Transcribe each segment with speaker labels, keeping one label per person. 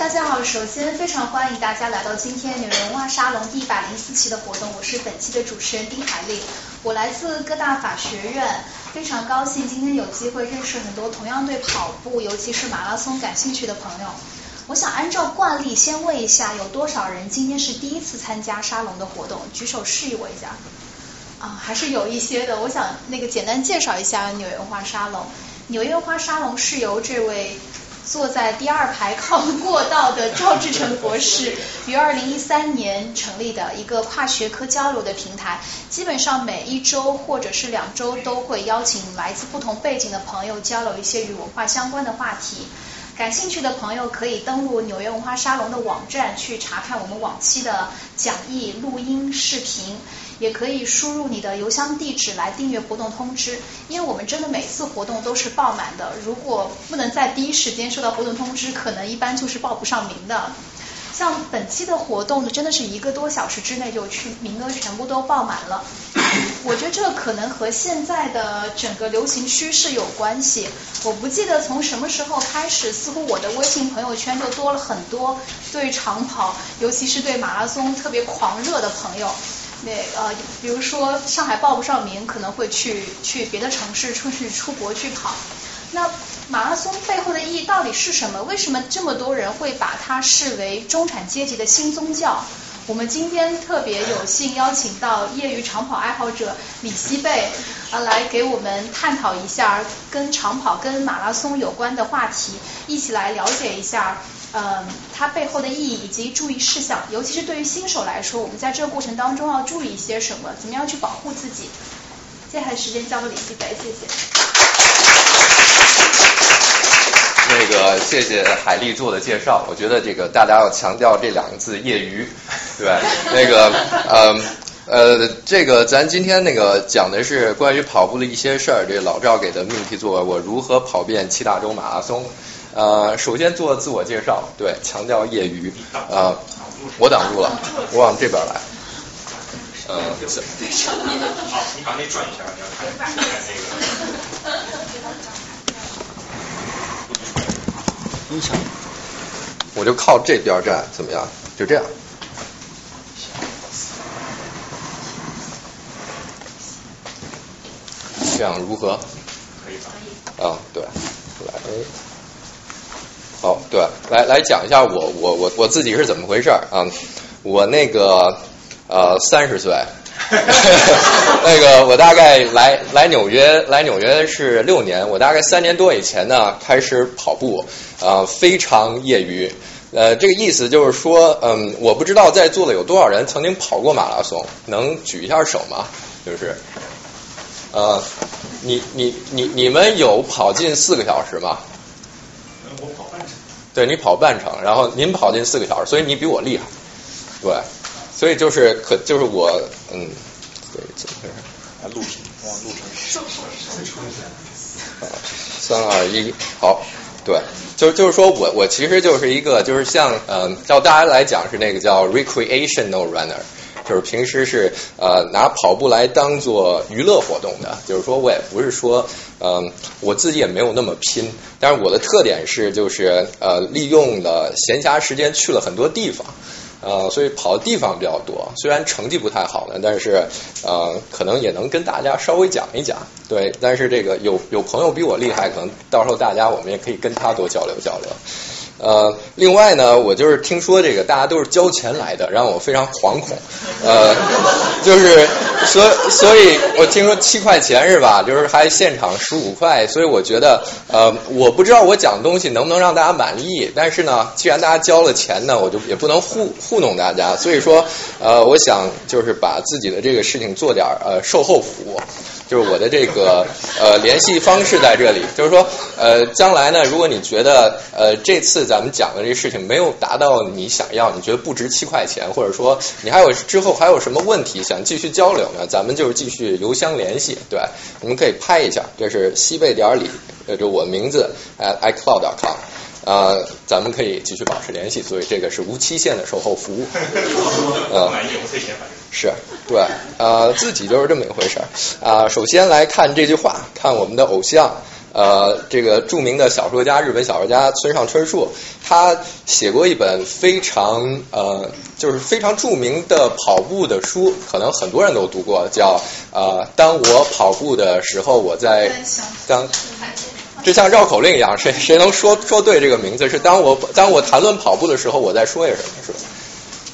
Speaker 1: 大家好，首先非常欢迎大家来到今天纽约文化沙龙第一百零四期的活动，我是本期的主持人丁海丽，我来自各大法学院，非常高兴今天有机会认识很多同样对跑步，尤其是马拉松感兴趣的朋友。我想按照惯例先问一下，有多少人今天是第一次参加沙龙的活动？举手示意我一下。啊，还是有一些的。我想那个简单介绍一下纽约文化沙龙。纽约文化沙龙是由这位坐在第二排靠过道的赵志成博士于二零一三年成立的一个跨学科交流的平台。基本上每一周或者是两周都会邀请来自不同背景的朋友交流一些与文化相关的话题。感兴趣的朋友可以登录纽约文化沙龙的网站去查看我们往期的讲义、录音、视频，也可以输入你的邮箱地址来订阅活动通知。因为我们真的每次活动都是爆满的，如果不能在第一时间收到活动通知，可能一般就是报不上名的。像本期的活动呢，真的是一个多小时之内就去名额全部都爆满了。我觉得这可能和现在的整个流行趋势有关系。我不记得从什么时候开始，似乎我的微信朋友圈就多了很多对长跑，尤其是对马拉松特别狂热的朋友。那呃，比如说上海报不上名，可能会去去别的城市出去出国去跑。那马拉松背后的意义到底是什么？为什么这么多人会把它视为中产阶级的新宗教？我们今天特别有幸邀请到业余长跑爱好者李希贝啊，来给我们探讨一下跟长跑、跟马拉松有关的话题，一起来了解一下，嗯，它背后的意义以及注意事项，尤其是对于新手来说，我们在这个过程当中要注意一些什么？怎么样去保护自己？接下来时间交给李希贝，谢谢。
Speaker 2: 那个，谢谢海丽做的介绍。我觉得这个大家要强调这两个字“业余”，对 那个，呃呃，这个咱今天那个讲的是关于跑步的一些事儿。这老赵给的命题作文，我如何跑遍七大洲马拉松？呃，首先做自我介绍，对，强调业余。啊，我挡住了，我往这边来。呃，好，
Speaker 3: 你把那转一下，你要看看那个。
Speaker 2: 我就靠这边站，怎么样？就这样。这样如何？
Speaker 3: 可以
Speaker 2: 吧？啊，对，来，好，对，来来讲一下我我我我自己是怎么回事啊？我那个呃三十岁。那个，我大概来来纽约，来纽约是六年。我大概三年多以前呢，开始跑步，啊，非常业余。呃，这个意思就是说，嗯，我不知道在座的有多少人曾经跑过马拉松，能举一下手吗？就是，呃，你你你你们有跑进四个小时吗？对你跑半程，然后您跑进四个小时，所以你比我厉害，对。所以就是可就是我嗯，对怎么回事？
Speaker 3: 啊，录屏，哇，录屏，
Speaker 2: 啊，三二一，好，对，就就是说我我其实就是一个就是像嗯，照大家来讲是那个叫 recreational runner，就是平时是呃拿跑步来当做娱乐活动的，就是说我也不是说嗯我自己也没有那么拼，但是我的特点是就是呃利用了闲暇时间去了很多地方。呃，所以跑的地方比较多，虽然成绩不太好呢，但是呃，可能也能跟大家稍微讲一讲。对，但是这个有有朋友比我厉害，可能到时候大家我们也可以跟他多交流交流。呃，另外呢，我就是听说这个大家都是交钱来的，让我非常惶恐。呃，就是所所以，我听说七块钱是吧？就是还现场十五块，所以我觉得呃，我不知道我讲的东西能不能让大家满意。但是呢，既然大家交了钱呢，我就也不能糊糊弄大家。所以说呃，我想就是把自己的这个事情做点呃售后服务。就是我的这个呃联系方式在这里，就是说呃将来呢，如果你觉得呃这次咱们讲的这事情没有达到你想要，你觉得不值七块钱，或者说你还有之后还有什么问题想继续交流呢，咱们就是继续邮箱联系，对，你们可以拍一下，这是西贝点儿里，呃就我名字 at icloud.com。啊，咱们可以继续保持联系，所以这个是无期限的售后服务。
Speaker 3: 呃，
Speaker 2: 是，对，呃，自己就是这么一回事儿。啊，首先来看这句话，看我们的偶像呃，这个著名的小说家，日本小说家村上春树，他写过一本非常呃，就是非常著名的跑步的书，可能很多人都读过，叫呃，当我跑步的时候，我在当。就像绕口令一样，谁谁能说说对这个名字？是当我当我谈论跑步的时候，我在说些什么？是吧？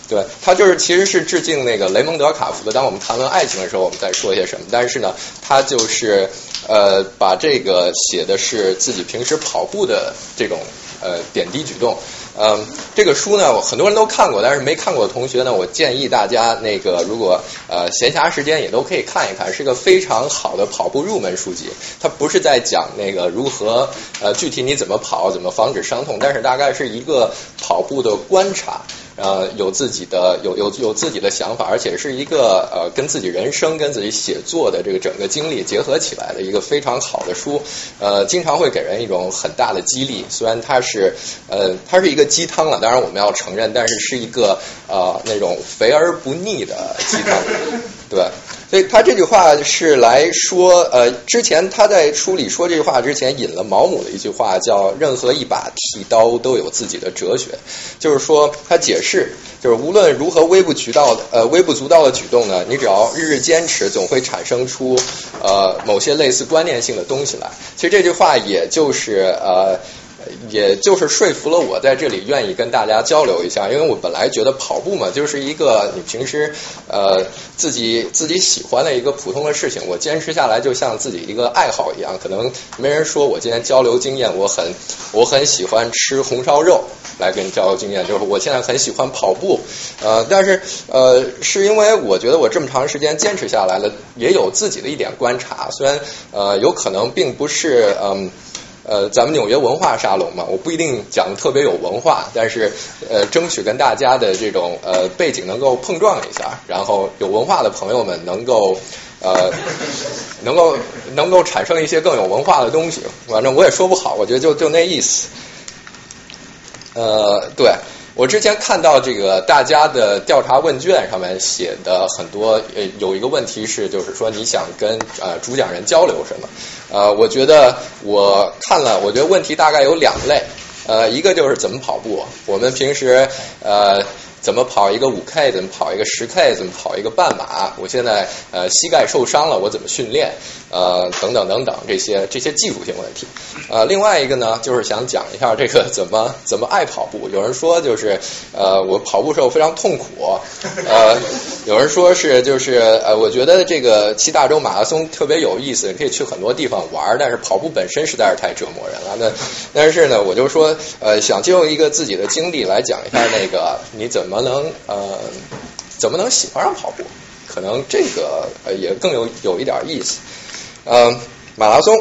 Speaker 2: 对，他就是其实是致敬那个雷蒙德·卡夫的。当我们谈论爱情的时候，我们在说些什么？但是呢，他就是呃，把这个写的是自己平时跑步的这种呃点滴举动。嗯，这个书呢，很多人都看过，但是没看过的同学呢，我建议大家那个如果呃闲暇时间也都可以看一看，是个非常好的跑步入门书籍。它不是在讲那个如何呃具体你怎么跑，怎么防止伤痛，但是大概是一个跑步的观察。呃，有自己的有有有自己的想法，而且是一个呃跟自己人生、跟自己写作的这个整个经历结合起来的一个非常好的书。呃，经常会给人一种很大的激励。虽然它是呃它是一个鸡汤了，当然我们要承认，但是是一个呃那种肥而不腻的鸡汤，对。所以他这句话是来说，呃，之前他在书里说这句话之前引了毛姆的一句话，叫“任何一把剃刀都有自己的哲学”，就是说他解释，就是无论如何微不足道的，呃，微不足道的举动呢，你只要日日坚持，总会产生出呃某些类似观念性的东西来。其实这句话也就是呃。也就是说服了我在这里愿意跟大家交流一下，因为我本来觉得跑步嘛，就是一个你平时呃自己自己喜欢的一个普通的事情，我坚持下来就像自己一个爱好一样。可能没人说我今天交流经验，我很我很喜欢吃红烧肉来跟你交流经验，就是我现在很喜欢跑步，呃，但是呃是因为我觉得我这么长时间坚持下来了，也有自己的一点观察，虽然呃有可能并不是嗯。呃咱们纽约文化沙龙嘛，我不一定讲的特别有文化，但是呃，争取跟大家的这种呃背景能够碰撞一下，然后有文化的朋友们能够呃能够能够产生一些更有文化的东西。反正我也说不好，我觉得就就那意思。呃，对。我之前看到这个大家的调查问卷上面写的很多，呃，有一个问题是，就是说你想跟呃主讲人交流什么？呃，我觉得我看了，我觉得问题大概有两类，呃，一个就是怎么跑步，我们平时呃。怎么跑一个五 K？怎么跑一个十 K？怎么跑一个半马？我现在呃膝盖受伤了，我怎么训练？呃，等等等等这些这些技术性问题。呃，另外一个呢，就是想讲一下这个 怎么怎么爱跑步。有人说就是呃我跑步时候非常痛苦。呃，有人说是就是呃我觉得这个骑大洲马拉松特别有意思，可以去很多地方玩，但是跑步本身实在是太折磨人了。那但是呢，我就说呃想借用一个自己的经历来讲一下那个你怎么。怎么能呃，怎么能喜欢上跑步？可能这个也更有有一点意思。嗯，马拉松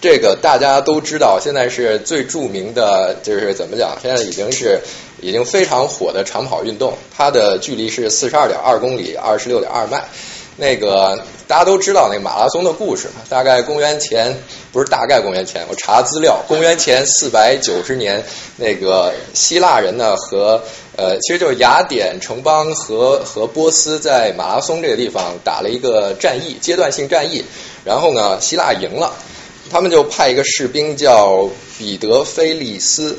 Speaker 2: 这个大家都知道，现在是最著名的，就是怎么讲？现在已经是已经非常火的长跑运动，它的距离是四十二点二公里，二十六点二迈。那个大家都知道那个马拉松的故事嘛？大概公元前不是大概公元前，我查资料，公元前四百九十年，那个希腊人呢和呃，其实就是雅典城邦和和波斯在马拉松这个地方打了一个战役，阶段性战役，然后呢，希腊赢了，他们就派一个士兵叫彼得菲利斯。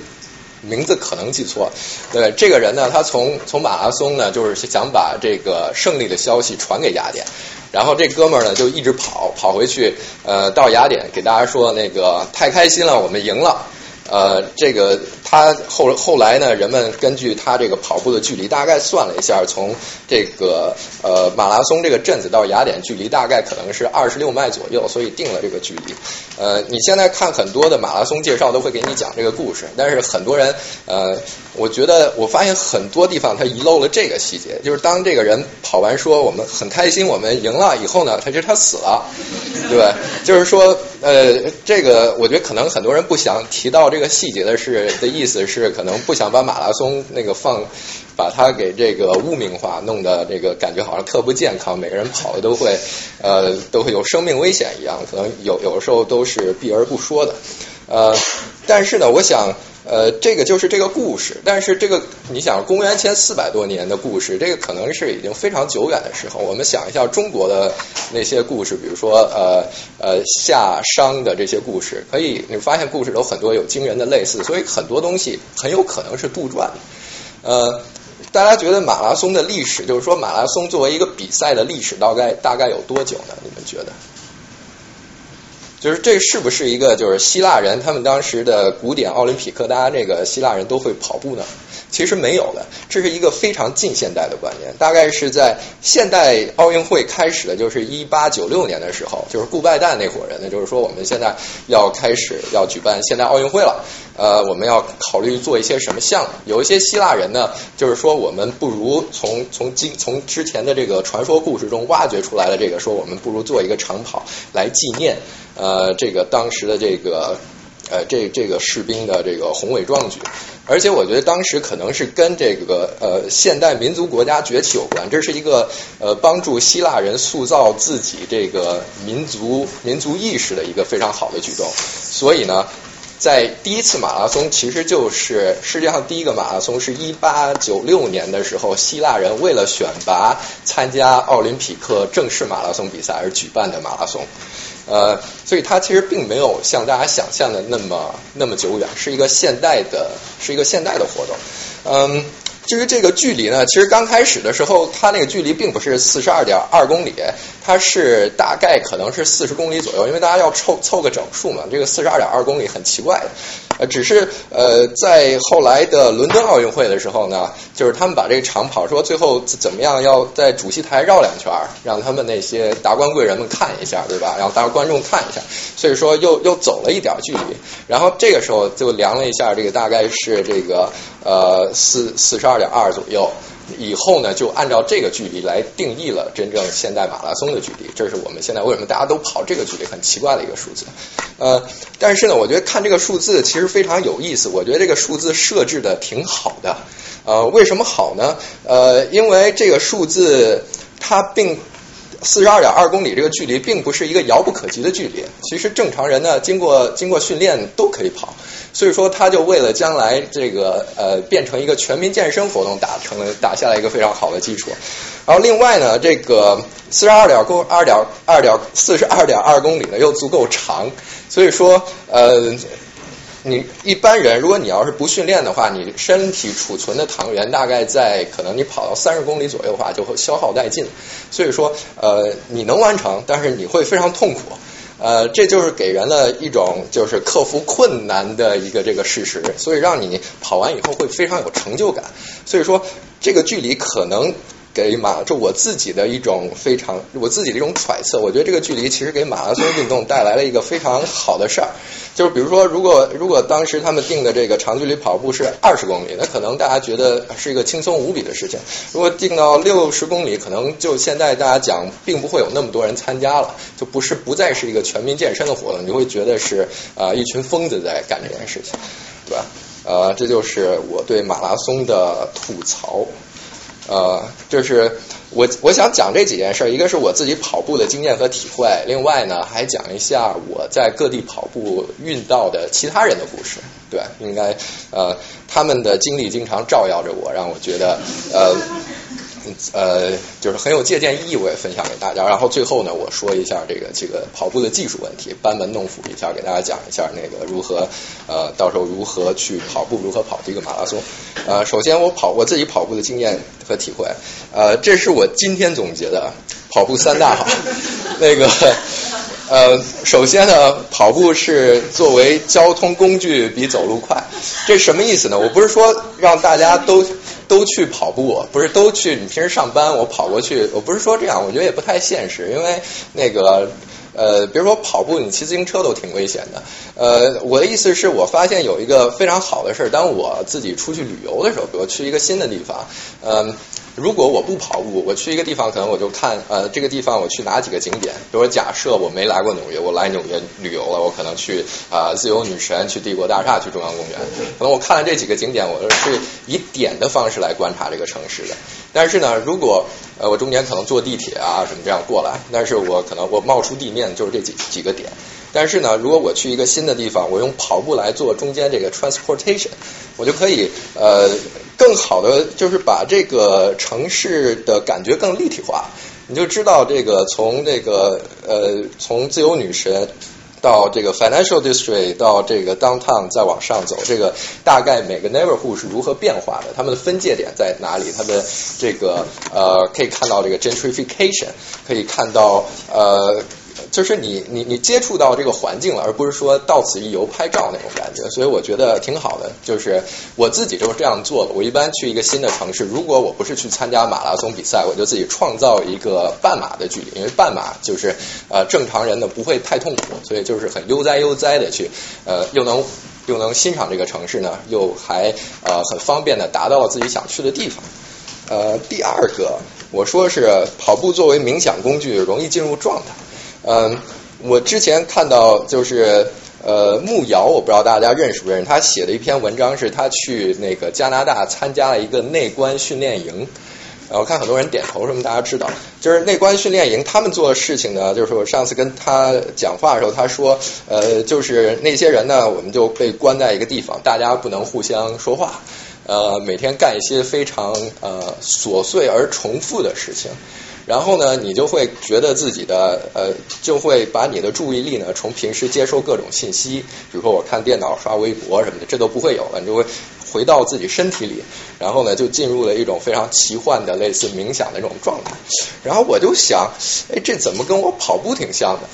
Speaker 2: 名字可能记错，对这个人呢，他从从马拉松呢，就是想把这个胜利的消息传给雅典，然后这哥们儿呢就一直跑跑回去，呃，到雅典给大家说那个太开心了，我们赢了。呃，这个他后后来呢，人们根据他这个跑步的距离，大概算了一下，从这个呃马拉松这个镇子到雅典距离大概可能是二十六迈左右，所以定了这个距离。呃，你现在看很多的马拉松介绍都会给你讲这个故事，但是很多人呃，我觉得我发现很多地方他遗漏了这个细节，就是当这个人跑完说我们很开心，我们赢了以后呢，他其实他死了，对，就是说呃，这个我觉得可能很多人不想提到这。这个细节的是的意思是，可能不想把马拉松那个放，把它给这个污名化，弄得这个感觉好像特不健康，每个人跑的都会呃都会有生命危险一样，可能有有时候都是避而不说的，呃，但是呢，我想呃，这个就是这个故事。但是这个你想，公元前四百多年的故事，这个可能是已经非常久远的时候。我们想一下中国的那些故事，比如说呃呃夏商的这些故事，可以你发现故事有很多有惊人的类似，所以很多东西很有可能是杜撰。呃，大家觉得马拉松的历史，就是说马拉松作为一个比赛的历史，大概大概有多久呢？你们觉得？就是这是不是一个就是希腊人他们当时的古典奥林匹克，大家这个希腊人都会跑步呢？其实没有的，这是一个非常近现代的观念。大概是在现代奥运会开始的，就是一八九六年的时候，就是顾拜旦那伙人呢，就是说我们现在要开始要举办现代奥运会了，呃，我们要考虑做一些什么项目。有一些希腊人呢，就是说我们不如从从今从之前的这个传说故事中挖掘出来的这个，说我们不如做一个长跑来纪念呃呃这个当时的这个呃这这个士兵的这个宏伟壮举。而且我觉得当时可能是跟这个呃现代民族国家崛起有关，这是一个呃帮助希腊人塑造自己这个民族民族意识的一个非常好的举动。所以呢，在第一次马拉松其实就是世界上第一个马拉松，是一八九六年的时候，希腊人为了选拔参加奥林匹克正式马拉松比赛而举办的马拉松。呃，所以它其实并没有像大家想象的那么那么久远，是一个现代的，是一个现代的活动。嗯，至于这个距离呢，其实刚开始的时候，它那个距离并不是四十二点二公里，它是大概可能是四十公里左右，因为大家要凑凑个整数嘛。这个四十二点二公里很奇怪。呃，只是呃，在后来的伦敦奥运会的时候呢，就是他们把这个长跑说最后怎么样，要在主席台绕两圈，让他们那些达官贵人们看一下，对吧？让大家观众看一下，所以说又又走了一点距离。然后这个时候就量了一下，这个大概是这个呃四四十二二点二左右。以后呢，就按照这个距离来定义了真正现代马拉松的距离。这是我们现在为什么大家都跑这个距离很奇怪的一个数字。呃，但是呢，我觉得看这个数字其实非常有意思。我觉得这个数字设置的挺好的。呃，为什么好呢？呃，因为这个数字它并四十二点二公里这个距离并不是一个遥不可及的距离。其实正常人呢，经过经过训练都可以跑。所以说，他就为了将来这个呃变成一个全民健身活动，打成了打下来一个非常好的基础。然后另外呢，这个四十二点公二点二点四十二点二公里呢又足够长，所以说呃你一般人如果你要是不训练的话，你身体储存的糖原大概在可能你跑到三十公里左右的话就会消耗殆尽。所以说呃你能完成，但是你会非常痛苦。呃，这就是给人了一种就是克服困难的一个这个事实，所以让你跑完以后会非常有成就感。所以说，这个距离可能。给马就我自己的一种非常我自己的一种揣测，我觉得这个距离其实给马拉松运动带来了一个非常好的事儿，就是比如说，如果如果当时他们定的这个长距离跑步是二十公里，那可能大家觉得是一个轻松无比的事情；如果定到六十公里，可能就现在大家讲，并不会有那么多人参加了，就不是不再是一个全民健身的活动，你会觉得是啊一群疯子在干这件事情，对吧？呃，这就是我对马拉松的吐槽。呃，就是我我想讲这几件事，一个是我自己跑步的经验和体会，另外呢还讲一下我在各地跑步遇到的其他人的故事。对，应该呃他们的经历经常照耀着我，让我觉得呃。呃，就是很有借鉴意义，我也分享给大家。然后最后呢，我说一下这个这个跑步的技术问题，班门弄斧一下，给大家讲一下那个如何呃，到时候如何去跑步，如何跑这个马拉松。呃，首先我跑我自己跑步的经验和体会，呃，这是我今天总结的跑步三大好。那个呃，首先呢，跑步是作为交通工具比走路快，这什么意思呢？我不是说让大家都。都去跑步，不是都去？你平时上班，我跑过去，我不是说这样，我觉得也不太现实，因为那个呃，比如说跑步，你骑自行车都挺危险的。呃，我的意思是我发现有一个非常好的事儿，当我自己出去旅游的时候，比如去一个新的地方，嗯。如果我不跑步，我去一个地方，可能我就看呃这个地方我去哪几个景点。比如假设我没来过纽约，我来纽约旅游了，我可能去啊自由女神，去帝国大厦，去中央公园。可能我看了这几个景点，我是以点的方式来观察这个城市的。但是呢，如果呃我中间可能坐地铁啊什么这样过来，但是我可能我冒出地面就是这几几个点。但是呢，如果我去一个新的地方，我用跑步来做中间这个 transportation，我就可以呃更好的就是把这个城市的感觉更立体化。你就知道这个从这个呃从自由女神。到这个 financial district，到这个 downtown，再往上走，这个大概每个 neighborhood 是如何变化的？它们的分界点在哪里？它的这个呃，可以看到这个 gentrification，可以看到呃。就是你你你接触到这个环境了，而不是说到此一游拍照那种感觉，所以我觉得挺好的。就是我自己就是这样做的。我一般去一个新的城市，如果我不是去参加马拉松比赛，我就自己创造一个半马的距离，因为半马就是呃正常人呢不会太痛苦，所以就是很悠哉悠哉的去呃又能又能欣赏这个城市呢，又还呃很方便的达到了自己想去的地方。呃，第二个我说是跑步作为冥想工具，容易进入状态。嗯，我之前看到就是呃木瑶，我不知道大家认识不认识，他写的一篇文章是他去那个加拿大参加了一个内观训练营，然后看很多人点头，什么大家知道，就是内观训练营他们做的事情呢，就是我上次跟他讲话的时候，他说呃就是那些人呢，我们就被关在一个地方，大家不能互相说话，呃每天干一些非常呃琐碎而重复的事情。然后呢，你就会觉得自己的呃，就会把你的注意力呢，从平时接收各种信息，比如说我看电脑、刷微博什么的，这都不会有了，你就会回到自己身体里，然后呢，就进入了一种非常奇幻的类似冥想的这种状态。然后我就想，哎，这怎么跟我跑步挺像的？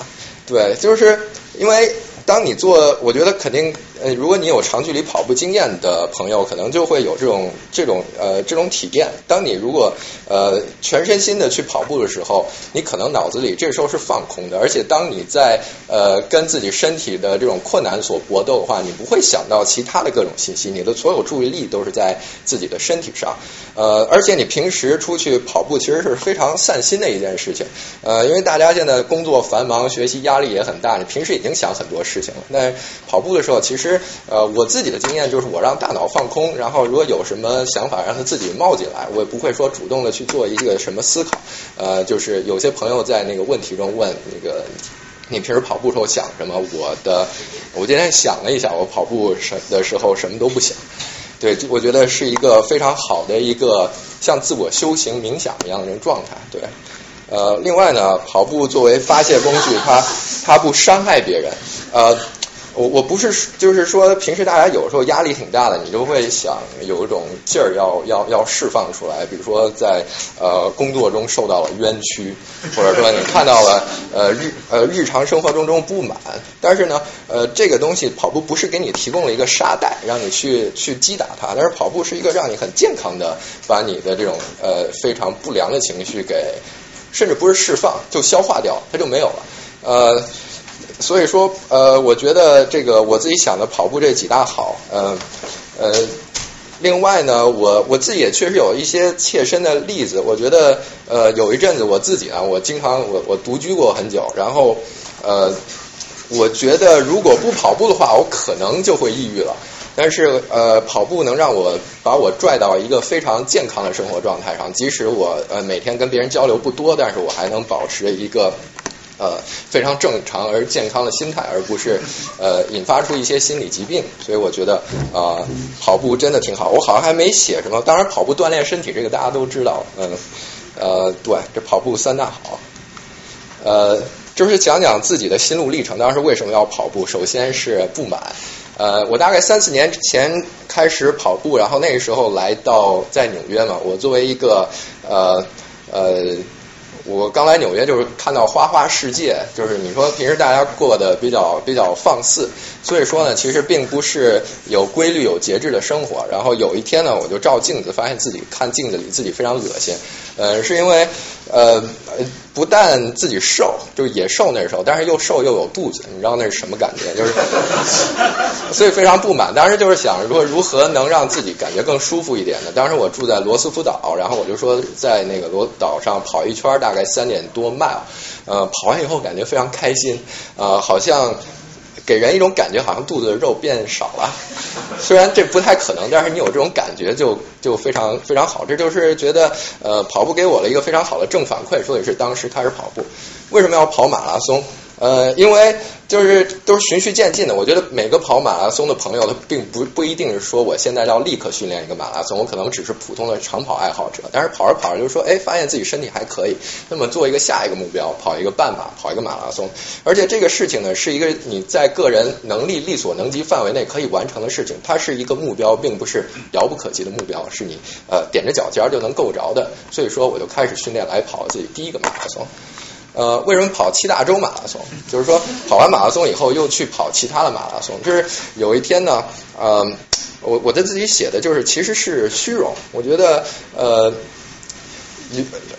Speaker 2: 对，就是因为当你做，我觉得肯定。呃，如果你有长距离跑步经验的朋友，可能就会有这种这种呃这种体验。当你如果呃全身心的去跑步的时候，你可能脑子里这时候是放空的，而且当你在呃跟自己身体的这种困难所搏斗的话，你不会想到其他的各种信息，你的所有注意力都是在自己的身体上。呃，而且你平时出去跑步其实是非常散心的一件事情。呃，因为大家现在工作繁忙，学习压力也很大，你平时已经想很多事情了。那跑步的时候，其实呃，我自己的经验就是，我让大脑放空，然后如果有什么想法，让它自己冒进来，我也不会说主动的去做一个什么思考。呃，就是有些朋友在那个问题中问那个，你平时跑步时候想什么？我的，我今天想了一下，我跑步时的时候什么都不想。对，我觉得是一个非常好的一个像自我修行冥想一样的状态。对，呃，另外呢，跑步作为发泄工具，它它不伤害别人。呃。我我不是就是说，平时大家有时候压力挺大的，你就会想有一种劲儿要要要释放出来。比如说在呃工作中受到了冤屈，或者说你看到了呃日呃日常生活中中不满，但是呢呃这个东西跑步不是给你提供了一个沙袋让你去去击打它，但是跑步是一个让你很健康的把你的这种呃非常不良的情绪给甚至不是释放就消化掉，它就没有了呃。所以说，呃，我觉得这个我自己想的跑步这几大好，呃，呃，另外呢，我我自己也确实有一些切身的例子。我觉得，呃，有一阵子我自己啊，我经常我我独居过很久，然后，呃，我觉得如果不跑步的话，我可能就会抑郁了。但是，呃，跑步能让我把我拽到一个非常健康的生活状态上，即使我呃每天跟别人交流不多，但是我还能保持一个。呃，非常正常而健康的心态，而不是呃引发出一些心理疾病。所以我觉得啊，跑步真的挺好。我好像还没写什么，当然跑步锻炼身体这个大家都知道。嗯，呃，对，这跑步三大好。呃，就是讲讲自己的心路历程。当时为什么要跑步？首先是不满。呃，我大概三四年前开始跑步，然后那个时候来到在纽约嘛。我作为一个呃呃。我刚来纽约，就是看到花花世界，就是你说平时大家过得比较比较放肆，所以说呢，其实并不是有规律、有节制的生活。然后有一天呢，我就照镜子，发现自己看镜子里自己非常恶心，呃，是因为呃。不但自己瘦，就是也瘦那时候，但是又瘦又有肚子，你知道那是什么感觉？就是，所以非常不满。当时就是想说，如何能让自己感觉更舒服一点呢？当时我住在罗斯福岛，然后我就说在那个罗岛上跑一圈，大概三点多迈呃，跑完以后感觉非常开心，呃，好像。给人一种感觉，好像肚子的肉变少了。虽然这不太可能，但是你有这种感觉就就非常非常好。这就是觉得呃跑步给我了一个非常好的正反馈，说的是当时开始跑步。为什么要跑马拉松？呃，因为就是都是循序渐进的。我觉得每个跑马拉松的朋友，他并不不一定是说我现在要立刻训练一个马拉松，我可能只是普通的长跑爱好者。但是跑着跑着就是说，哎，发现自己身体还可以，那么做一个下一个目标，跑一个半马，跑一个马拉松。而且这个事情呢，是一个你在个人能力力所能及范围内可以完成的事情，它是一个目标，并不是遥不可及的目标，是你呃踮着脚尖就能够着的。所以说，我就开始训练来跑自己第一个马拉松。呃，为什么跑七大洲马拉松？就是说，跑完马拉松以后又去跑其他的马拉松。就是有一天呢，呃，我我在自己写的就是其实是虚荣。我觉得，呃。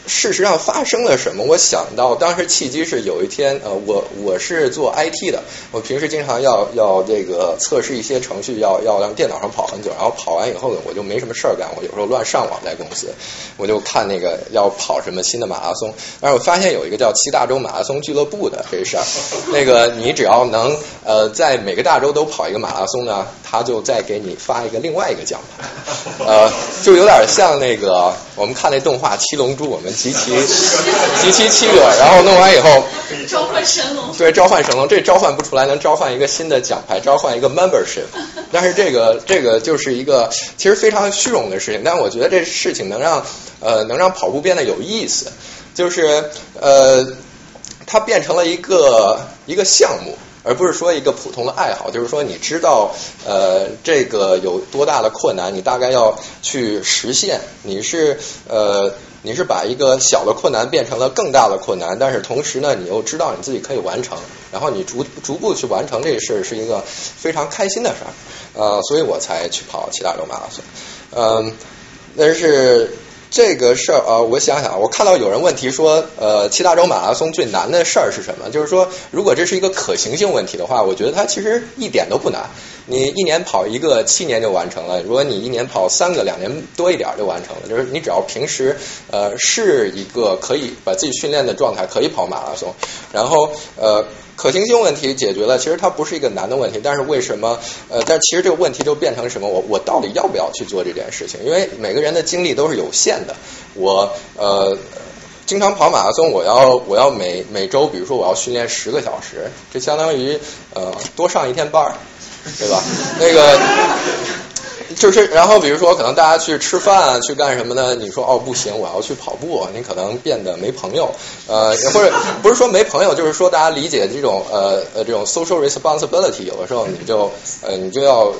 Speaker 2: 事实上发生了什么？我想到当时契机是有一天，呃，我我是做 IT 的，我平时经常要要这个测试一些程序，要要让电脑上跑很久，然后跑完以后呢，我就没什么事儿干，我有时候乱上网在公司，我就看那个要跑什么新的马拉松，但是我发现有一个叫七大洲马拉松俱乐部的这事儿，那个你只要能呃在每个大洲都跑一个马拉松呢，他就再给你发一个另外一个奖牌，呃，就有点像那个我们看那动画《七龙》。龙珠，我们集齐集齐七个，然后弄完以后
Speaker 1: 召唤神龙。
Speaker 2: 对，召唤神龙，这召唤不出来，能召唤一个新的奖牌，召唤一个 membership。但是这个这个就是一个其实非常虚荣的事情，但我觉得这事情能让呃能让跑步变得有意思，就是呃它变成了一个一个项目。而不是说一个普通的爱好，就是说你知道呃这个有多大的困难，你大概要去实现。你是呃你是把一个小的困难变成了更大的困难，但是同时呢，你又知道你自己可以完成，然后你逐逐步去完成这个事儿是一个非常开心的事儿，呃，所以我才去跑七大洲马拉松，嗯，但是。这个事儿啊，我想想，我看到有人问题说，呃，七大洲马拉松最难的事儿是什么？就是说，如果这是一个可行性问题的话，我觉得它其实一点都不难。你一年跑一个，七年就完成了；如果你一年跑三个，两年多一点就完成了。就是你只要平时呃是一个可以把自己训练的状态，可以跑马拉松，然后呃。可行性问题解决了，其实它不是一个难的问题，但是为什么？呃，但其实这个问题就变成什么？我我到底要不要去做这件事情？因为每个人的精力都是有限的。我呃，经常跑马拉松，我要我要每每周，比如说我要训练十个小时，这相当于呃多上一天班儿，对吧？那个。就是，然后比如说，可能大家去吃饭啊去干什么呢？你说哦不行，我要去跑步，你可能变得没朋友，呃，或者不是说没朋友，就是说大家理解这种呃呃这种 social responsibility，有的时候你就呃你就要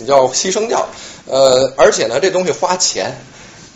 Speaker 2: 你就要牺牲掉，呃，而且呢这东西花钱。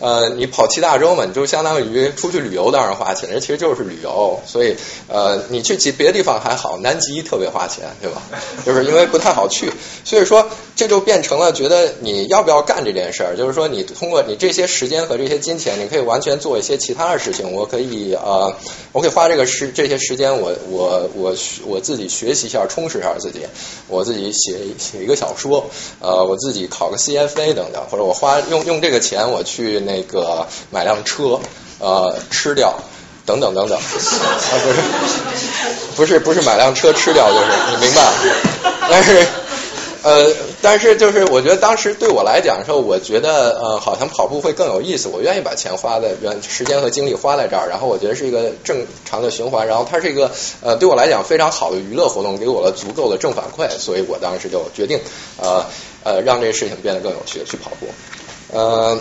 Speaker 2: 呃，你跑七大洲嘛，你就相当于出去旅游，当然花钱，这其实就是旅游。所以，呃，你去其别的地方还好，南极特别花钱，对吧？就是因为不太好去，所以说这就变成了觉得你要不要干这件事儿？就是说，你通过你这些时间和这些金钱，你可以完全做一些其他的事情。我可以呃，我可以花这个时这些时间，我我我我自己学习一下，充实一下自己，我自己写写一个小说，呃，我自己考个 CFA 等等，或者我花用用这个钱我去。那个买辆车，呃，吃掉，等等等等，啊，不是，不是，不是买辆车吃掉，就是你明白。但是，呃，但是就是我觉得当时对我来讲的时候，我觉得呃，好像跑步会更有意思，我愿意把钱花在原时间和精力花在这儿，然后我觉得是一个正常的循环，然后它是一个呃，对我来讲非常好的娱乐活动，给我了足够的正反馈，所以我当时就决定呃呃，让这个事情变得更有趣，去跑步，呃。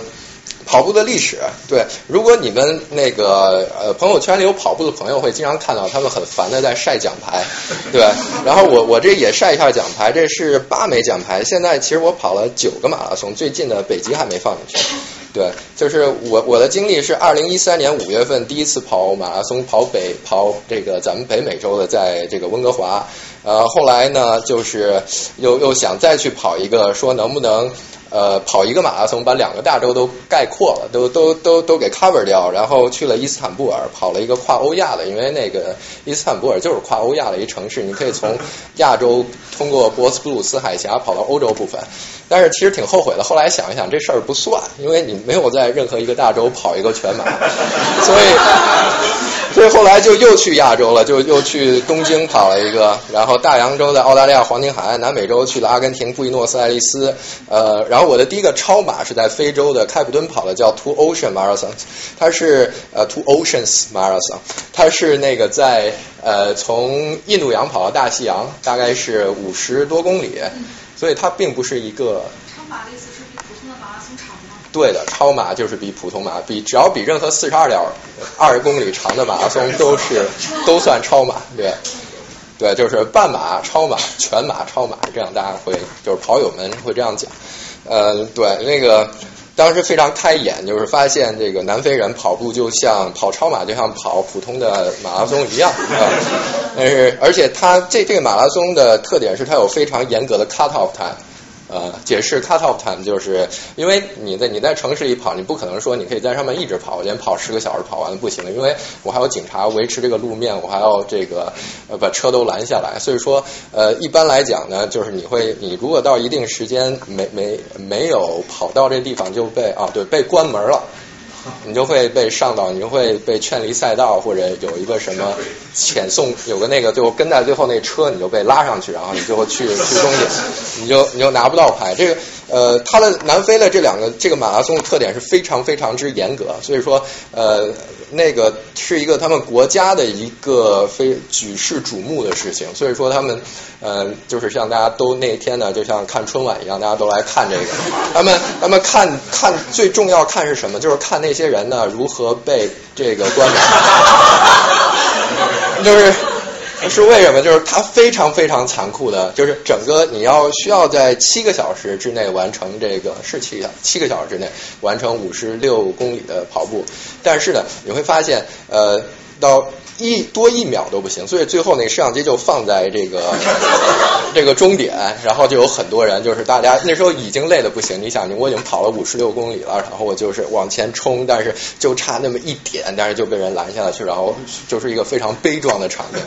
Speaker 2: 跑步的历史，对，如果你们那个呃朋友圈里有跑步的朋友，会经常看到他们很烦的在晒奖牌，对。然后我我这也晒一下奖牌，这是八枚奖牌。现在其实我跑了九个马拉松，最近的北极还没放进去。对，就是我我的经历是二零一三年五月份第一次跑马拉松，跑北跑这个咱们北美洲的，在这个温哥华。呃，后来呢，就是又又想再去跑一个，说能不能。呃，跑一个马拉松，把两个大洲都概括了，都都都都给 cover 掉，然后去了伊斯坦布尔，跑了一个跨欧亚的，因为那个伊斯坦布尔就是跨欧亚的一城市，你可以从亚洲通过博斯普鲁斯海峡跑到欧洲部分。但是其实挺后悔的，后来想一想，这事儿不算，因为你没有在任何一个大洲跑一个全马，所以。所以后来就又去亚洲了，就又去东京跑了一个，然后大洋洲在澳大利亚黄金海岸，南美洲去了阿根廷布宜诺斯艾利斯，呃，然后我的第一个超马是在非洲的开普敦跑的，叫 Two Ocean Marathon，它是呃 Two Oceans Marathon，它是那个在呃从印度洋跑到大西洋，大概是五十多公里，所以它并不是一个。
Speaker 1: 超马的意思是比普通的马拉松长吗？
Speaker 2: 对的，超马就是比普通马比，只要比任何四十二点二十公里长的马拉松都是 都算超马，对，对，就是半马、超马、全马、超马，这样大家会就是跑友们会这样讲，呃，对，那个当时非常开眼，就是发现这个南非人跑步就像跑超马，就像跑普通的马拉松一样，啊，但是而且它这这个马拉松的特点是它有非常严格的 cut off time。呃，解释 cut off time 就是因为你在你在城市里跑，你不可能说你可以在上面一直跑，我今天跑十个小时跑完不行，因为我还有警察维持这个路面，我还要这个呃把车都拦下来，所以说呃一般来讲呢，就是你会你如果到一定时间没没没有跑到这地方就被啊对被关门了。你就会被上到，你就会被劝离赛道，或者有一个什么遣送，有个那个最后跟在最后那车，你就被拉上去，然后你最后去去终点，你就你就拿不到牌。这个呃，它的南非的这两个这个马拉松的特点是非常非常之严格，所以说呃那个是一个他们国家的一个非举世瞩目的事情，所以说他们呃就是像大家都那天呢，就像看春晚一样，大家都来看这个，他们他们看看最重要看是什么，就是看那。些人呢，如何被这个关？就是是为什么？就是它非常非常残酷的，就是整个你要需要在七个小时之内完成这个是七个七个小时之内完成五十六公里的跑步，但是呢，你会发现呃到。一多一秒都不行，所以最后那个摄像机就放在这个 这个终点，然后就有很多人，就是大家那时候已经累得不行。你想，我已经跑了五十六公里了，然后我就是往前冲，但是就差那么一点，但是就被人拦下了去，然后就是一个非常悲壮的场面，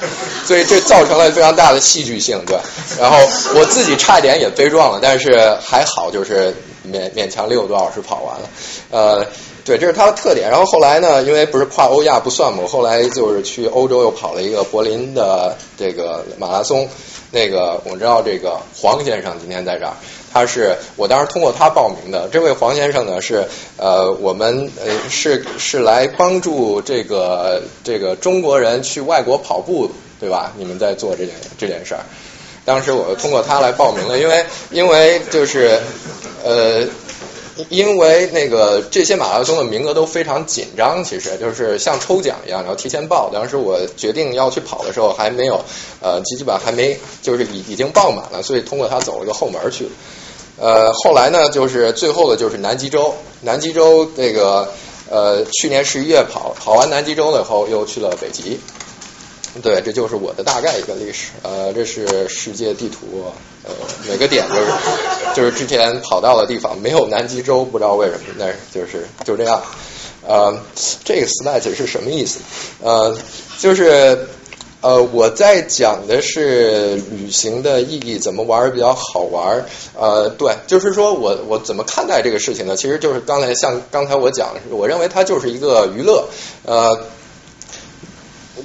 Speaker 2: 所以这造成了非常大的戏剧性，对。然后我自己差一点也悲壮了，但是还好，就是勉勉强六个多小时跑完了，呃。对，这是它的特点。然后后来呢，因为不是跨欧亚不算嘛，后来就是去欧洲又跑了一个柏林的这个马拉松。那个我知道这个黄先生今天在这儿，他是我当时通过他报名的。这位黄先生呢是呃我们呃是是来帮助这个这个中国人去外国跑步，对吧？你们在做这件这件事儿。当时我通过他来报名的，因为因为就是呃。因为那个这些马拉松的名额都非常紧张，其实就是像抽奖一样，然后提前报。当时我决定要去跑的时候，还没有呃，基本还没就是已已经报满了，所以通过他走了个后门去。呃，后来呢，就是最后的就是南极洲，南极洲那个呃，去年十一月跑跑完南极洲了以后，又去了北极。对，这就是我的大概一个历史。呃，这是世界地图，呃，每个点就是就是之前跑到的地方，没有南极洲，不知道为什么，那就是就这样。呃，这个 slide 是什么意思？呃，就是呃，我在讲的是旅行的意义，怎么玩比较好玩。呃，对，就是说我我怎么看待这个事情呢？其实就是刚才像刚才我讲的，我认为它就是一个娱乐。呃。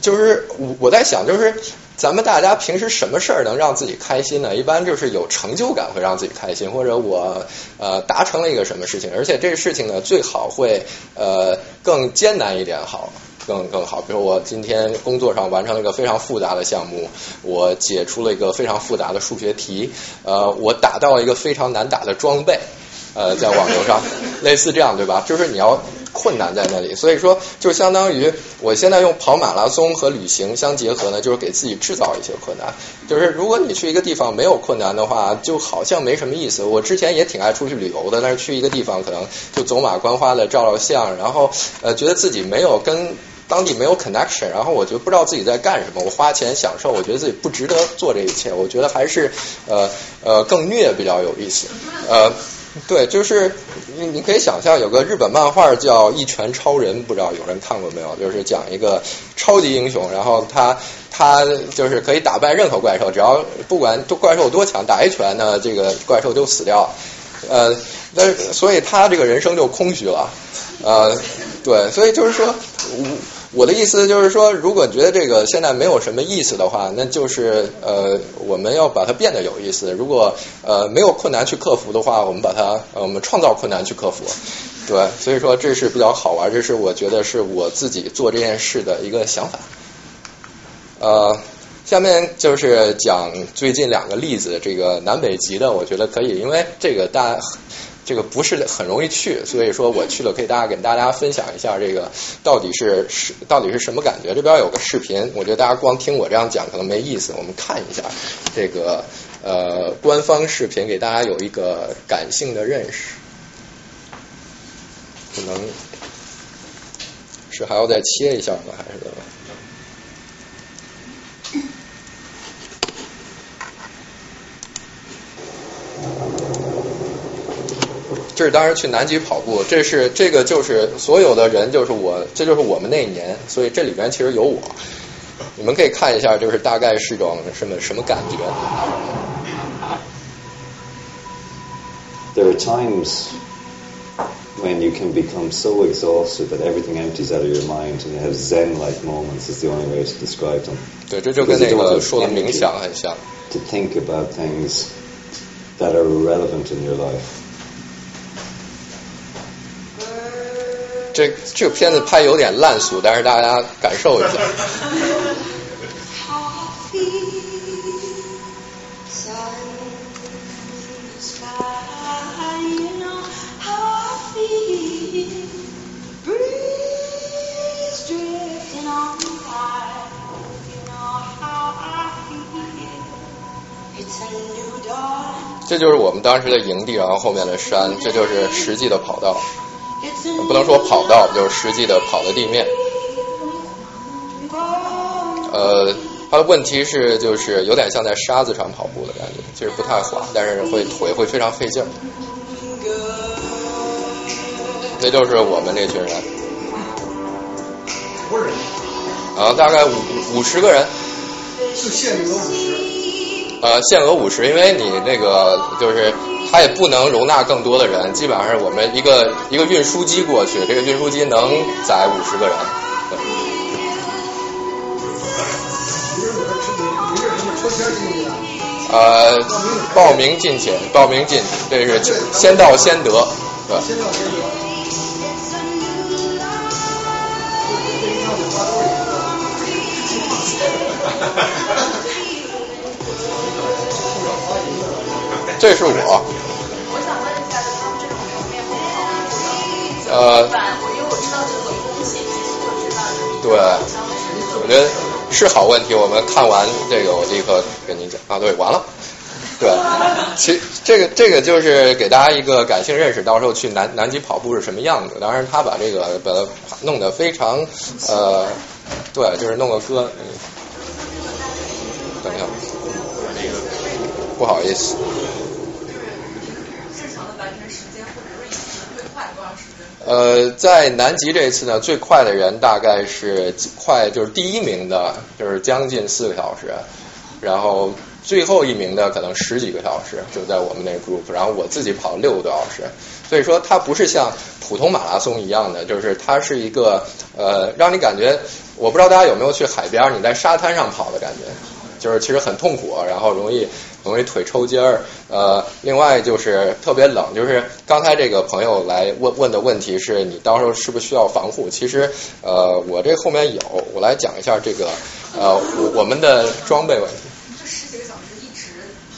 Speaker 2: 就是我我在想，就是咱们大家平时什么事儿能让自己开心呢？一般就是有成就感会让自己开心，或者我呃达成了一个什么事情，而且这个事情呢最好会呃更艰难一点好，更更好。比如我今天工作上完成了一个非常复杂的项目，我解出了一个非常复杂的数学题，呃，我打到了一个非常难打的装备，呃，在网游上，类似这样对吧？就是你要。困难在那里，所以说就相当于我现在用跑马拉松和旅行相结合呢，就是给自己制造一些困难。就是如果你去一个地方没有困难的话，就好像没什么意思。我之前也挺爱出去旅游的，但是去一个地方可能就走马观花的照照相，然后呃觉得自己没有跟当地没有 connection，然后我就不知道自己在干什么。我花钱享受，我觉得自己不值得做这一切。我觉得还是呃呃更虐比较有意思，呃。对，就是你你可以想象有个日本漫画叫《一拳超人》，不知道有人看过没有？就是讲一个超级英雄，然后他他就是可以打败任何怪兽，只要不管怪兽多强，打一拳呢，这个怪兽就死掉。呃，那所以他这个人生就空虚了。呃，对，所以就是说，我的意思就是说，如果你觉得这个现在没有什么意思的话，那就是呃，我们要把它变得有意思。如果呃没有困难去克服的话，我们把它呃我们创造困难去克服。对，所以说这是比较好玩，这是我觉得是我自己做这件事的一个想法。呃，下面就是讲最近两个例子，这个南北极的，我觉得可以，因为这个大。这个不是很容易去，所以说我去了，可以大家给大家分享一下这个到底是是到底是什么感觉。这边有个视频，我觉得大家光听我这样讲可能没意思，我们看一下这个呃官方视频，给大家有一个感性的认识。可能是还要再切一下吗？还是怎么？这是当时去南极跑步，这是这个就是所有的人，就是我，这就是我们那一年，所以这里边其实有我，你们可以看一下，就是大概是种什么什么感觉。
Speaker 4: There are times when you can become so exhausted that everything empties out of your mind and you have zen-like moments is the only way to describe them.
Speaker 2: 对，这就跟那个说的冥想很像。
Speaker 4: To think about things that are relevant in your life.
Speaker 2: 这这个片子拍有点烂俗，但是大家感受一下。这就是我们当时的营地，然后后面的山，这就是实际的跑道。不能说跑道，就是实际的跑的地面。呃，它的问题是，就是有点像在沙子上跑步的感觉，其实不太滑，但是会腿会非常费劲儿。这就是我们这群人。
Speaker 5: 多少人？
Speaker 2: 啊，大概五五十个人。
Speaker 5: 是限额五十。
Speaker 2: 呃，限额五十，因为你那个就是。它也不能容纳更多的人，基本上是我们一个一个运输机过去，这个运输机能载五十个人。呃，报名进去，报名进去，这是先到先得，对。这是我。呃，对，我觉得是好问题。我们看完这个，我立刻跟你讲啊。对，完了。对，其这个这个就是给大家一个感性认识，到时候去南南极跑步是什么样子。当然，他把这个把它弄得非常呃，对，就是弄个歌。等一下，不好意思。呃，在南极这一次呢，最快的人大概是快，就是第一名的，就是将近四个小时，然后最后一名的可能十几个小时，就在我们那 group，然后我自己跑了六个多小时，所以说它不是像普通马拉松一样的，就是它是一个呃，让你感觉，我不知道大家有没有去海边，你在沙滩上跑的感觉，就是其实很痛苦，然后容易。容易腿抽筋儿，呃，另外就是特别冷，就是刚才这个朋友来问问的问题是你到时候是不是需要防护？其实，呃，我这后面有，我来讲一下这个，呃，我我们的装备问题。
Speaker 6: 这十几个小时一直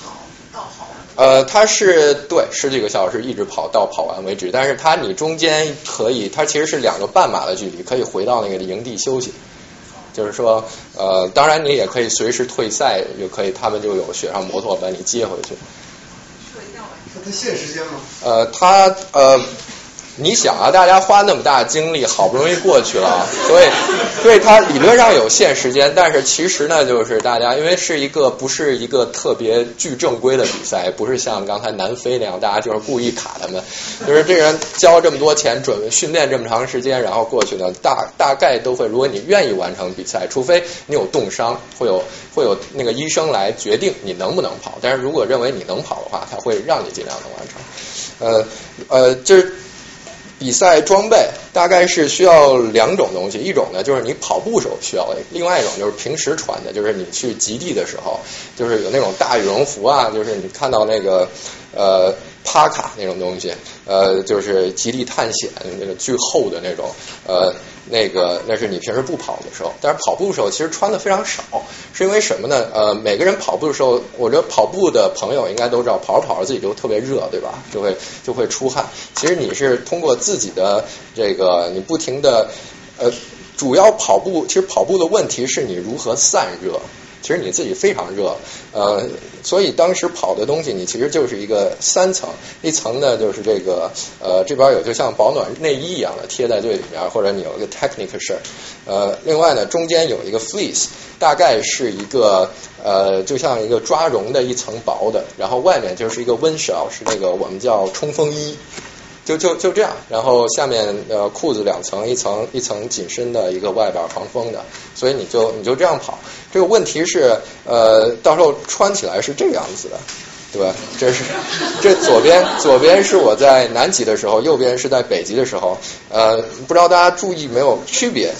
Speaker 6: 跑到跑完？
Speaker 2: 呃，它是对十几个小时一直跑到跑完为止，但是它你中间可以，它其实是两个半马的距离，可以回到那个营地休息。就是说，呃，当然你也可以随时退赛，就可以，他们就有雪上摩托把你接回去。
Speaker 5: 他限时间吗？
Speaker 2: 呃，他呃。你想啊，大家花那么大精力，好不容易过去了，所以，所以它理论上有限时间，但是其实呢，就是大家因为是一个不是一个特别具正规的比赛，不是像刚才南非那样，大家就是故意卡他们，就是这人交这么多钱，准备训练这么长时间，然后过去呢，大大概都会，如果你愿意完成比赛，除非你有冻伤，会有会有那个医生来决定你能不能跑，但是如果认为你能跑的话，他会让你尽量能完成。呃呃，就是。比赛装备，大概是需要两种东西，一种呢就是你跑步时候需要的，另外一种就是平时穿的，就是你去极地的时候，就是有那种大羽绒服啊，就是你看到那个呃。帕卡那种东西，呃，就是极地探险那个巨厚的那种，呃，那个那是你平时不跑的时候，但是跑步的时候其实穿的非常少，是因为什么呢？呃，每个人跑步的时候，我觉得跑步的朋友应该都知道，跑着跑着自己就特别热，对吧？就会就会出汗。其实你是通过自己的这个，你不停的，呃，主要跑步，其实跑步的问题是你如何散热。其实你自己非常热，呃，所以当时跑的东西，你其实就是一个三层，一层呢就是这个，呃，这边有就像保暖内衣一样的贴在最里面，或者你有一个 technical shirt，呃，另外呢中间有一个 fleece，大概是一个呃就像一个抓绒的一层薄的，然后外面就是一个 wind shell，是那个我们叫冲锋衣。就就就这样，然后下面呃裤子两层，一层一层紧身的一个外边防风的，所以你就你就这样跑。这个问题是呃到时候穿起来是这个样子的，对吧？这是这左边左边是我在南极的时候，右边是在北极的时候。呃，不知道大家注意没有区别？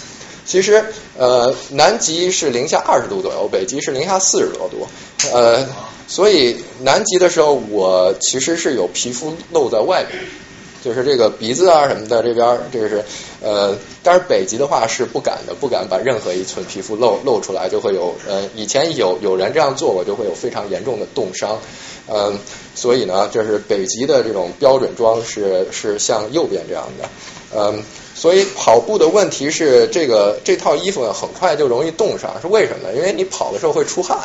Speaker 2: 其实呃南极是零下二十度左右，北极是零下四十多度。呃，所以南极的时候我其实是有皮肤露在外面。就是这个鼻子啊什么的，这边这个是呃，但是北极的话是不敢的，不敢把任何一寸皮肤露露出来，就会有呃，以前有有人这样做过，就会有非常严重的冻伤，嗯，所以呢，就是北极的这种标准装是是像右边这样的，嗯，所以跑步的问题是这个这套衣服很快就容易冻上，是为什么呢？因为你跑的时候会出汗。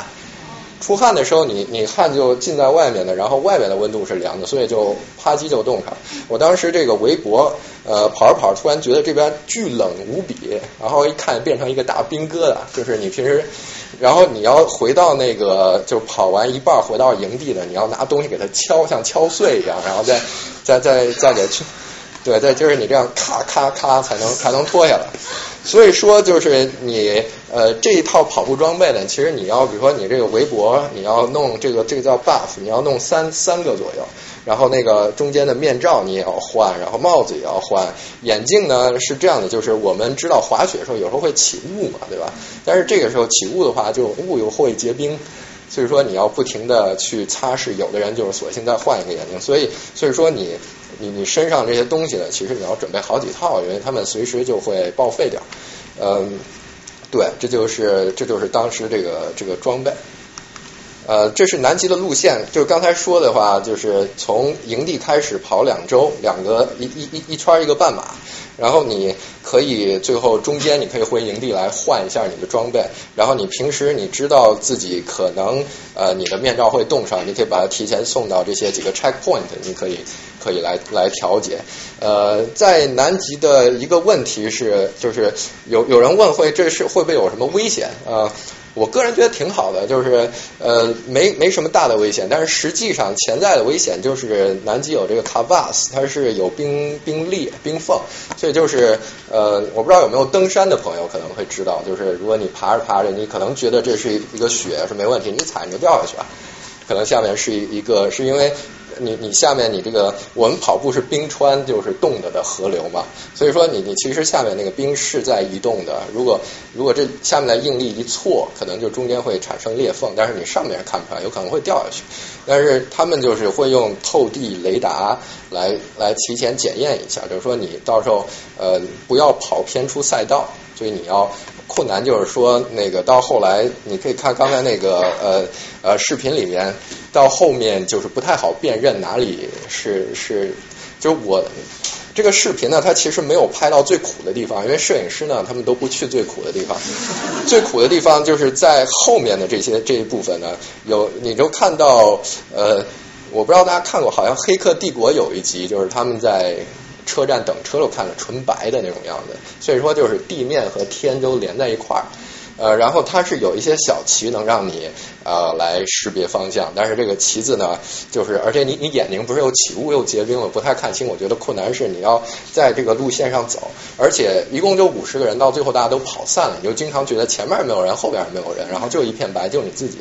Speaker 2: 出汗的时候，你你汗就浸在外面的，然后外面的温度是凉的，所以就啪叽就冻上。我当时这个围脖，呃，跑着跑着，突然觉得这边巨冷无比，然后一看变成一个大冰疙瘩，就是你平时，然后你要回到那个，就跑完一半回到营地的，你要拿东西给它敲，像敲碎一样，然后再再再再给去，对，再就是你这样咔咔咔才能才能脱下来。所以说，就是你呃这一套跑步装备呢，其实你要比如说你这个围脖，你要弄这个这个叫 buff，你要弄三三个左右，然后那个中间的面罩你也要换，然后帽子也要换，眼镜呢是这样的，就是我们知道滑雪的时候有时候会起雾嘛，对吧？但是这个时候起雾的话，就雾又会结冰。所以说你要不停的去擦拭，有的人就是索性再换一个眼镜。所以所以说你你你身上这些东西呢，其实你要准备好几套，因为他们随时就会报废掉。嗯，对，这就是这就是当时这个这个装备。呃，这是南极的路线，就是刚才说的话，就是从营地开始跑两周，两个一一一一圈一个半马，然后你可以最后中间你可以回营地来换一下你的装备，然后你平时你知道自己可能呃你的面罩会冻上，你可以把它提前送到这些几个 checkpoint，你可以可以来来调节。呃，在南极的一个问题是，就是有有人问会这是会不会有什么危险啊？我个人觉得挺好的，就是呃没没什么大的危险，但是实际上潜在的危险就是南极有这个 c a v a s 它是有冰冰裂冰缝，所以就是呃我不知道有没有登山的朋友可能会知道，就是如果你爬着爬着，你可能觉得这是一个雪是没问题，你踩你就掉下去了，可能下面是一一个是因为。你你下面你这个我们跑步是冰川就是冻的的河流嘛，所以说你你其实下面那个冰是在移动的。如果如果这下面的应力一错，可能就中间会产生裂缝，但是你上面看不出来，有可能会掉下去。但是他们就是会用透地雷达来来提前检验一下，就是说你到时候呃不要跑偏出赛道，所以你要。困难就是说，那个到后来，你可以看刚才那个呃呃视频里面，到后面就是不太好辨认哪里是是，就是我这个视频呢，它其实没有拍到最苦的地方，因为摄影师呢，他们都不去最苦的地方，最苦的地方就是在后面的这些这一部分呢，有你就看到呃，我不知道大家看过，好像《黑客帝国》有一集，就是他们在。车站等车都看着纯白的那种样子，所以说就是地面和天都连在一块儿，呃，然后它是有一些小旗能让你呃来识别方向，但是这个旗子呢，就是而且你你眼睛不是又起雾又结冰了，不太看清。我觉得困难是你要在这个路线上走，而且一共就五十个人，到最后大家都跑散了，你就经常觉得前面没有人，后边也没有人，然后就一片白，就你自己，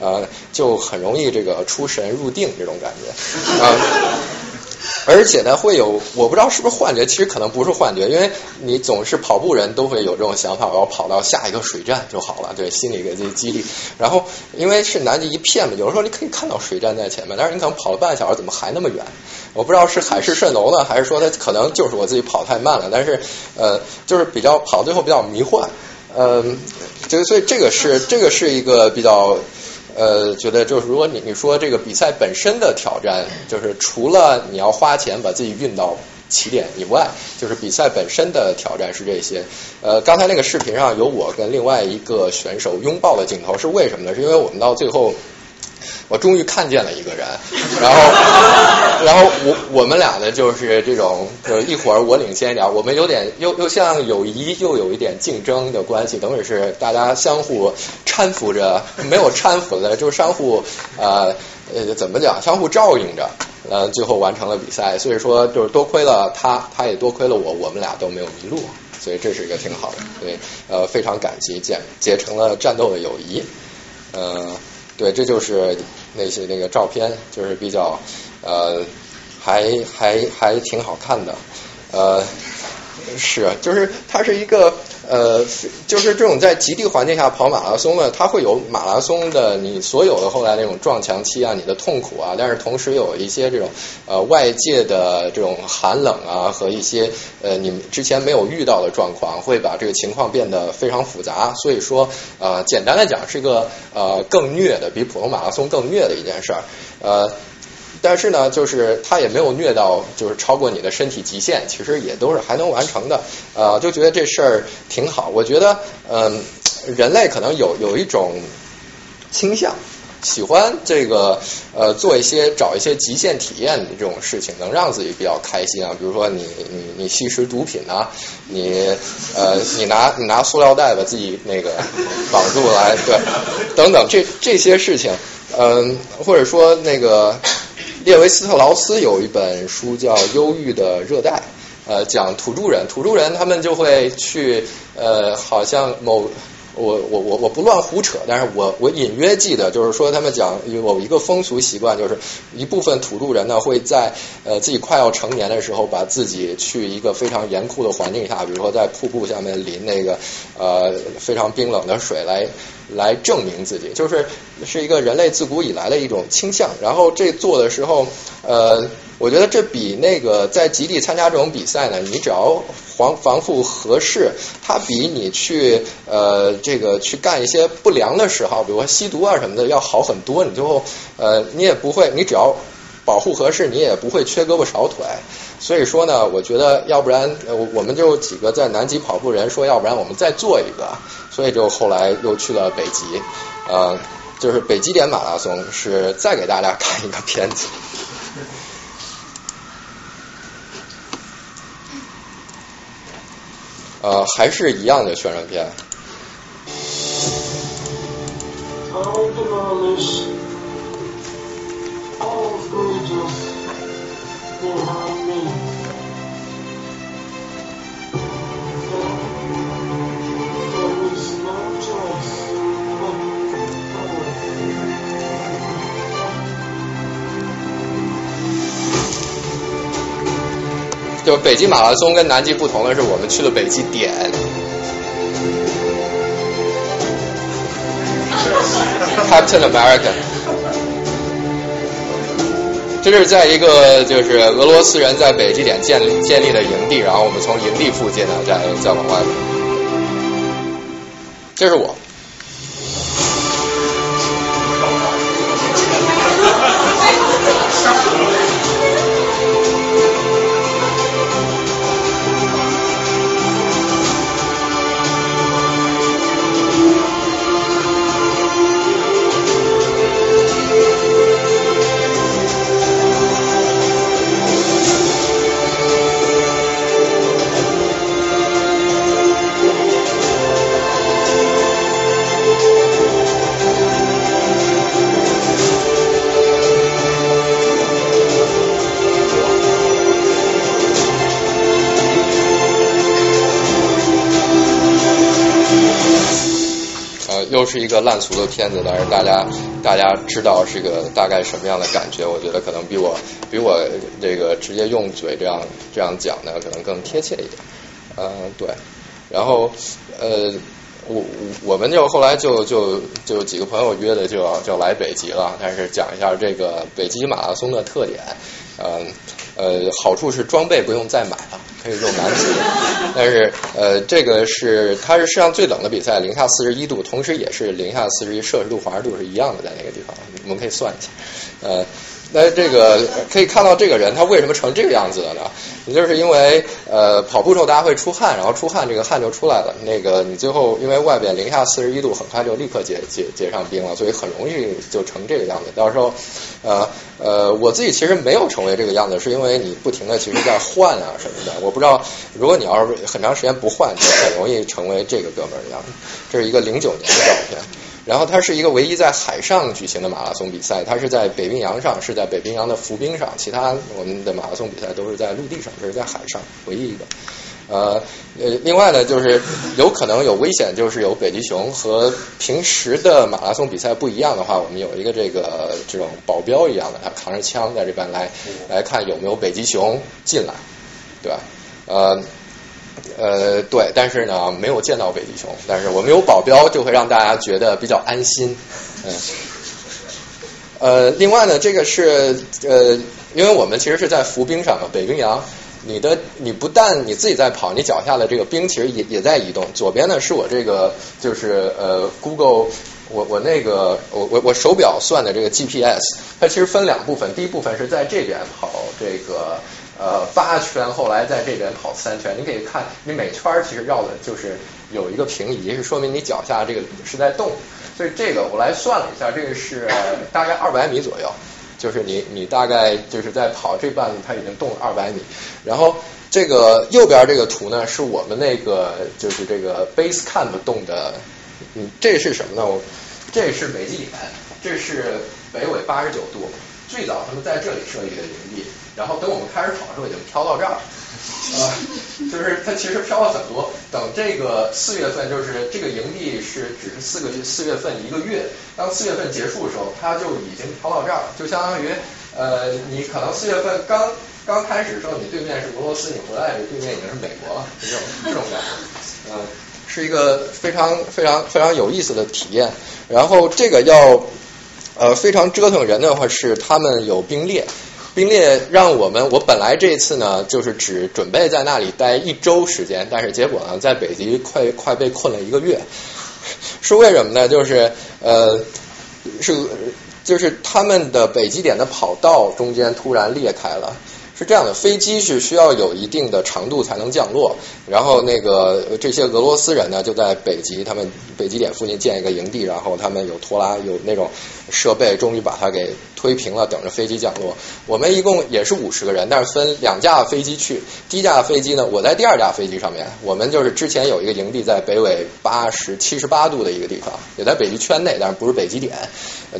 Speaker 2: 呃，就很容易这个出神入定这种感觉，啊。而且呢，会有我不知道是不是幻觉，其实可能不是幻觉，因为你总是跑步人都会有这种想法，我要跑到下一个水站就好了，对，心里给自己激励。然后因为是南极一片嘛，有的时候你可以看到水站在前面，但是你可能跑了半小时，怎么还那么远？我不知道是海市蜃楼呢，还是说它可能就是我自己跑太慢了，但是呃，就是比较跑最后比较迷幻，嗯，就所以这个是这个是一个比较。呃，觉得就是如果你你说这个比赛本身的挑战，就是除了你要花钱把自己运到起点以外，就是比赛本身的挑战是这些。呃，刚才那个视频上有我跟另外一个选手拥抱的镜头，是为什么呢？是因为我们到最后。我终于看见了一个人，然后，然后我我们俩呢就是这种，就是一会儿我领先一点，我们有点又又像友谊又有一点竞争的关系，等于是大家相互搀扶着，没有搀扶的，就是相互呃呃怎么讲，相互照应着，呃最后完成了比赛。所以说就是多亏了他，他也多亏了我，我们俩都没有迷路，所以这是一个挺好的，对，呃非常感激结结成了战斗的友谊，呃。对，这就是那些那个照片，就是比较呃，还还还挺好看的，呃，是，就是它是一个。呃，就是这种在极地环境下跑马拉松呢，它会有马拉松的你所有的后来那种撞墙期啊，你的痛苦啊，但是同时有一些这种呃外界的这种寒冷啊和一些呃你之前没有遇到的状况，会把这个情况变得非常复杂。所以说呃，简单来讲是一个呃更虐的，比普通马拉松更虐的一件事儿，呃。但是呢，就是他也没有虐到，就是超过你的身体极限，其实也都是还能完成的。呃，就觉得这事儿挺好。我觉得，嗯，人类可能有有一种倾向，喜欢这个呃做一些找一些极限体验的这种事情，能让自己比较开心啊。比如说你你你吸食毒品啊，你呃你拿你拿塑料袋把自己那个绑住来，对，等等这这些事情，嗯，或者说那个。列维斯特劳斯有一本书叫《忧郁的热带》，呃，讲土著人，土著人他们就会去，呃，好像某。我我我我不乱胡扯，但是我我隐约记得，就是说他们讲有一个风俗习惯，就是一部分土著人呢会在呃自己快要成年的时候，把自己去一个非常严酷的环境下，比如说在瀑布下面淋那个呃非常冰冷的水来来证明自己，就是是一个人类自古以来的一种倾向。然后这做的时候，呃。我觉得这比那个在极地参加这种比赛呢，你只要防防护合适，它比你去呃这个去干一些不良的时候，比如说吸毒啊什么的要好很多。你最后呃你也不会，你只要保护合适，你也不会缺胳膊少腿。所以说呢，我觉得要不然我我们就几个在南极跑步人说，要不然我们再做一个。所以就后来又去了北极，呃，就是北极点马拉松是再给大家 看一个片子。呃，还是一样的宣传片。就北极马拉松跟南极不同的是，我们去了北极点。Captain America，这是在一个就是俄罗斯人在北极点建立建立的营地，然后我们从营地附近呢再再往外。这是我。都是一个烂俗的片子，但是大家大家知道是个大概什么样的感觉。我觉得可能比我比我这个直接用嘴这样这样讲呢，可能更贴切一点。嗯，对。然后呃，我我们就后来就就就几个朋友约的就就来北极了，但是讲一下这个北极马拉松的特点。嗯呃，好处是装备不用再买了，可以用男子。但是呃，这个是它是世界上最冷的比赛，零下四十一度，同时也是零下四十一摄氏度、华氏度是一样的，在那个地方，我们可以算一下。呃，那这个可以看到这个人他为什么成这个样子的呢？也就是因为呃跑步时候大家会出汗，然后出汗这个汗就出来了。那个你最后因为外边零下四十一度，很快就立刻结结结上冰了，所以很容易就成这个样子。到时候呃呃我自己其实没有成为这个样子，是因为你不停的其实在换啊什么的。我不知道如果你要是很长时间不换，就很容易成为这个哥们儿的样子。这是一个零九年的照片。然后它是一个唯一在海上举行的马拉松比赛，它是在北冰洋上，是在北冰洋的浮冰上，其他我们的马拉松比赛都是在陆地上，这是在海上唯一一个。呃呃，另外呢，就是有可能有危险，就是有北极熊和平时的马拉松比赛不一样的话，我们有一个这个这种保镖一样的，他扛着枪在这边来来看有没有北极熊进来，对吧？呃。呃，对，但是呢，没有见到北极熊，但是我们有保镖，就会让大家觉得比较安心。嗯，呃，另外呢，这个是呃，因为我们其实是在浮冰上嘛北冰洋，你的你不但你自己在跑，你脚下的这个冰其实也也在移动。左边呢是我这个就是呃，Google，我我那个我我我手表算的这个 GPS，它其实分两部分，第一部分是在这边跑这个。呃，八圈，后来在这边跑三圈，你可以看，你每圈其实绕的就是有一个平移，是说明你脚下这个是在动。所以这个我来算了一下，这个是大概二百米左右，就是你你大概就是在跑这半，它已经动了二百米。然后这个右边这个图呢，是我们那个就是这个 base camp 动的，嗯，这是什么呢？我这是北极点，这是北纬八十九度，最早他们在这里设立的营地。然后等我们开始跑的时候，已经飘到这儿，呃，就是它其实飘了很多。等这个四月份，就是这个营地是只是四个月，四月份一个月。当四月份结束的时候，它就已经飘到这儿，就相当于呃，你可能四月份刚刚开始的时候，你对面是俄罗斯，你回来对面已经是美国了，这种这种感觉，嗯，是一个非常非常非常有意思的体验。然后这个要呃非常折腾人的话，是他们有冰裂。冰裂让我们，我本来这次呢就是只准备在那里待一周时间，但是结果呢在北极快快被困了一个月，是为什么呢？就是呃是就是他们的北极点的跑道中间突然裂开了。是这样的，飞机是需要有一定的长度才能降落，然后那个这些俄罗斯人呢就在北极，他们北极点附近建一个营地，然后他们有拖拉，有那种设备，终于把它给推平了，等着飞机降落。我们一共也是五十个人，但是分两架飞机去。第一架飞机呢，我在第二架飞机上面，我们就是之前有一个营地在北纬八十七十八度的一个地方，也在北极圈内，但是不是北极点，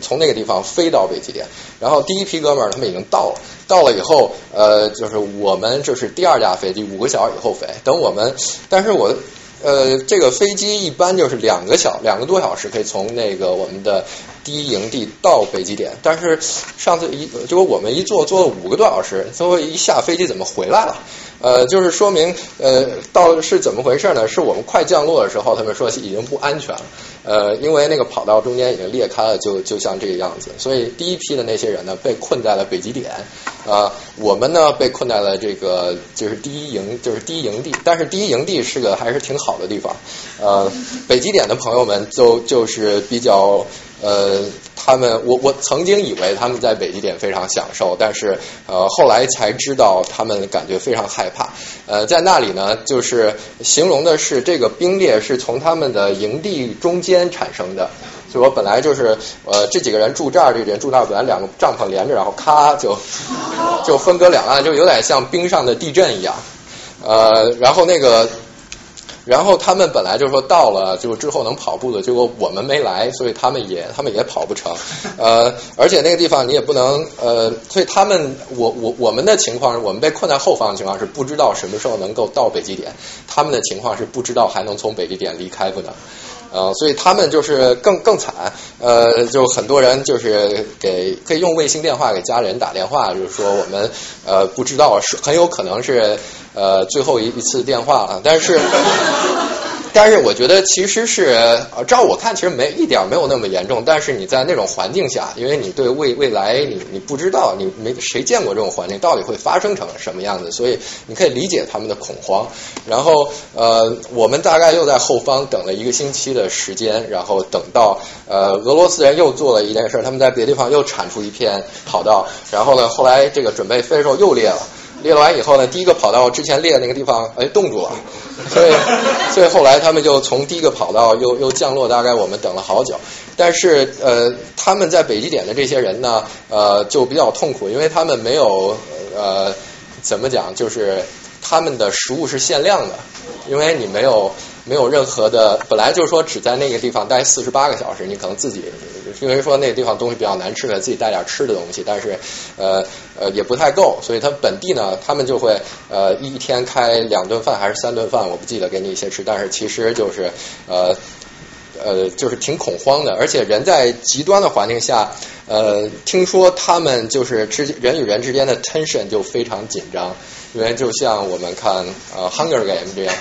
Speaker 2: 从那个地方飞到北极点。然后第一批哥们儿他们已经到了，到了以后，呃。就是我们这是第二架飞机，五个小时以后飞。等我们，但是我呃，这个飞机一般就是两个小两个多小时可以从那个我们的第一营地到北极点。但是上次一，结果我们一坐坐了五个多小时，最后一下飞机怎么回来了？呃，就是说明呃，到是怎么回事呢？是我们快降落的时候，他们说已经不安全了。呃，因为那个跑道中间已经裂开了，就就像这个样子。所以第一批的那些人呢，被困在了北极点。啊，我们呢被困在了这个就是第一营，就是第一营地。但是第一营地是个还是挺好的地方。呃，北极点的朋友们就就是比较。呃，他们我我曾经以为他们在北极点非常享受，但是呃后来才知道他们感觉非常害怕。呃，在那里呢，就是形容的是这个冰裂是从他们的营地中间产生的。所以我本来就是呃这几个人住这儿，这人住那儿，本来两个帐篷连着，然后咔就 就分隔两岸，就有点像冰上的地震一样。呃，然后那个。然后他们本来就说到了，就之后能跑步的，结果我们没来，所以他们也他们也跑不成。呃，而且那个地方你也不能呃，所以他们我我我们的情况，我们被困在后方的情况是不知道什么时候能够到北极点，他们的情况是不知道还能从北极点离开不能。呃，所以他们就是更更惨，呃，就很多人就是给可以用卫星电话给家人打电话，就是说我们呃不知道是很有可能是呃最后一一次电话了，但是。但是我觉得其实是，照我看，其实没一点没有那么严重。但是你在那种环境下，因为你对未未来你你不知道，你没谁见过这种环境到底会发生成什么样子，所以你可以理解他们的恐慌。然后呃，我们大概又在后方等了一个星期的时间，然后等到呃俄罗斯人又做了一件事，他们在别的地方又铲出一片跑道，然后呢，后来这个准备飞的时候又裂了。裂完以后呢，第一个跑道之前列的那个地方哎冻住了，所以 所以后来他们就从第一个跑道又又降落，大概我们等了好久。但是呃，他们在北极点的这些人呢，呃，就比较痛苦，因为他们没有呃怎么讲，就是他们的食物是限量的，因为你没有。没有任何的，本来就是说只在那个地方待四十八个小时，你可能自己因为说那个地方东西比较难吃的，自己带点吃的东西，但是呃呃也不太够，所以他本地呢，他们就会呃一天开两顿饭还是三顿饭，我不记得给你一些吃，但是其实就是呃呃就是挺恐慌的，而且人在极端的环境下，呃听说他们就是之人与人之间的 tension 就非常紧张。因为就像我们看呃《Hunger Game》这样，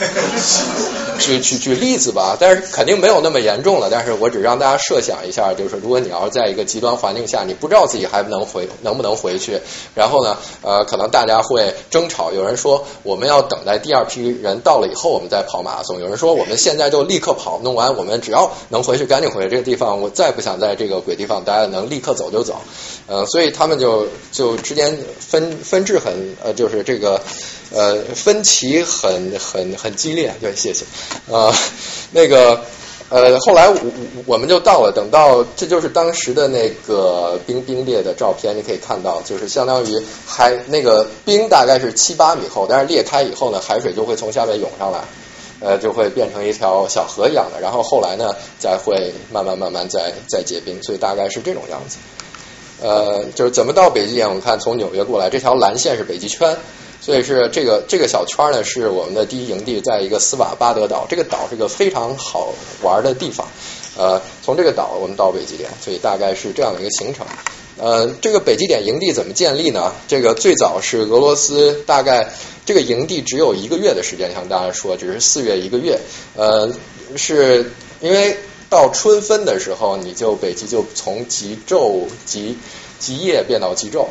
Speaker 2: 举举举例子吧，但是肯定没有那么严重了。但是我只让大家设想一下，就是如果你要是在一个极端环境下，你不知道自己还能回能不能回去，然后呢，呃，可能大家会争吵。有人说我们要等待第二批人到了以后，我们再跑马拉松；有人说我们现在就立刻跑，弄完我们只要能回去，赶紧回这个地方。我再不想在这个鬼地方待了，能立刻走就走。呃，所以他们就就之间分分制很呃，就是这个。呃，分歧很很很激烈，对，谢谢。啊，那个呃，后来我我们就到了，等到这就是当时的那个冰冰裂的照片，你可以看到，就是相当于海那个冰大概是七八米厚，但是裂开以后呢，海水就会从下面涌上来，呃，就会变成一条小河一样的，然后后来呢，再会慢慢慢慢再再结冰，所以大概是这种样子。呃，就是怎么到北极点？我们看从纽约过来，这条蓝线是北极圈。所以是这个这个小圈呢，是我们的第一营地，在一个斯瓦巴德岛。这个岛是个非常好玩的地方。呃，从这个岛我们到北极点，所以大概是这样的一个行程。呃，这个北极点营地怎么建立呢？这个最早是俄罗斯，大概这个营地只有一个月的时间，向大家说，只是四月一个月。呃，是因为到春分的时候，你就北极就从极昼极极夜变到极昼。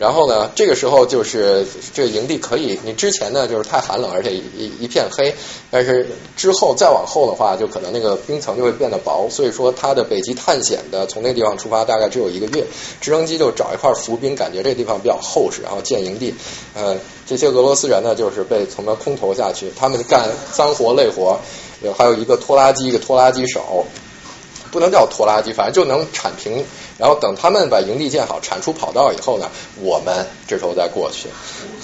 Speaker 2: 然后呢，这个时候就是这个营地可以，你之前呢就是太寒冷，而且一一片黑。但是之后再往后的话，就可能那个冰层就会变得薄。所以说，它的北极探险的从那地方出发，大概只有一个月。直升机就找一块浮冰，感觉这地方比较厚实，然后建营地。呃，这些俄罗斯人呢，就是被从那空投下去，他们干脏活累活，还有一个拖拉机，一个拖拉机手。不能叫拖拉机，反正就能铲平。然后等他们把营地建好，铲出跑道以后呢，我们这时候再过去。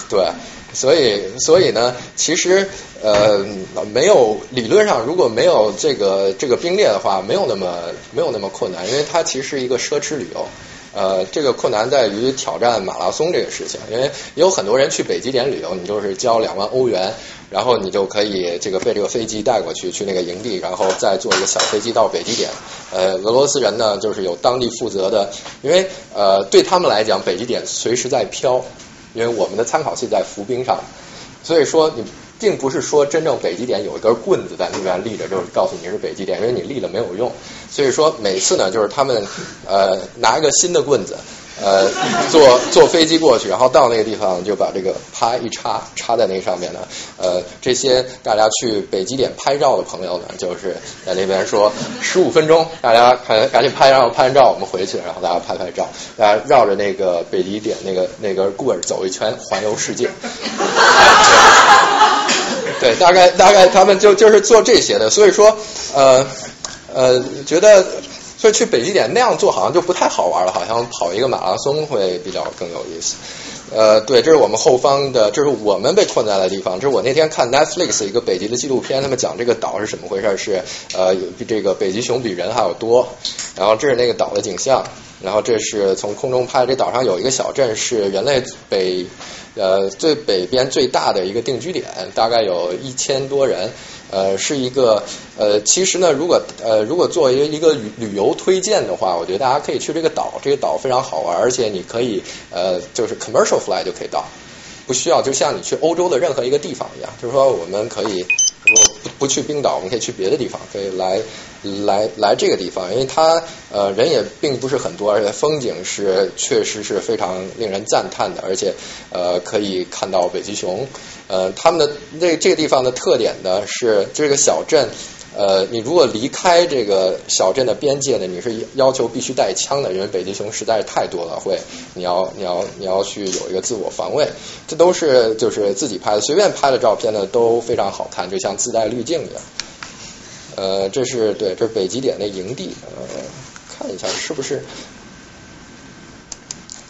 Speaker 2: 对，所以所以呢，其实呃没有理论上如果没有这个这个冰裂的话，没有那么没有那么困难，因为它其实是一个奢侈旅游。呃，这个困难在于挑战马拉松这个事情，因为有很多人去北极点旅游，你就是交两万欧元。然后你就可以这个被这个飞机带过去，去那个营地，然后再坐一个小飞机到北极点。呃，俄罗斯人呢，就是有当地负责的，因为呃，对他们来讲，北极点随时在飘，因为我们的参考系在浮冰上，所以说你并不是说真正北极点有一根棍子在那边立着，就是告诉你是北极点，因为你立了没有用。所以说每次呢，就是他们呃拿一个新的棍子。呃，坐坐飞机过去，然后到那个地方就把这个啪一插，插在那上面呢。呃，这些大家去北极点拍照的朋友呢，就是在那边说十五分钟，大家赶赶紧拍，然后拍完照我们回去，然后大家拍拍照，大家绕着那个北极点那个那根棍走一圈，环游世界。对，大概大概他们就就是做这些的，所以说呃呃觉得。所以去北极点那样做好像就不太好玩了，好像跑一个马拉松会比较更有意思。呃，对，这是我们后方的，这是我们被困在的地方。这是我那天看 Netflix 一个北极的纪录片，他们讲这个岛是怎么回事，是呃，比这个北极熊比人还要多。然后这是那个岛的景象。然后这是从空中拍，这岛上有一个小镇，是人类北呃最北边最大的一个定居点，大概有一千多人。呃，是一个呃，其实呢，如果呃如果作为一个旅旅游推荐的话，我觉得大家可以去这个岛，这个岛非常好玩，而且你可以呃就是 commercial fly 就可以到，不需要就像你去欧洲的任何一个地方一样，就是说我们可以如果不不去冰岛，我们可以去别的地方，可以来来来这个地方，因为它呃人也并不是很多，而且风景是确实是非常令人赞叹的，而且呃可以看到北极熊。呃，他们的这这个地方的特点呢是这个小镇，呃，你如果离开这个小镇的边界呢，你是要求必须带枪的，因为北极熊实在是太多了，会你要你要你要去有一个自我防卫。这都是就是自己拍的，随便拍的照片呢都非常好看，就像自带滤镜一样。呃，这是对，这是北极点的营地，呃，看一下是不是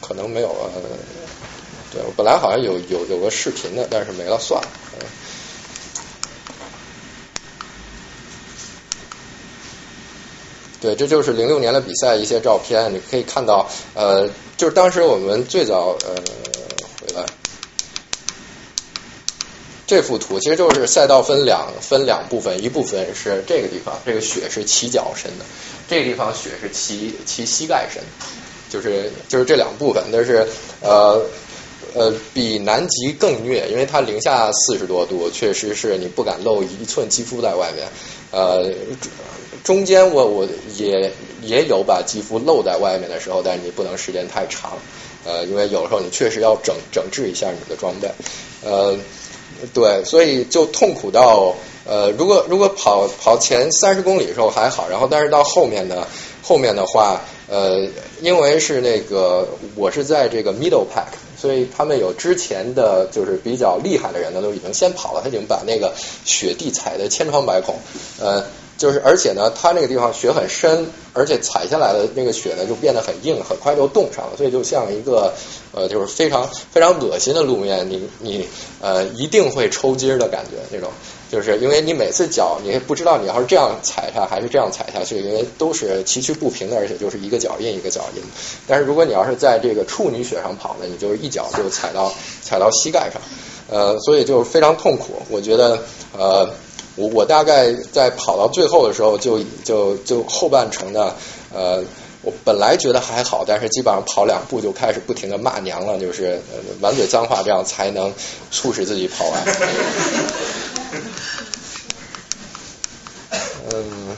Speaker 2: 可能没有呃。对，我本来好像有有有个视频的，但是没了，算了。对，这就是零六年的比赛一些照片，你可以看到，呃，就是当时我们最早呃回来，这幅图其实就是赛道分两分两部分，一部分是这个地方，这个雪是齐脚深的，这个地方雪是齐齐膝盖深，就是就是这两部分，但是呃。呃，比南极更虐，因为它零下四十多度，确实是你不敢露一寸肌肤在外面。呃，中间我我也也有把肌肤露在外面的时候，但是你不能时间太长。呃，因为有时候你确实要整整治一下你的装备。呃，对，所以就痛苦到呃，如果如果跑跑前三十公里的时候还好，然后但是到后面呢，后面的话，呃，因为是那个我是在这个 middle pack。所以他们有之前的就是比较厉害的人呢，都已经先跑了，他已经把那个雪地踩得千疮百孔，呃，就是而且呢，它那个地方雪很深，而且踩下来的那个雪呢就变得很硬，很快就冻上了，所以就像一个呃，就是非常非常恶心的路面，你你呃一定会抽筋儿的感觉那种。就是因为你每次脚，你不知道你要是这样踩下还是这样踩下去，因为都是崎岖不平的，而且就是一个脚印一个脚印。但是如果你要是在这个处女雪上跑呢，你就一脚就踩到踩到膝盖上，呃，所以就非常痛苦。我觉得，呃，我我大概在跑到最后的时候，就就就后半程的，呃。我本来觉得还好，但是基本上跑两步就开始不停的骂娘了，就是满嘴脏话，这样才能促使自己跑完。嗯，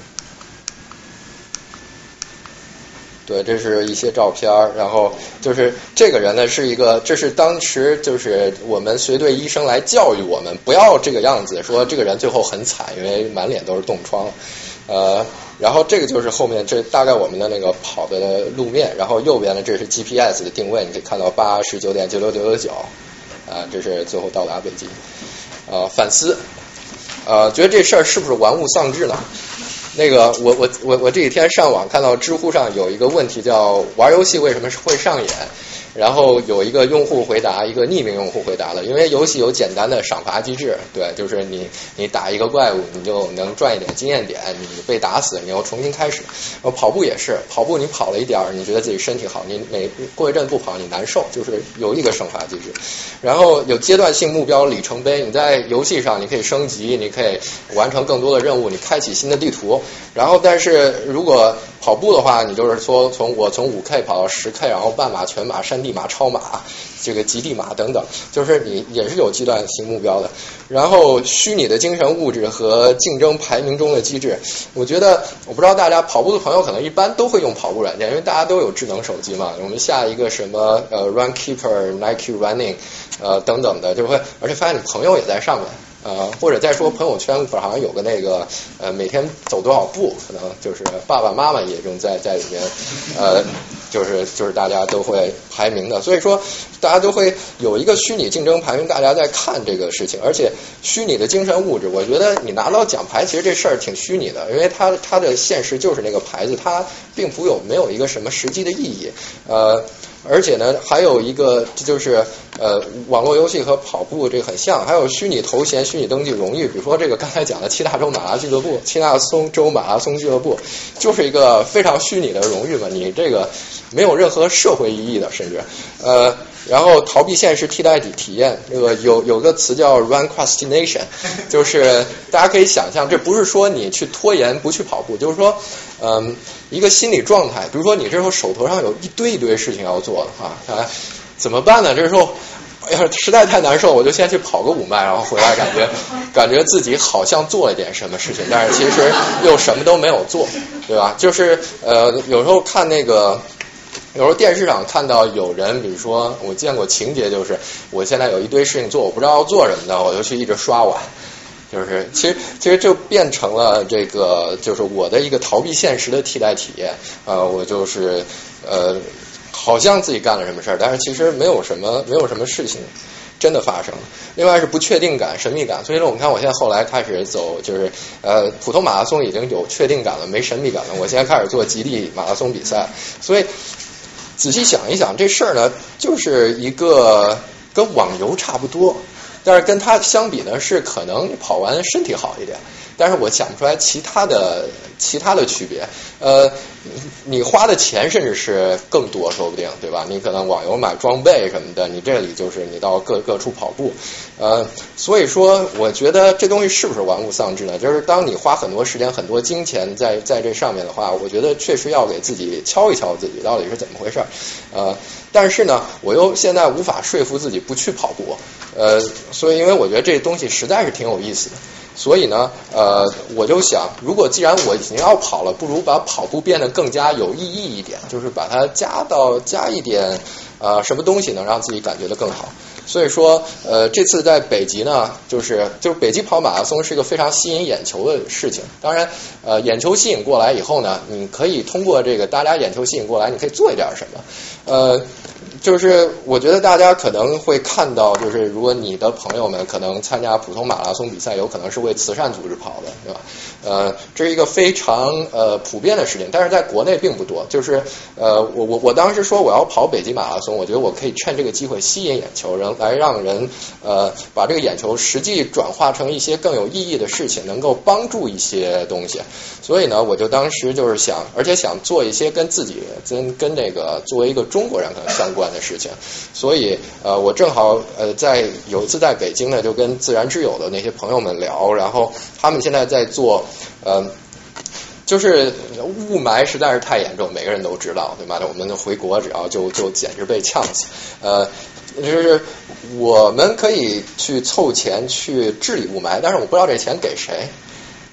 Speaker 2: 对，这是一些照片然后就是这个人呢是一个，这是当时就是我们随队医生来教育我们不要这个样子，说这个人最后很惨，因为满脸都是冻疮，呃。然后这个就是后面这大概我们的那个跑的路面，然后右边呢这是 GPS 的定位，你可以看到八十九点九九九九九，啊，这是最后到达北极。啊，反思，呃，觉得这事儿是不是玩物丧志呢？那个我我我我这几天上网看到知乎上有一个问题叫玩游戏为什么会上瘾？然后有一个用户回答，一个匿名用户回答了，因为游戏有简单的赏罚机制，对，就是你你打一个怪物，你就能赚一点经验点，你被打死，你要重新开始。然后跑步也是，跑步你跑了一点儿，你觉得自己身体好，你每过一阵不跑你难受，就是有一个赏罚机制。然后有阶段性目标里程碑，你在游戏上你可以升级，你可以完成更多的任务，你开启新的地图。然后但是如果跑步的话，你就是说从我从五 K 跑到十 K，然后半马、全马、山地立马、超马，这个极地马等等，就是你也是有阶段性目标的。然后虚拟的精神物质和竞争排名中的机制，我觉得我不知道大家跑步的朋友可能一般都会用跑步软件，因为大家都有智能手机嘛。我们下一个什么呃 Runkeeper、Nike Running 呃等等的，就会而且发现你朋友也在上面。呃，或者再说朋友圈好像有个那个呃，每天走多少步，可能就是爸爸妈妈也正在在里面，呃，就是就是大家都会排名的，所以说大家都会有一个虚拟竞争排名，大家在看这个事情，而且虚拟的精神物质，我觉得你拿到奖牌，其实这事儿挺虚拟的，因为它它的现实就是那个牌子，它并不有没有一个什么实际的意义，呃。而且呢，还有一个就是呃，网络游戏和跑步这个很像，还有虚拟头衔、虚拟登记荣誉，比如说这个刚才讲的七大洲马拉俱乐部、七大松州马拉松俱乐部，就是一个非常虚拟的荣誉嘛，你这个没有任何社会意义的，甚至呃。然后逃避现实替代体体验，那个有有个词叫 run procrastination，就是大家可以想象，这不是说你去拖延不去跑步，就是说，嗯，一个心理状态。比如说你这时候手头上有一堆一堆事情要做的啊，怎么办呢？这时候，哎呀，实在太难受，我就先去跑个五迈，然后回来感觉 感觉自己好像做了点什么事情，但是其实又什么都没有做，对吧？就是呃，有时候看那个。有时候电视上看到有人，比如说我见过情节，就是我现在有一堆事情做，我不知道要做什么的，我就去一直刷碗，就是其实其实就变成了这个，就是我的一个逃避现实的替代体验啊，我就是呃，好像自己干了什么事儿，但是其实没有什么没有什么事情真的发生。另外是不确定感、神秘感，所以说我们看我现在后来开始走，就是呃，普通马拉松已经有确定感了，没神秘感了，我现在开始做极地马拉松比赛，所以。仔细想一想，这事儿呢，就是一个跟网游差不多，但是跟它相比呢，是可能跑完身体好一点。但是我想不出来其他的其他的区别，呃，你花的钱甚至是更多，说不定，对吧？你可能网游买装备什么的，你这里就是你到各各处跑步，呃，所以说，我觉得这东西是不是玩物丧志呢？就是当你花很多时间、很多金钱在在这上面的话，我觉得确实要给自己敲一敲自己到底是怎么回事儿，呃，但是呢，我又现在无法说服自己不去跑步，呃，所以因为我觉得这东西实在是挺有意思的。所以呢，呃，我就想，如果既然我已经要跑了，不如把跑步变得更加有意义一点，就是把它加到加一点，呃，什么东西能让自己感觉的更好。所以说，呃，这次在北极呢，就是就是北极跑马拉松是一个非常吸引眼球的事情。当然，呃，眼球吸引过来以后呢，你可以通过这个大家眼球吸引过来，你可以做一点什么，呃。就是我觉得大家可能会看到，就是如果你的朋友们可能参加普通马拉松比赛，有可能是为慈善组织跑的，对吧？呃，这是一个非常呃普遍的事情，但是在国内并不多。就是呃，我我我当时说我要跑北京马拉松，我觉得我可以趁这个机会吸引眼球，让来让人呃把这个眼球实际转化成一些更有意义的事情，能够帮助一些东西。所以呢，我就当时就是想，而且想做一些跟自己跟跟那个作为一个中国人可能相关的事情。所以呃，我正好呃在有一次在北京呢，就跟自然之友的那些朋友们聊，然后他们现在在做。嗯，就是雾霾实在是太严重，每个人都知道，对吧？我们回国只要就就简直被呛死。呃，就是我们可以去凑钱去治理雾霾，但是我不知道这钱给谁。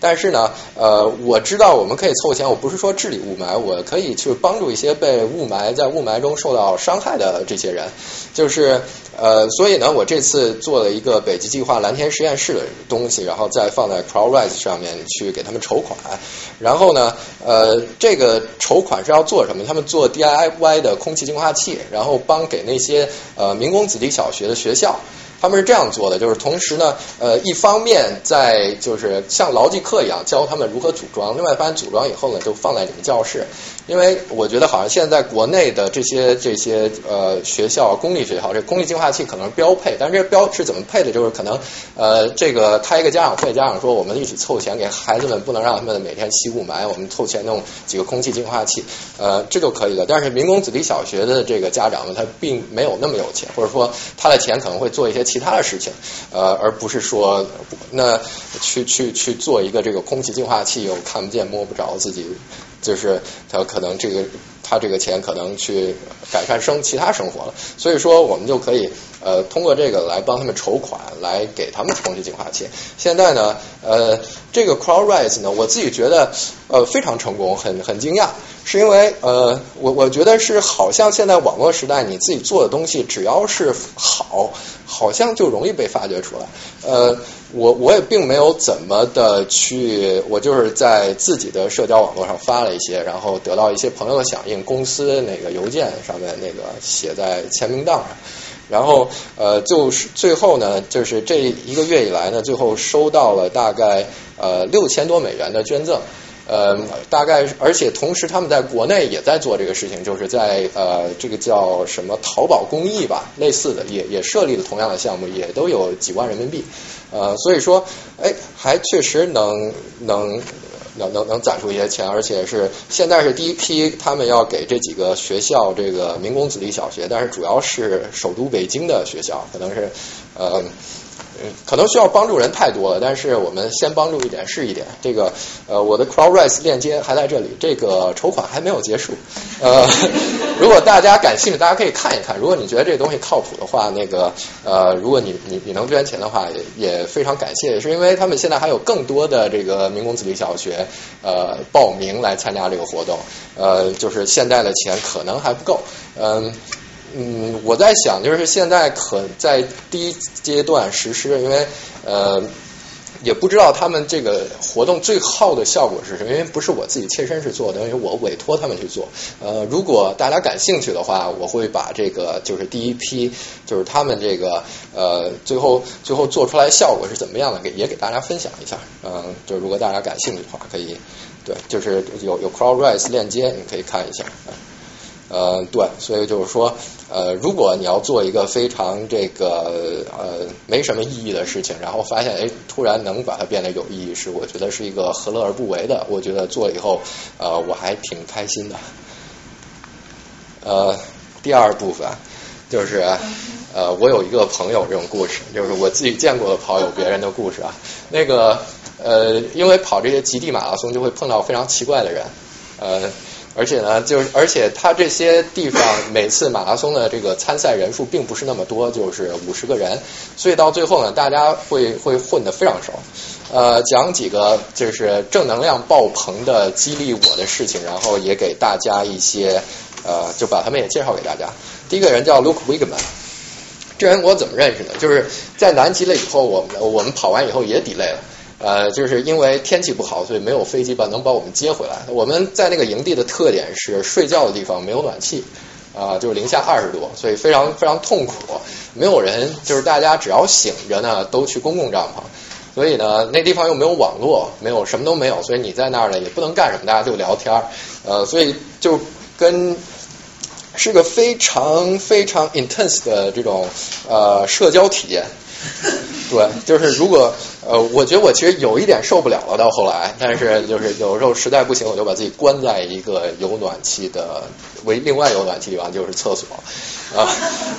Speaker 2: 但是呢，呃，我知道我们可以凑钱。我不是说治理雾霾，我可以去帮助一些被雾霾在雾霾中受到伤害的这些人。就是呃，所以呢，我这次做了一个北极计划蓝天实验室的东西，然后再放在 CrowdRise 上面去给他们筹款。然后呢，呃，这个筹款是要做什么？他们做 DIY 的空气净化器，然后帮给那些呃民工子弟小学的学校。他们是这样做的，就是同时呢，呃，一方面在就是像牢记课一样教他们如何组装，另外发现组装以后呢，就放在你们教室。因为我觉得好像现在国内的这些这些呃学校，公立学校这空气净化器可能是标配，但是这标是怎么配的？就是可能呃这个开一个家长会，家长说我们一起凑钱给孩子们，不能让他们每天吸雾霾，我们凑钱弄几个空气净化器，呃这就可以了。但是民工子弟小学的这个家长们，他并没有那么有钱，或者说他的钱可能会做一些其他的事情，呃而不是说那去去去做一个这个空气净化器又看不见摸不着自己。就是他可能这个他这个钱可能去改善生其他生活了，所以说我们就可以呃通过这个来帮他们筹款，来给他们空气净化器。现在呢呃这个 CrowdRise 呢，我自己觉得呃非常成功，很很惊讶，是因为呃我我觉得是好像现在网络时代你自己做的东西只要是好，好像就容易被发掘出来呃。我我也并没有怎么的去，我就是在自己的社交网络上发了一些，然后得到一些朋友的响应，公司那个邮件上面那个写在签名档上，然后呃就是最后呢，就是这一个月以来呢，最后收到了大概呃六千多美元的捐赠。呃，大概而且同时他们在国内也在做这个事情，就是在呃这个叫什么淘宝公益吧，类似的也也设立了同样的项目，也都有几万人民币，呃，所以说，哎，还确实能能。能能能攒出一些钱，而且是现在是第一批，他们要给这几个学校这个民工子弟小学，但是主要是首都北京的学校，可能是呃。可能需要帮助人太多了，但是我们先帮助一点是一点。这个呃，我的 CrowdRise 链接还在这里，这个筹款还没有结束。呃，如果大家感兴趣，大家可以看一看。如果你觉得这东西靠谱的话，那个呃，如果你你你能捐钱的话，也也非常感谢。是因为他们现在还有更多的这个民工子弟小学呃报名来参加这个活动，呃，就是现在的钱可能还不够，嗯。嗯，我在想，就是现在可在第一阶段实施，因为呃也不知道他们这个活动最后的效果是什么，因为不是我自己切身是做的，因为我委托他们去做。呃，如果大家感兴趣的话，我会把这个就是第一批，就是他们这个呃最后最后做出来效果是怎么样的，给也给大家分享一下。嗯，就如果大家感兴趣的话，可以对，就是有有 CrowdRise 链接，你可以看一下。呃，对，所以就是说，呃，如果你要做一个非常这个呃没什么意义的事情，然后发现哎突然能把它变得有意义，是我觉得是一个何乐而不为的。我觉得做了以后，呃，我还挺开心的。呃，第二部分就是呃，我有一个朋友这种故事，就是我自己见过的跑友别人的故事啊。那个呃，因为跑这些极地马拉松就会碰到非常奇怪的人，呃。而且呢，就是而且它这些地方每次马拉松的这个参赛人数并不是那么多，就是五十个人，所以到最后呢，大家会会混得非常熟。呃，讲几个就是正能量爆棚的激励我的事情，然后也给大家一些呃，就把他们也介绍给大家。第一个人叫 Luke Wigman，这人我怎么认识呢？就是在南极了以后，我们我们跑完以后也 delay 了。呃，就是因为天气不好，所以没有飞机把能把我们接回来。我们在那个营地的特点是睡觉的地方没有暖气，啊，就是零下二十度，所以非常非常痛苦。没有人，就是大家只要醒着呢，都去公共帐篷。所以呢，那地方又没有网络，没有什么都没有，所以你在那儿呢也不能干什么，大家就聊天儿呃，所以就跟是个非常非常 intense 的这种呃社交体验。对，就是如果呃，我觉得我其实有一点受不了了，到后来，但是就是有时候实在不行，我就把自己关在一个有暖气的，为另外有暖气地方，就是厕所啊。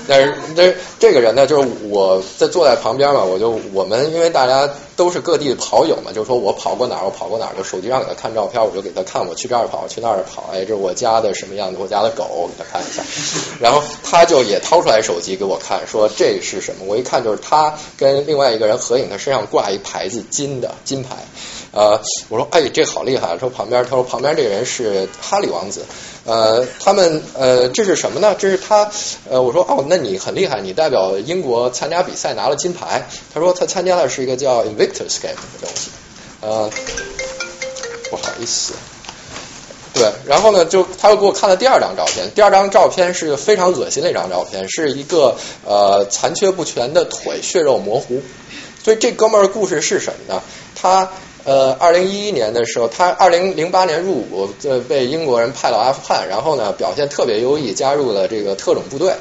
Speaker 2: 但是但是这个人呢，就是我在坐在旁边嘛，我就我们因为大家都是各地的跑友嘛，就是说我跑过哪儿，我跑过哪儿，就手机上给他看照片，我就给他看我去这儿跑，去那儿跑，哎，这是我家的什么样子，我家的狗，我给他看一下。然后他就也掏出来手机给我看，说这是什么？我一看就是他跟另外一个人合影，他身上挂一牌子金的金牌。呃，我说哎，这好厉害。说旁边，他说旁边这个人是哈利王子。呃，他们呃，这是什么呢？这是他呃，我说哦，那你很厉害，你代表英国参加比赛拿了金牌。他说他参加的是一个叫 Invictus Game 的东西。呃，不好意思。对，然后呢，就他又给我看了第二张照片。第二张照片是非常恶心的一张照片，是一个呃残缺不全的腿，血肉模糊。所以这哥们儿的故事是什么呢？他呃，二零一一年的时候，他二零零八年入伍，呃，被英国人派到阿富汗，然后呢，表现特别优异，加入了这个特种部队。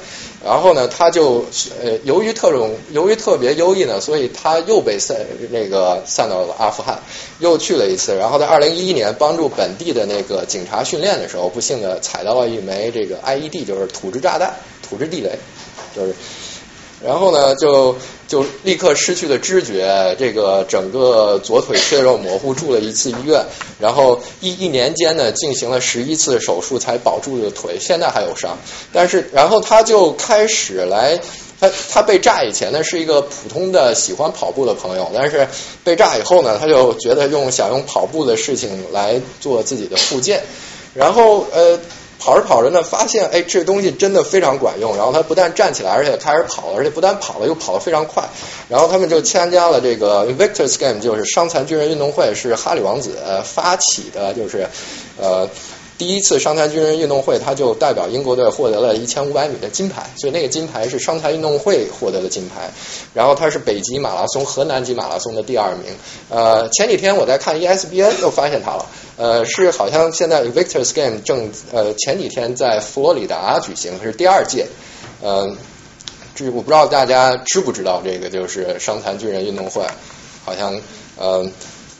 Speaker 2: 然后呢，他就呃，由于特种，由于特别优异呢，所以他又被散那个散到了阿富汗，又去了一次。然后在二零一一年帮助本地的那个警察训练的时候，不幸的踩到了一枚这个 IED，就是土制炸弹、土制地雷，就是。然后呢，就就立刻失去了知觉，这个整个左腿血肉模糊，住了一次医院，然后一一年间呢，进行了十一次手术才保住了腿，现在还有伤。但是，然后他就开始来，他他被炸以前呢是一个普通的喜欢跑步的朋友，但是被炸以后呢，他就觉得用想用跑步的事情来做自己的复健，然后呃。跑着跑着呢，发现哎，这东西真的非常管用。然后他不但站起来，而且开始跑了，而且不但跑了，又跑得非常快。然后他们就参加了这个 Victor's Game，就是伤残军人运动会，是哈里王子发起的，就是呃第一次伤残军人运动会，他就代表英国队获得了一千五百米的金牌，所以那个金牌是伤残运动会获得的金牌。然后他是北极马拉松和南极马拉松的第二名。呃，前几天我在看 ESPN 又发现他了，呃，是好像现在 Victor's Game 正呃前几天在佛罗里达举行，是第二届。呃，这我不知道大家知不知道这个就是伤残军人运动会，好像呃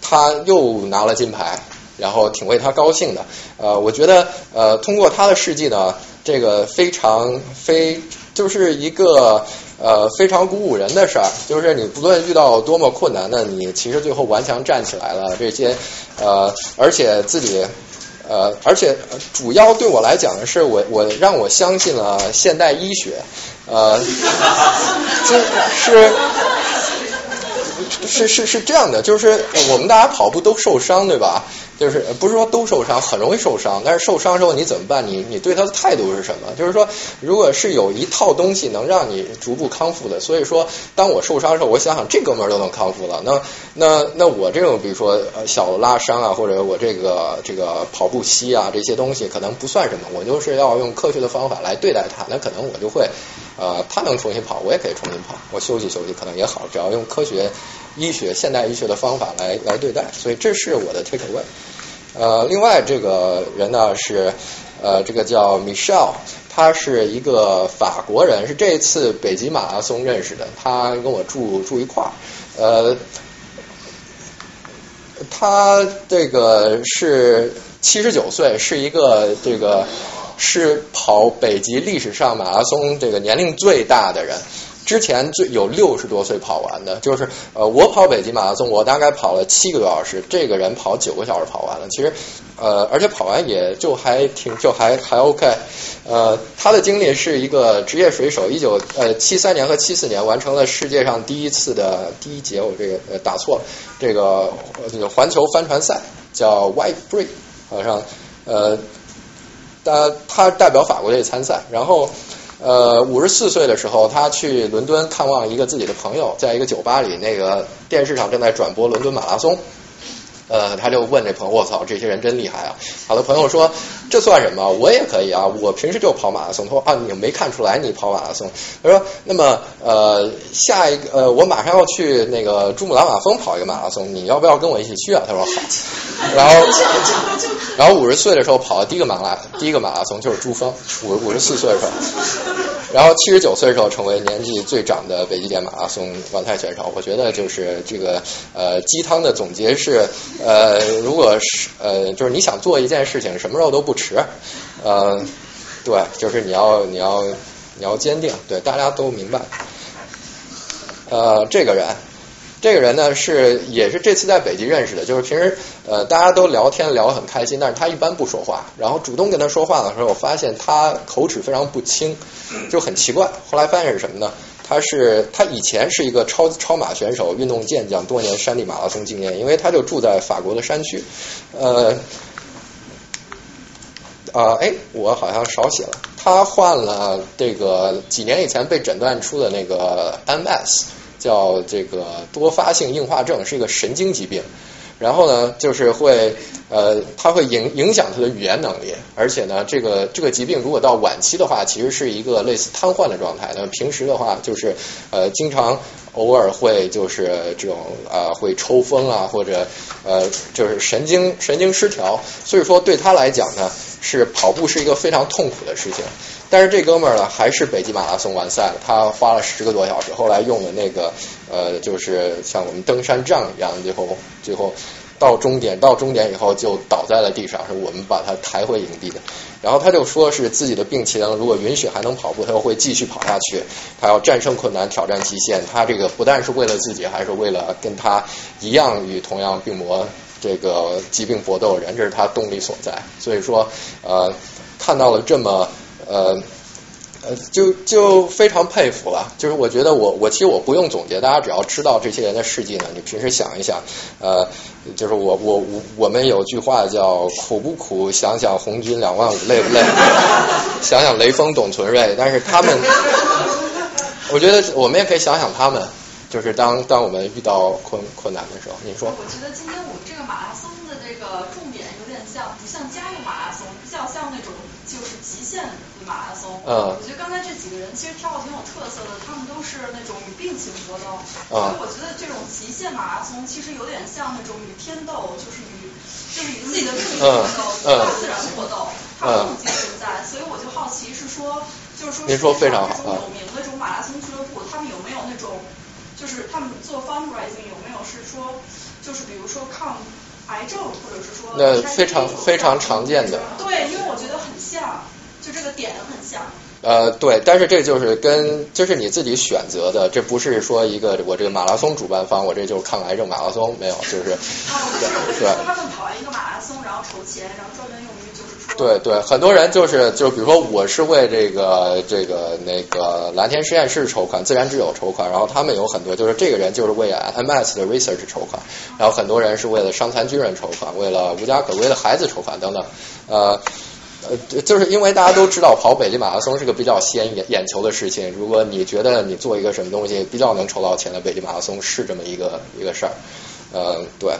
Speaker 2: 他又拿了金牌。然后挺为他高兴的，呃，我觉得呃，通过他的事迹呢，这个非常非就是一个呃非常鼓舞人的事儿，就是你不论遇到多么困难的，你其实最后顽强站起来了，这些呃，而且自己呃，而且主要对我来讲的是，我我让我相信了现代医学，呃，就是是是是这样的，就是我们大家跑步都受伤，对吧？就是不是说都受伤，很容易受伤，但是受伤之后你怎么办？你你对他的态度是什么？就是说，如果是有一套东西能让你逐步康复的，所以说，当我受伤的时候，我想想这哥们儿都能康复了，那那那我这种比如说小拉伤啊，或者我这个这个跑步膝啊这些东西可能不算什么，我就是要用科学的方法来对待它，那可能我就会呃，他能重新跑，我也可以重新跑，我休息休息可能也好，只要用科学医学现代医学的方法来来对待，所以这是我的 take away。呃，另外这个人呢是呃，这个叫 Michelle，他是一个法国人，是这一次北极马拉松认识的，他跟我住住一块儿，呃，他这个是七十九岁，是一个这个是跑北极历史上马拉松这个年龄最大的人。之前最有六十多岁跑完的，就是呃，我跑北极马拉松，我大概跑了七个多小时，这个人跑九个小时跑完了。其实，呃，而且跑完也就还挺就还还 OK。呃，他的经历是一个职业水手，一九呃七三年和七四年完成了世界上第一次的第一节，我这个呃打错，这个这个环球帆船赛叫 White Free，好像呃，他他代表法国队参赛，然后。呃，五十四岁的时候，他去伦敦看望一个自己的朋友，在一个酒吧里，那个电视上正在转播伦敦马拉松。呃，他就问这朋友：“我操，这些人真厉害啊！”好的朋友说：“这算什么？我也可以啊，我平时就跑马拉松。”他说：“啊，你没看出来你跑马拉松？”他说：“那么，呃，下一个，呃，我马上要去那个珠穆朗玛峰跑一个马拉松，你要不要跟我一起去啊？”他说：“好。”然后，然后五十岁的时候跑的第一个马拉第一个马拉松就是珠峰，五五十四岁的时候。然后七十九岁的时候成为年纪最长的北极点马拉松完赛选手。我觉得就是这个呃鸡汤的总结是呃如果是呃就是你想做一件事情，什么时候都不迟。呃，对，就是你要你要你要坚定。对，大家都明白。呃，这个人。这个人呢是也是这次在北极认识的，就是平时呃大家都聊天聊得很开心，但是他一般不说话。然后主动跟他说话的时候，我发现他口齿非常不清，就很奇怪。后来发现是什么呢？他是他以前是一个超超马选手，运动健将，多年山地马拉松经验。因为他就住在法国的山区，呃啊哎，我好像少写了，他患了这个几年以前被诊断出的那个 MS。叫这个多发性硬化症是一个神经疾病，然后呢，就是会呃，它会影影响他的语言能力，而且呢，这个这个疾病如果到晚期的话，其实是一个类似瘫痪的状态。那平时的话，就是呃，经常偶尔会就是这种啊，会抽风啊，或者呃，就是神经神经失调。所以说，对他来讲呢，是跑步是一个非常痛苦的事情。但是这哥们儿呢，还是北极马拉松完赛了。他花了十个多小时，后来用的那个呃，就是像我们登山杖一样，最后最后到终点，到终点以后就倒在了地上，是我们把他抬回营地的。然后他就说是自己的病情如果允许还能跑步，他又会继续跑下去。他要战胜困难，挑战极限。他这个不但是为了自己，还是为了跟他一样与同样病魔这个疾病搏斗的人，这是他动力所在。所以说呃，看到了这么。呃，呃，就就非常佩服了。就是我觉得我我其实我不用总结，大家只要知道这些人的事迹呢，你平时想一想，呃，就是我我我我们有句话叫苦不苦，想想红军两万五累不累，想想雷锋董存瑞。但是他们，我觉得我们也可以想想他们，就是当当我们遇到困困难的时候，你说。
Speaker 6: 我觉得今天我们这个马拉松的这个重点有点像，不像家用马拉松，比较像那种就是极限马拉松。
Speaker 2: 嗯。
Speaker 6: 我觉得刚才这几个人其实跳的挺有特色的，他们都是那种与病情搏斗。
Speaker 2: 啊。
Speaker 6: 所以我觉得这种极限马拉松其实有点像那种与天斗，就是与就是与自己的命运搏斗，与大自然搏斗，它共济存在。所以我就好奇是说，就是说，
Speaker 2: 您说非常好。
Speaker 6: 这种有名的这种马拉松俱乐部，他们有没有那种？就是他们做 fundraising 有没有是说，就是比如说抗癌症，或者是说
Speaker 2: 那非常非常常见的。
Speaker 6: 对，因为我觉得很像，就这个点很像。
Speaker 2: 呃，对，但是这就是跟就是你自己选择的，这不是说一个我这个马拉松主办方，我这就是抗癌症马拉松，没有，就是。
Speaker 6: 哦，对。他们跑完一个马拉松，然后筹钱，然后专门。
Speaker 2: 对对，很多人就是就比如说我是为这个这个那个蓝天实验室筹款，自然之友筹款，然后他们有很多就是这个人就是为 MS 的 research 筹款，然后很多人是为了伤残军人筹款，为了无家可归的孩子筹款等等，呃。呃，就是因为大家都知道跑北京马拉松是个比较吸引眼眼球的事情。如果你觉得你做一个什么东西比较能筹到钱的，北京马拉松是这么一个一个事儿。呃，对，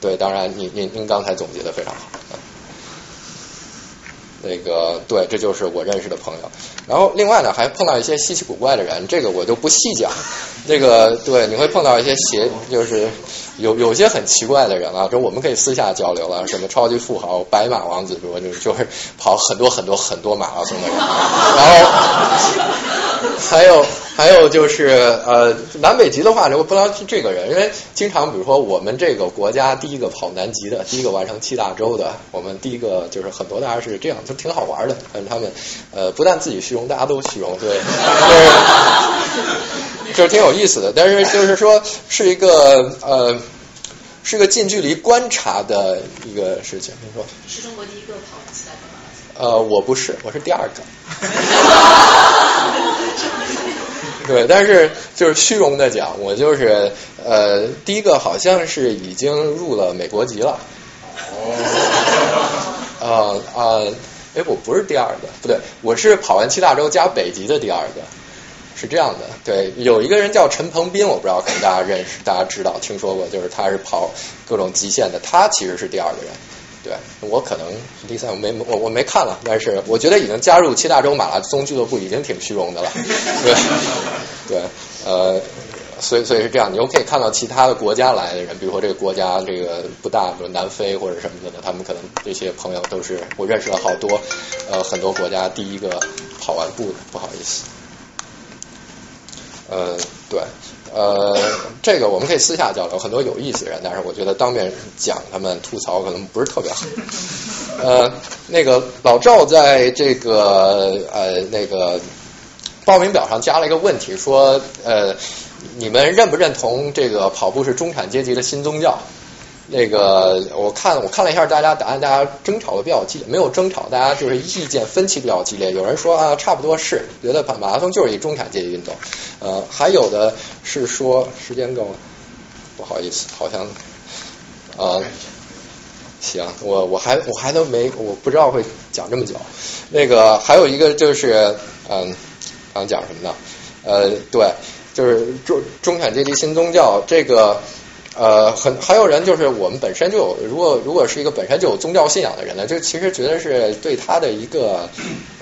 Speaker 2: 对，当然，您您您刚才总结的非常好。那个，对，这就是我认识的朋友。然后另外呢，还碰到一些稀奇古怪的人，这个我就不细讲。这个，对，你会碰到一些邪，就是。有有些很奇怪的人啊，就我们可以私下交流了，什么超级富豪、白马王子，比如就是就是跑很多很多很多马拉松的人，然后 还有还有就是呃南北极的话，我不知道是这个人，因为经常比如说我们这个国家第一个跑南极的，第一个完成七大洲的，我们第一个就是很多大家是这样，就挺好玩的，但是他们呃不但自己虚荣，大家都虚荣，对，就是 就是挺有意思的，但是就是说是一个呃。是个近距离观察的一个事情，你说？
Speaker 6: 是中国第一个跑七大洲马拉松。
Speaker 2: 呃，我不是，我是第二个。对，但是就是虚荣的讲，我就是呃第一个，好像是已经入了美国籍了。哦。啊 啊，哎，我不是第二个，不对，我是跑完七大洲加北极的第二个。是这样的，对，有一个人叫陈鹏斌，我不知道可能大家认识，大家知道，听说过，就是他是跑各种极限的，他其实是第二个人，对我可能第三，我没我我没看了，但是我觉得已经加入七大洲马拉松俱乐部已经挺虚荣的了，对对，呃，所以所以是这样，你又可以看到其他的国家来的人，比如说这个国家这个不大，比如南非或者什么的，他们可能这些朋友都是我认识了好多，呃，很多国家第一个跑完步的，不好意思。呃，对，呃，这个我们可以私下交流，很多有意思的人，但是我觉得当面讲他们吐槽可能不是特别好。呃，那个老赵在这个呃那个报名表上加了一个问题，说呃，你们认不认同这个跑步是中产阶级的新宗教？那个我看我看了一下大家答案，大家争吵的比较激烈，没有争吵，大家就是意见分歧比较激烈。有人说啊，差不多是觉得跑马拉松就是一中产阶级运动，呃，还有的是说时间够了，不好意思，好像呃，行，我我还我还都没我不知道会讲这么久。那个还有一个就是嗯，刚讲什么呢？呃，对，就是中中产阶级新宗教这个。呃，很还有人就是我们本身就有，如果如果是一个本身就有宗教信仰的人呢，就其实觉得是对他的一个，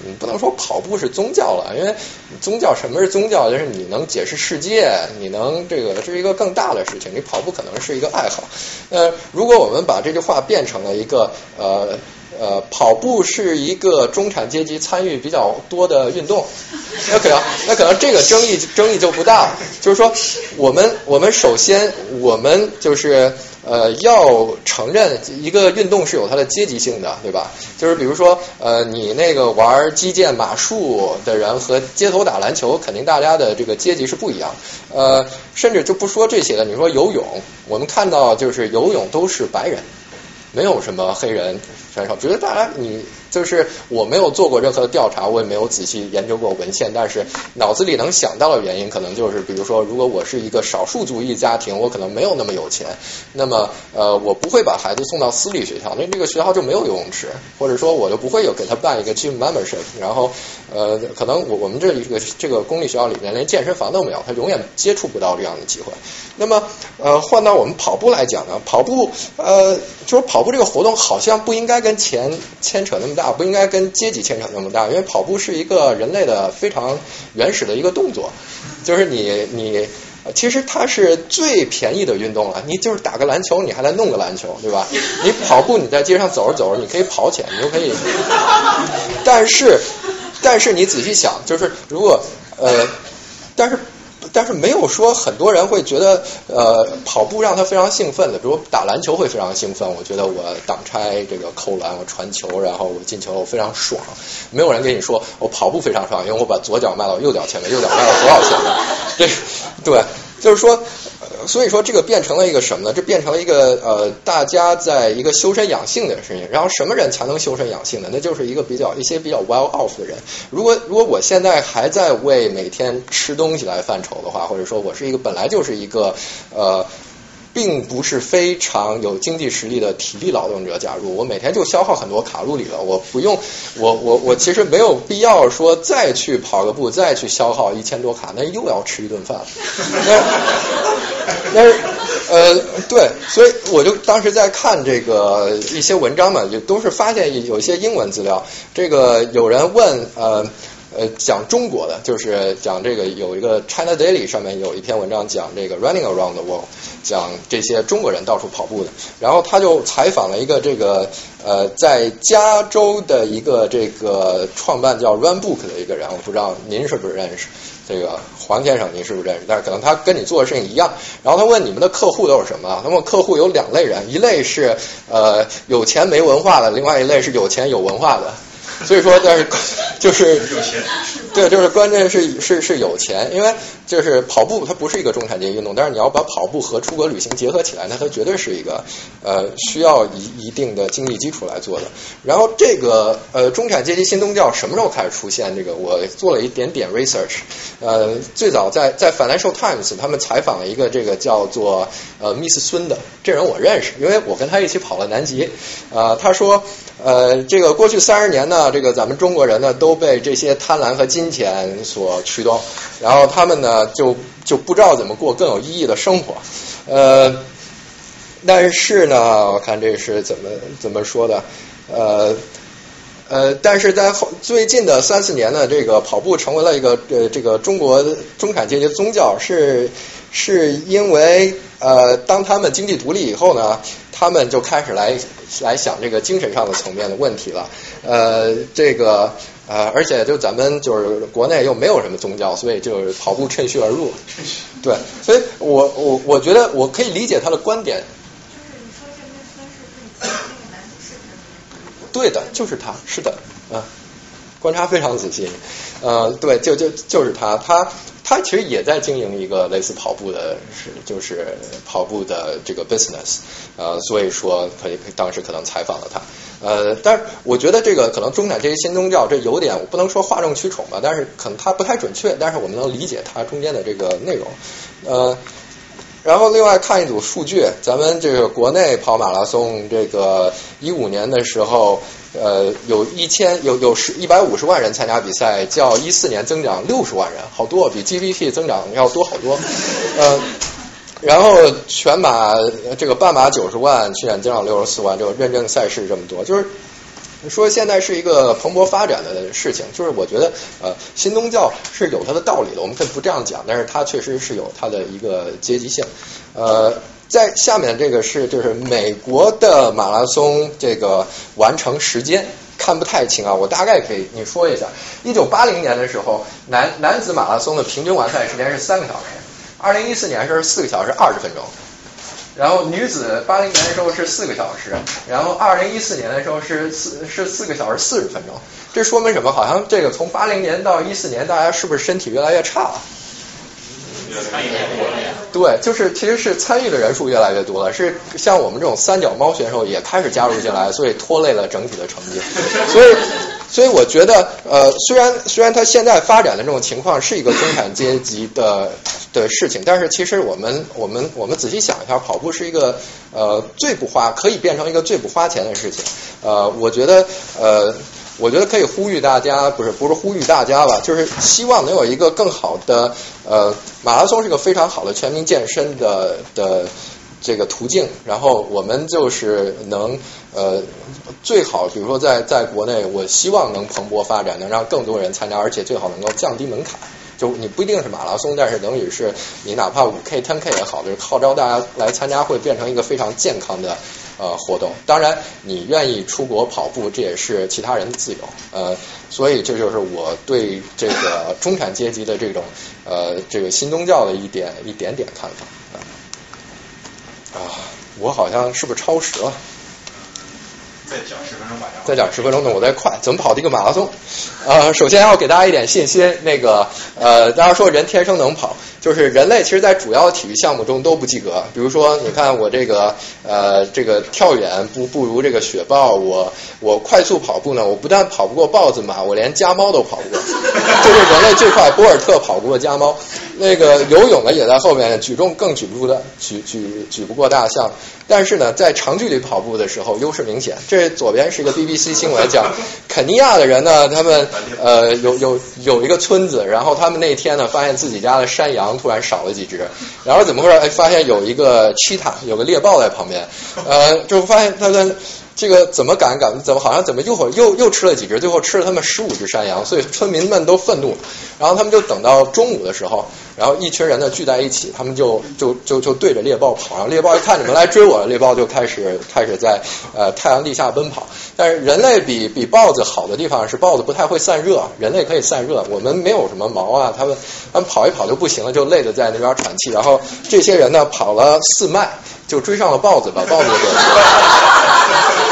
Speaker 2: 嗯，不能说跑步是宗教了，因为宗教什么是宗教？就是你能解释世界，你能这个这是一个更大的事情，你跑步可能是一个爱好。呃，如果我们把这句话变成了一个呃。呃，跑步是一个中产阶级参与比较多的运动，那可能那可能这个争议争议就不大。就是说，我们我们首先我们就是呃要承认一个运动是有它的阶级性的，对吧？就是比如说呃你那个玩击剑马术的人和街头打篮球，肯定大家的这个阶级是不一样。呃，甚至就不说这些了，你说游泳，我们看到就是游泳都是白人。没有什么黑人选手。觉得大家你就是我没有做过任何的调查，我也没有仔细研究过文献，但是脑子里能想到的原因，可能就是比如说，如果我是一个少数族裔家庭，我可能没有那么有钱，那么呃，我不会把孩子送到私立学校，那这个学校就没有游泳池，或者说我就不会有给他办一个 gym membership，然后呃，可能我我们这里这个这个公立学校里面连健身房都没有，他永远接触不到这样的机会。那么呃，换到我们跑步来讲呢，跑步呃，就是跑步这个活动好像不应该跟钱牵扯那么大大，不应该跟阶级牵扯那么大，因为跑步是一个人类的非常原始的一个动作，就是你你。其实它是最便宜的运动了，你就是打个篮球，你还得弄个篮球，对吧？你跑步，你在街上走着走着，你可以跑起来，你就可以。但是，但是你仔细想，就是如果呃，但是但是没有说很多人会觉得呃跑步让他非常兴奋的，比如打篮球会非常兴奋。我觉得我挡拆这个扣篮，我传球，然后我进球，我非常爽。没有人跟你说我跑步非常爽，因为我把左脚迈到右脚前面，右脚迈到左脚前面。对对，就是说。所以说这个变成了一个什么呢？这变成了一个呃，大家在一个修身养性的事情。然后什么人才能修身养性呢？那就是一个比较一些比较 well off 的人。如果如果我现在还在为每天吃东西来犯愁的话，或者说我是一个本来就是一个呃。并不是非常有经济实力的体力劳动者。假如我每天就消耗很多卡路里了，我不用，我我我其实没有必要说再去跑个步，再去消耗一千多卡，那又要吃一顿饭。那那呃对，所以我就当时在看这个一些文章嘛，就都是发现有一些英文资料。这个有人问呃。呃，讲中国的就是讲这个有一个 China Daily 上面有一篇文章讲这个 Running Around the World，讲这些中国人到处跑步的。然后他就采访了一个这个呃在加州的一个这个创办叫 Run Book 的一个人，我不知道您是不是认识这个黄先生，您是不是认识？但是可能他跟你做的事情一样。然后他问你们的客户都是什么？他问客户有两类人，一类是呃有钱没文化的，另外一类是有钱有文化的。所以说，但是就是
Speaker 3: 有钱，
Speaker 2: 对，就是关键是是是有钱，因为就是跑步它不是一个中产阶级运动，但是你要把跑步和出国旅行结合起来，那它绝对是一个呃需要一一定的经济基础来做的。然后这个呃中产阶级新宗教什么时候开始出现？这个我做了一点点 research，呃，最早在在 Financial Times 他们采访了一个这个叫做呃 Miss 孙的这人我认识，因为我跟他一起跑了南极，啊，他说呃这个过去三十年呢。这个咱们中国人呢都被这些贪婪和金钱所驱动，然后他们呢就就不知道怎么过更有意义的生活，呃，但是呢，我看这是怎么怎么说的，呃呃，但是在后最近的三四年呢，这个跑步成为了一个呃这个中国中产阶级宗教，是是因为呃当他们经济独立以后呢，他们就开始来来想这个精神上的层面的问题了。呃，这个呃，而且就咱们就是国内又没有什么宗教，所以就是跑步趁虚而入。对，所以我我我觉得我可以理解他的观点。
Speaker 7: 就是你说这个孙是跟你那个男主是不是？
Speaker 2: 对的，就是他，是的，啊，观察非常仔细。呃，对，就就就是他，他他其实也在经营一个类似跑步的，是就是跑步的这个 business。呃，所以说可以当时可能采访了他。呃，但是我觉得这个可能中产这些新宗教，这有点我不能说哗众取宠吧，但是可能他不太准确，但是我们能理解他中间的这个内容。呃，然后另外看一组数据，咱们这个国内跑马拉松，这个一五年的时候，呃，有一千有有十一百五十万人参加比赛，较一四年增长六十万人，好多，比 GDP 增长要多好多。呃。然后全马这个半马九十万，去年增长六十四万，这个认证赛事这么多，就是说现在是一个蓬勃发展的事情。就是我觉得呃新宗教是有它的道理的，我们可以不这样讲，但是它确实是有它的一个阶级性。呃，在下面这个是就是美国的马拉松这个完成时间看不太清啊，我大概可以你说一下，一九八零年的时候男男子马拉松的平均完赛时间是三个小时。二零一四年是四个小时二十分钟，然后女子八零年的时候是四个小时，然后二零一四年的时候是四是四个小时四十分钟。这说明什么？好像这个从八零年到一四年，大家是不是身体越来越差了？对，就是其实是参与的人数越来越多了，是像我们这种三脚猫选手也开始加入进来，所以拖累了整体的成绩。所以，所以我觉得，呃，虽然虽然它现在发展的这种情况是一个中产阶级的的事情，但是其实我们我们我们仔细想一下，跑步是一个呃最不花可以变成一个最不花钱的事情。呃，我觉得呃。我觉得可以呼吁大家，不是不是呼吁大家吧，就是希望能有一个更好的呃，马拉松是个非常好的全民健身的的这个途径。然后我们就是能呃最好，比如说在在国内，我希望能蓬勃发展，能让更多人参加，而且最好能够降低门槛。就你不一定是马拉松，但是等于是你哪怕五 K、ten K 也好，就是号召大家来参加，会变成一个非常健康的。呃，活动当然，你愿意出国跑步，这也是其他人的自由。呃，所以这就是我对这个中产阶级的这种呃这个新宗教的一点一点点看法。啊，我好像是不是超时了？
Speaker 3: 再讲十分钟吧。
Speaker 2: 再讲十分钟，那我再快。怎么跑的一个马拉松？呃，首先要给大家一点信心。那个呃，大家说人天生能跑。就是人类其实，在主要的体育项目中都不及格。比如说，你看我这个呃，这个跳远不不如这个雪豹。我我快速跑步呢，我不但跑不过豹子马，我连家猫都跑不过。就是人类最快，博尔特跑不过家猫。那个游泳呢，也在后面，举重更举不住的，举举举不过大象。但是呢，在长距离跑步的时候，优势明显。这左边是一个 BBC 新闻，讲肯尼亚的人呢，他们呃有有有一个村子，然后他们那天呢，发现自己家的山羊突然少了几只，然后怎么回事？哎，发现有一个 cheetah，有个猎豹在旁边，呃，就发现他们。这个怎么赶赶？怎么好像怎么又又又吃了几只？最后吃了他们十五只山羊，所以村民们都愤怒。然后他们就等到中午的时候，然后一群人呢聚在一起，他们就就就就对着猎豹跑。然后猎豹一看你们来追我，猎豹就开始开始在呃太阳地下奔跑。但是人类比比豹子好的地方是豹子不太会散热，人类可以散热，我们没有什么毛啊。他们他们跑一跑就不行了，就累得在那边喘气。然后这些人呢跑了四迈，就追上了豹子，把豹子给。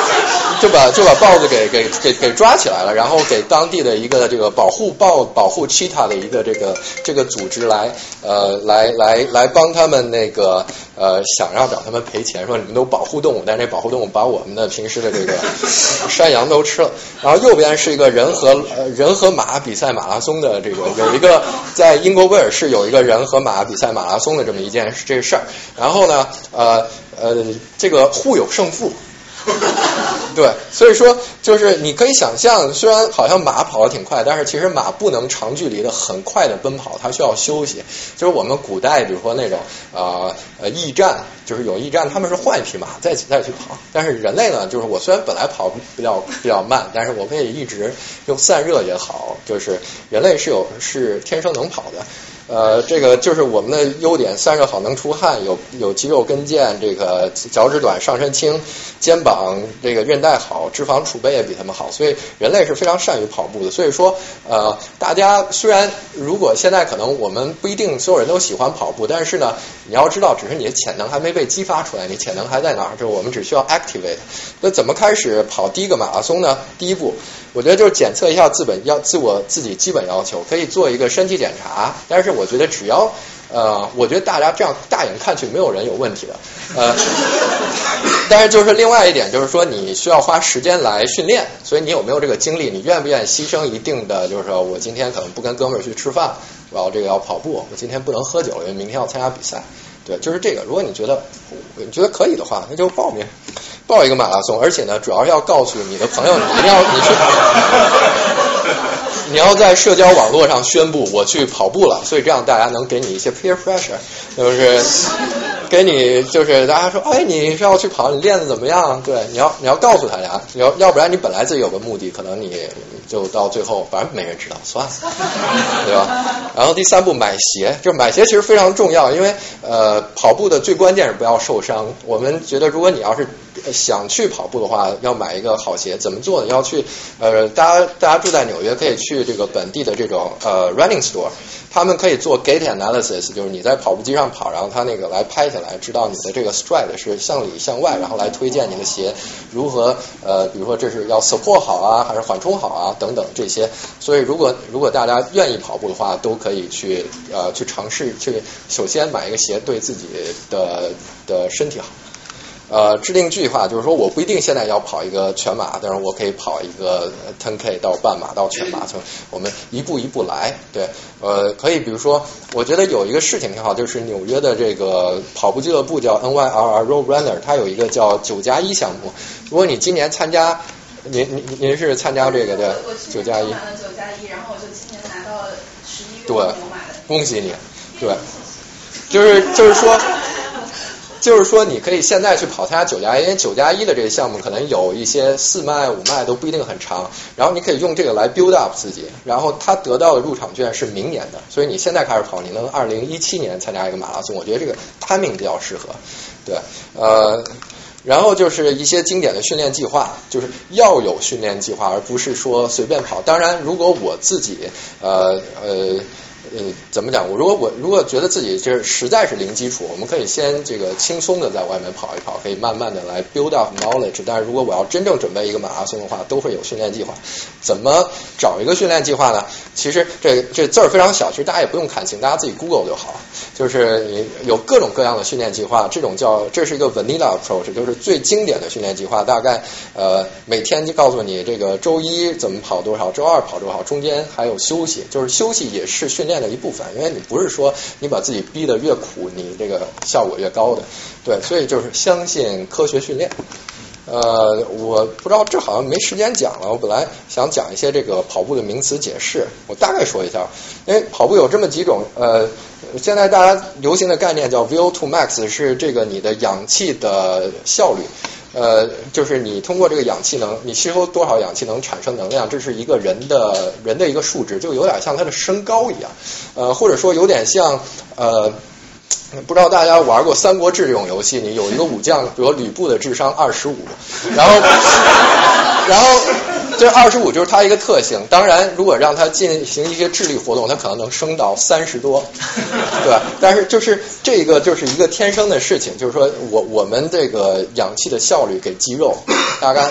Speaker 2: 就把就把豹子给给给给抓起来了，然后给当地的一个这个保护豹保护 cheetah 的一个这个这个组织来呃来来来帮他们那个呃想要找他们赔钱，说你们都保护动物，但是这保护动物把我们的平时的这个 山羊都吃了。然后右边是一个人和呃人和马比赛马拉松的这个有一个在英国威尔士有一个人和马比赛马拉松的这么一件这事儿。然后呢呃呃这个互有胜负。对，所以说就是你可以想象，虽然好像马跑得挺快，但是其实马不能长距离的很快的奔跑，它需要休息。就是我们古代，比如说那种啊呃驿站，就是有驿站，他们是换一匹马再再去跑。但是人类呢，就是我虽然本来跑比较比较慢，但是我可以一直用散热也好，就是人类是有是天生能跑的。呃，这个就是我们的优点，散热好，能出汗，有有肌肉跟腱，这个脚趾短，上身轻，肩膀这个韧带好，脂肪储备也比他们好，所以人类是非常善于跑步的。所以说，呃，大家虽然如果现在可能我们不一定所有人都喜欢跑步，但是呢，你要知道，只是你的潜能还没被激发出来，你潜能还在哪儿？就我们只需要 activate。那怎么开始跑第一个马拉松呢？第一步。我觉得就是检测一下自本要自我自己基本要求，可以做一个身体检查。但是我觉得只要呃，我觉得大家这样大眼看去没有人有问题的。呃，但是就是另外一点就是说你需要花时间来训练，所以你有没有这个精力？你愿不愿意牺牲一定的？就是说我今天可能不跟哥们儿去吃饭，然后这个要跑步，我今天不能喝酒，因为明天要参加比赛。对，就是这个。如果你觉得你觉得可以的话，那就报名。报一个马拉松，而且呢，主要要告诉你的朋友，你一定要 你去，你要在社交网络上宣布我去跑步了，所以这样大家能给你一些 peer pressure，就是给你就是大家说，哎，你是要去跑，你练的怎么样？对，你要你要告诉大家，要要不然你本来自己有个目的，可能你就到最后反正没人知道，算了，对吧？然后第三步买鞋，就买鞋其实非常重要，因为呃跑步的最关键是不要受伤。我们觉得如果你要是想去跑步的话，要买一个好鞋，怎么做呢？要去呃，大家大家住在纽约，可以去这个本地的这种呃 running store，他们可以做 gait analysis，就是你在跑步机上跑，然后他那个来拍下来，知道你的这个 stride 是向里向外，然后来推荐你的鞋如何呃，比如说这是要 support 好啊，还是缓冲好啊等等这些。所以如果如果大家愿意跑步的话，都可以去呃去尝试去首先买一个鞋对自己的的身体好。呃，制定计划就是说，我不一定现在要跑一个全马，但是我可以跑一个 10K 到半马到全马，从我们一步一步来。对，呃，可以比如说，我觉得有一个事情挺好，就是纽约的这个跑步俱乐部叫 NYRR Road Runner，它有一个叫九加一项目。如果你今年参加，您您您是参加这个的九加一？
Speaker 6: 九加一，然后我就今年拿到十一月
Speaker 2: 对。恭喜你，对，就是就是说。就是说，你可以现在去跑参加九加一，因为九加一的这个项目可能有一些四迈、五迈都不一定很长，然后你可以用这个来 build up 自己，然后他得到的入场券是明年的，所以你现在开始跑，你能二零一七年参加一个马拉松，我觉得这个 timing 比较适合，对，呃，然后就是一些经典的训练计划，就是要有训练计划，而不是说随便跑。当然，如果我自己，呃呃。呃，怎么讲？我如果我如果觉得自己就是实在是零基础，我们可以先这个轻松的在外面跑一跑，可以慢慢的来 build up knowledge。但是如果我要真正准备一个马拉松的话，都会有训练计划。怎么找一个训练计划呢？其实这这字儿非常小，其实大家也不用看清，大家自己 Google 就好。就是你有各种各样的训练计划，这种叫这是一个 vanilla approach，就是最经典的训练计划。大概呃每天就告诉你这个周一怎么跑多少，周二跑多少，中间还有休息，就是休息也是训练的一部分，因为你不是说你把自己逼得越苦，你这个效果越高的。对，所以就是相信科学训练。呃，我不知道这好像没时间讲了。我本来想讲一些这个跑步的名词解释，我大概说一下。因为跑步有这么几种，呃，现在大家流行的概念叫 VO2 max，是这个你的氧气的效率。呃，就是你通过这个氧气能，你吸收多少氧气能产生能量，这是一个人的人的一个数值，就有点像他的身高一样，呃，或者说有点像呃。不知道大家玩过《三国志》这种游戏，你有一个武将，比如吕布的智商二十五，然后，然后这二十五就是它一个特性。当然，如果让它进行一些智力活动，它可能能升到三十多，对吧？但是就是这个就是一个天生的事情，就是说我我们这个氧气的效率给肌肉，大概。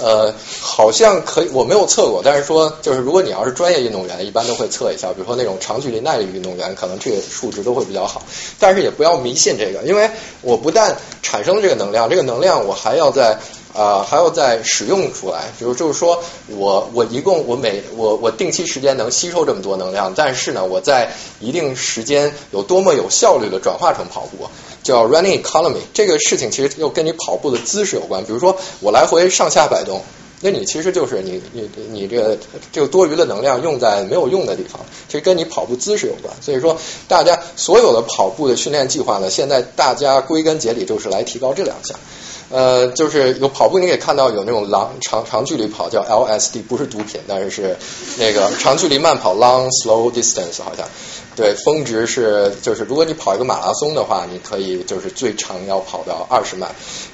Speaker 2: 呃，好像可以，我没有测过，但是说就是如果你要是专业运动员，一般都会测一下，比如说那种长距离耐力运动员，可能这个数值都会比较好。但是也不要迷信这个，因为我不但产生了这个能量，这个能量我还要在啊还要再使用出来。比如就是说我我一共我每我我定期时间能吸收这么多能量，但是呢我在一定时间有多么有效率的转化成跑步。叫 running economy，这个事情其实又跟你跑步的姿势有关。比如说我来回上下摆动，那你其实就是你你你这个这个多余的能量用在没有用的地方，其实跟你跑步姿势有关。所以说，大家所有的跑步的训练计划呢，现在大家归根结底就是来提高这两项。呃，就是有跑步，你可以看到有那种长长长距离跑叫 LSD，不是毒品，但是是那个 长距离慢跑 long slow distance 好像。对，峰值是就是如果你跑一个马拉松的话，你可以就是最长要跑到二十迈。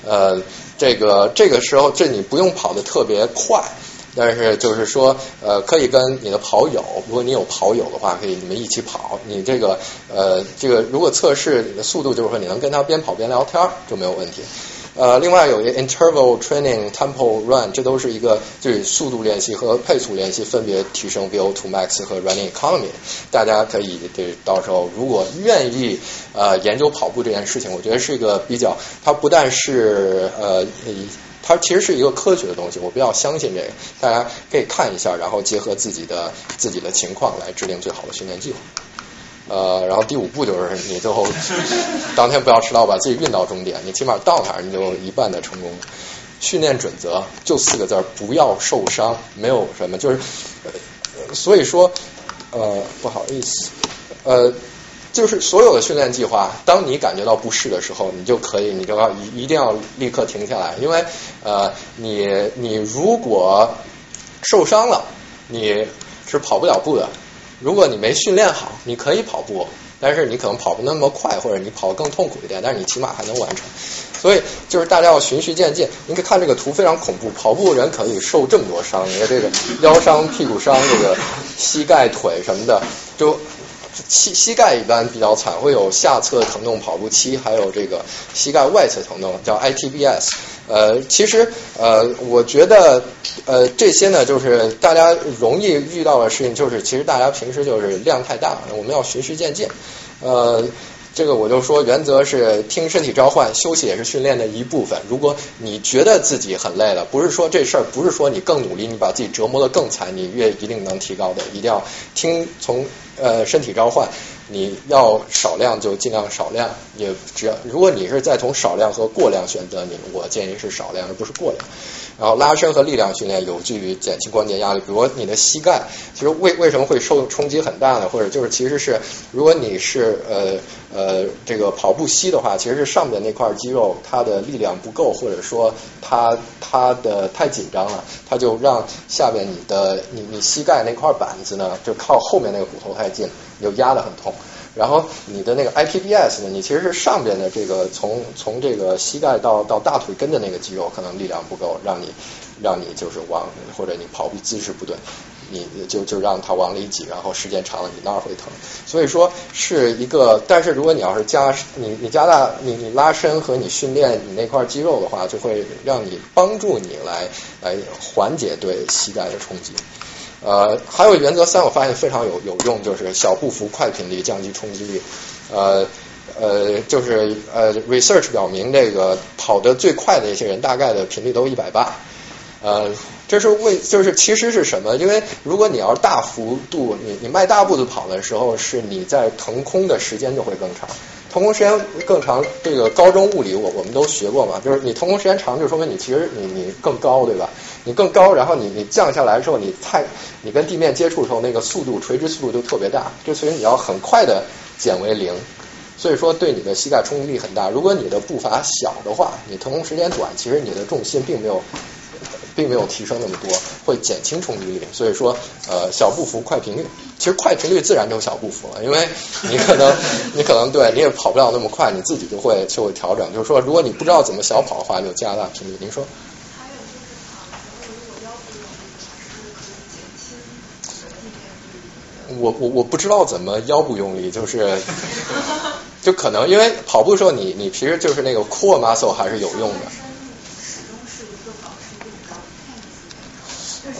Speaker 2: 呃，这个这个时候这你不用跑得特别快，但是就是说呃可以跟你的跑友，如果你有跑友的话，可以你们一起跑。你这个呃这个如果测试你的速度，就是说你能跟他边跑边聊天就没有问题。呃，另外有一个 interval training tempo run，这都是一个就是速度练习和配速练习分别提升 VO2 max 和 running economy。大家可以对到时候如果愿意呃研究跑步这件事情，我觉得是一个比较，它不但是呃，它其实是一个科学的东西，我比较相信这个。大家可以看一下，然后结合自己的自己的情况来制定最好的训练计划。呃，然后第五步就是你最后 当天不要迟到，把自己运到终点，你起码到那儿你就一半的成功。训练准则就四个字儿：不要受伤，没有什么，就是呃所以说呃不好意思，呃就是所有的训练计划，当你感觉到不适的时候，你就可以，你就要一一定要立刻停下来，因为呃你你如果受伤了，你是跑不了步的。如果你没训练好，你可以跑步，但是你可能跑不那么快，或者你跑更痛苦一点，但是你起码还能完成。所以就是大家要循序渐进。你可以看这个图非常恐怖，跑步人可以受这么多伤，你看这个腰伤、屁股伤、这个膝盖、腿什么的，就膝膝盖一般比较惨，会有下侧疼痛、跑步期，还有这个膝盖外侧疼痛，叫 ITBS。呃，其实呃，我觉得呃这些呢，就是大家容易遇到的事情，就是其实大家平时就是量太大，我们要循序渐进。呃，这个我就说，原则是听身体召唤，休息也是训练的一部分。如果你觉得自己很累了，不是说这事儿，不是说你更努力，你把自己折磨得更惨，你越一定能提高的。一定要听从呃身体召唤。你要少量就尽量少量，也只要如果你是在从少量和过量选择，你我建议是少量而不是过量。然后拉伸和力量训练有助于减轻关节压力，比如你的膝盖，其实为为什么会受冲击很大呢？或者就是其实是如果你是呃呃这个跑步膝的话，其实是上面那块肌肉它的力量不够，或者说它它的太紧张了，它就让下面你的你你膝盖那块板子呢，就靠后面那个骨头太近，又压得很痛。然后你的那个 IPBS 呢，你其实是上边的这个从从这个膝盖到到大腿根的那个肌肉可能力量不够，让你让你就是往或者你跑步姿势不对，你就就让它往里挤，然后时间长了你那儿会疼。所以说是一个，但是如果你要是加你你加大你你拉伸和你训练你那块肌肉的话，就会让你帮助你来来缓解对膝盖的冲击。呃，还有原则三，我发现非常有有用，就是小步幅、快频率，降低冲击力。呃呃，就是呃，research 表明，这个跑得最快的一些人，大概的频率都一百八。呃，这是为就是其实是什么？因为如果你要大幅度，你你迈大步子跑的时候，是你在腾空的时间就会更长。腾空时间更长，这个高中物理我我们都学过嘛，就是你腾空时间长，就说明你其实你你更高，对吧？你更高，然后你你降下来的时候，你太你跟地面接触的时候，那个速度垂直速度就特别大，就所以你要很快的减为零，所以说对你的膝盖冲击力很大。如果你的步伐小的话，你腾空时间短，其实你的重心并没有。并没有提升那么多，会减轻冲击力。所以说，呃，小步幅快频率，其实快频率自然就小步幅了，因为你可能 你可能对你也跑不了那么快，你自己就会就会调整。就是说，如果你不知道怎么小跑的话，就加大频率。您说？
Speaker 7: 还有就是跑的时候，如果腰部用力的话，是不是可以减轻地面
Speaker 2: 我我我不知道怎么腰部用力，就是就可能因为跑步的时候，你你其实就是那个 core muscle 还是有用的。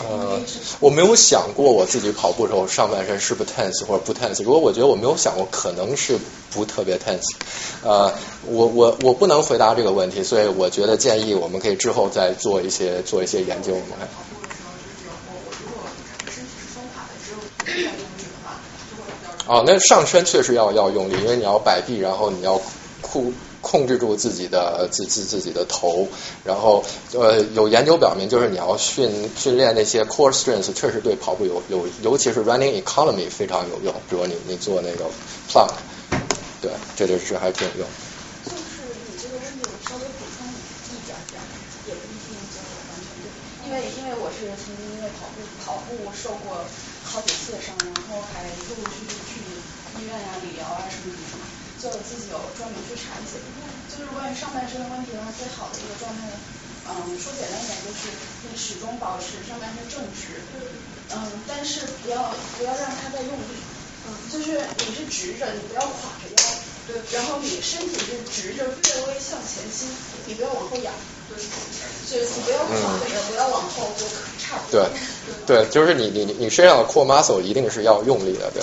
Speaker 2: 呃，我没有想过我自己跑步的时候上半身是不 tense 或者不 tense。如果我觉得我没有想过，可能是不特别 tense。呃，我我我不能回答这个问题，所以我觉得建议我们可以之后再做一些做一些研究。我们看。哦，那上身确实要要用力，因为你要摆臂，然后你要控控制住自己的自自自己的头，然后呃有研究表明，就是你要训训练那些 core strength，确实对跑步有有，尤其是 running economy 非常有用。比如你你做那个 plank，对，这就是还挺有用。
Speaker 8: 就是你这个问题，我稍微补充一点点，也不一定就完全对，因为因为我是曾经因为跑步跑步受过好几次伤，然后还陆陆续续去医院呀、理疗啊什么什么，就自己有专门去查一些。就是关于上半身的问题的话，最好的一个状态，嗯，说简单一点就是你始终保持上半身正直，嗯，但是不要不要让它再用力，嗯，就是你是直着，你不要垮着腰，对，然后你身体是直着，略微向前倾，你不要往后仰，对，就是你不要垮着，不要往后，就差不多。
Speaker 2: 对，对，就是你你你身上的 core muscle 一定是要用力的，对。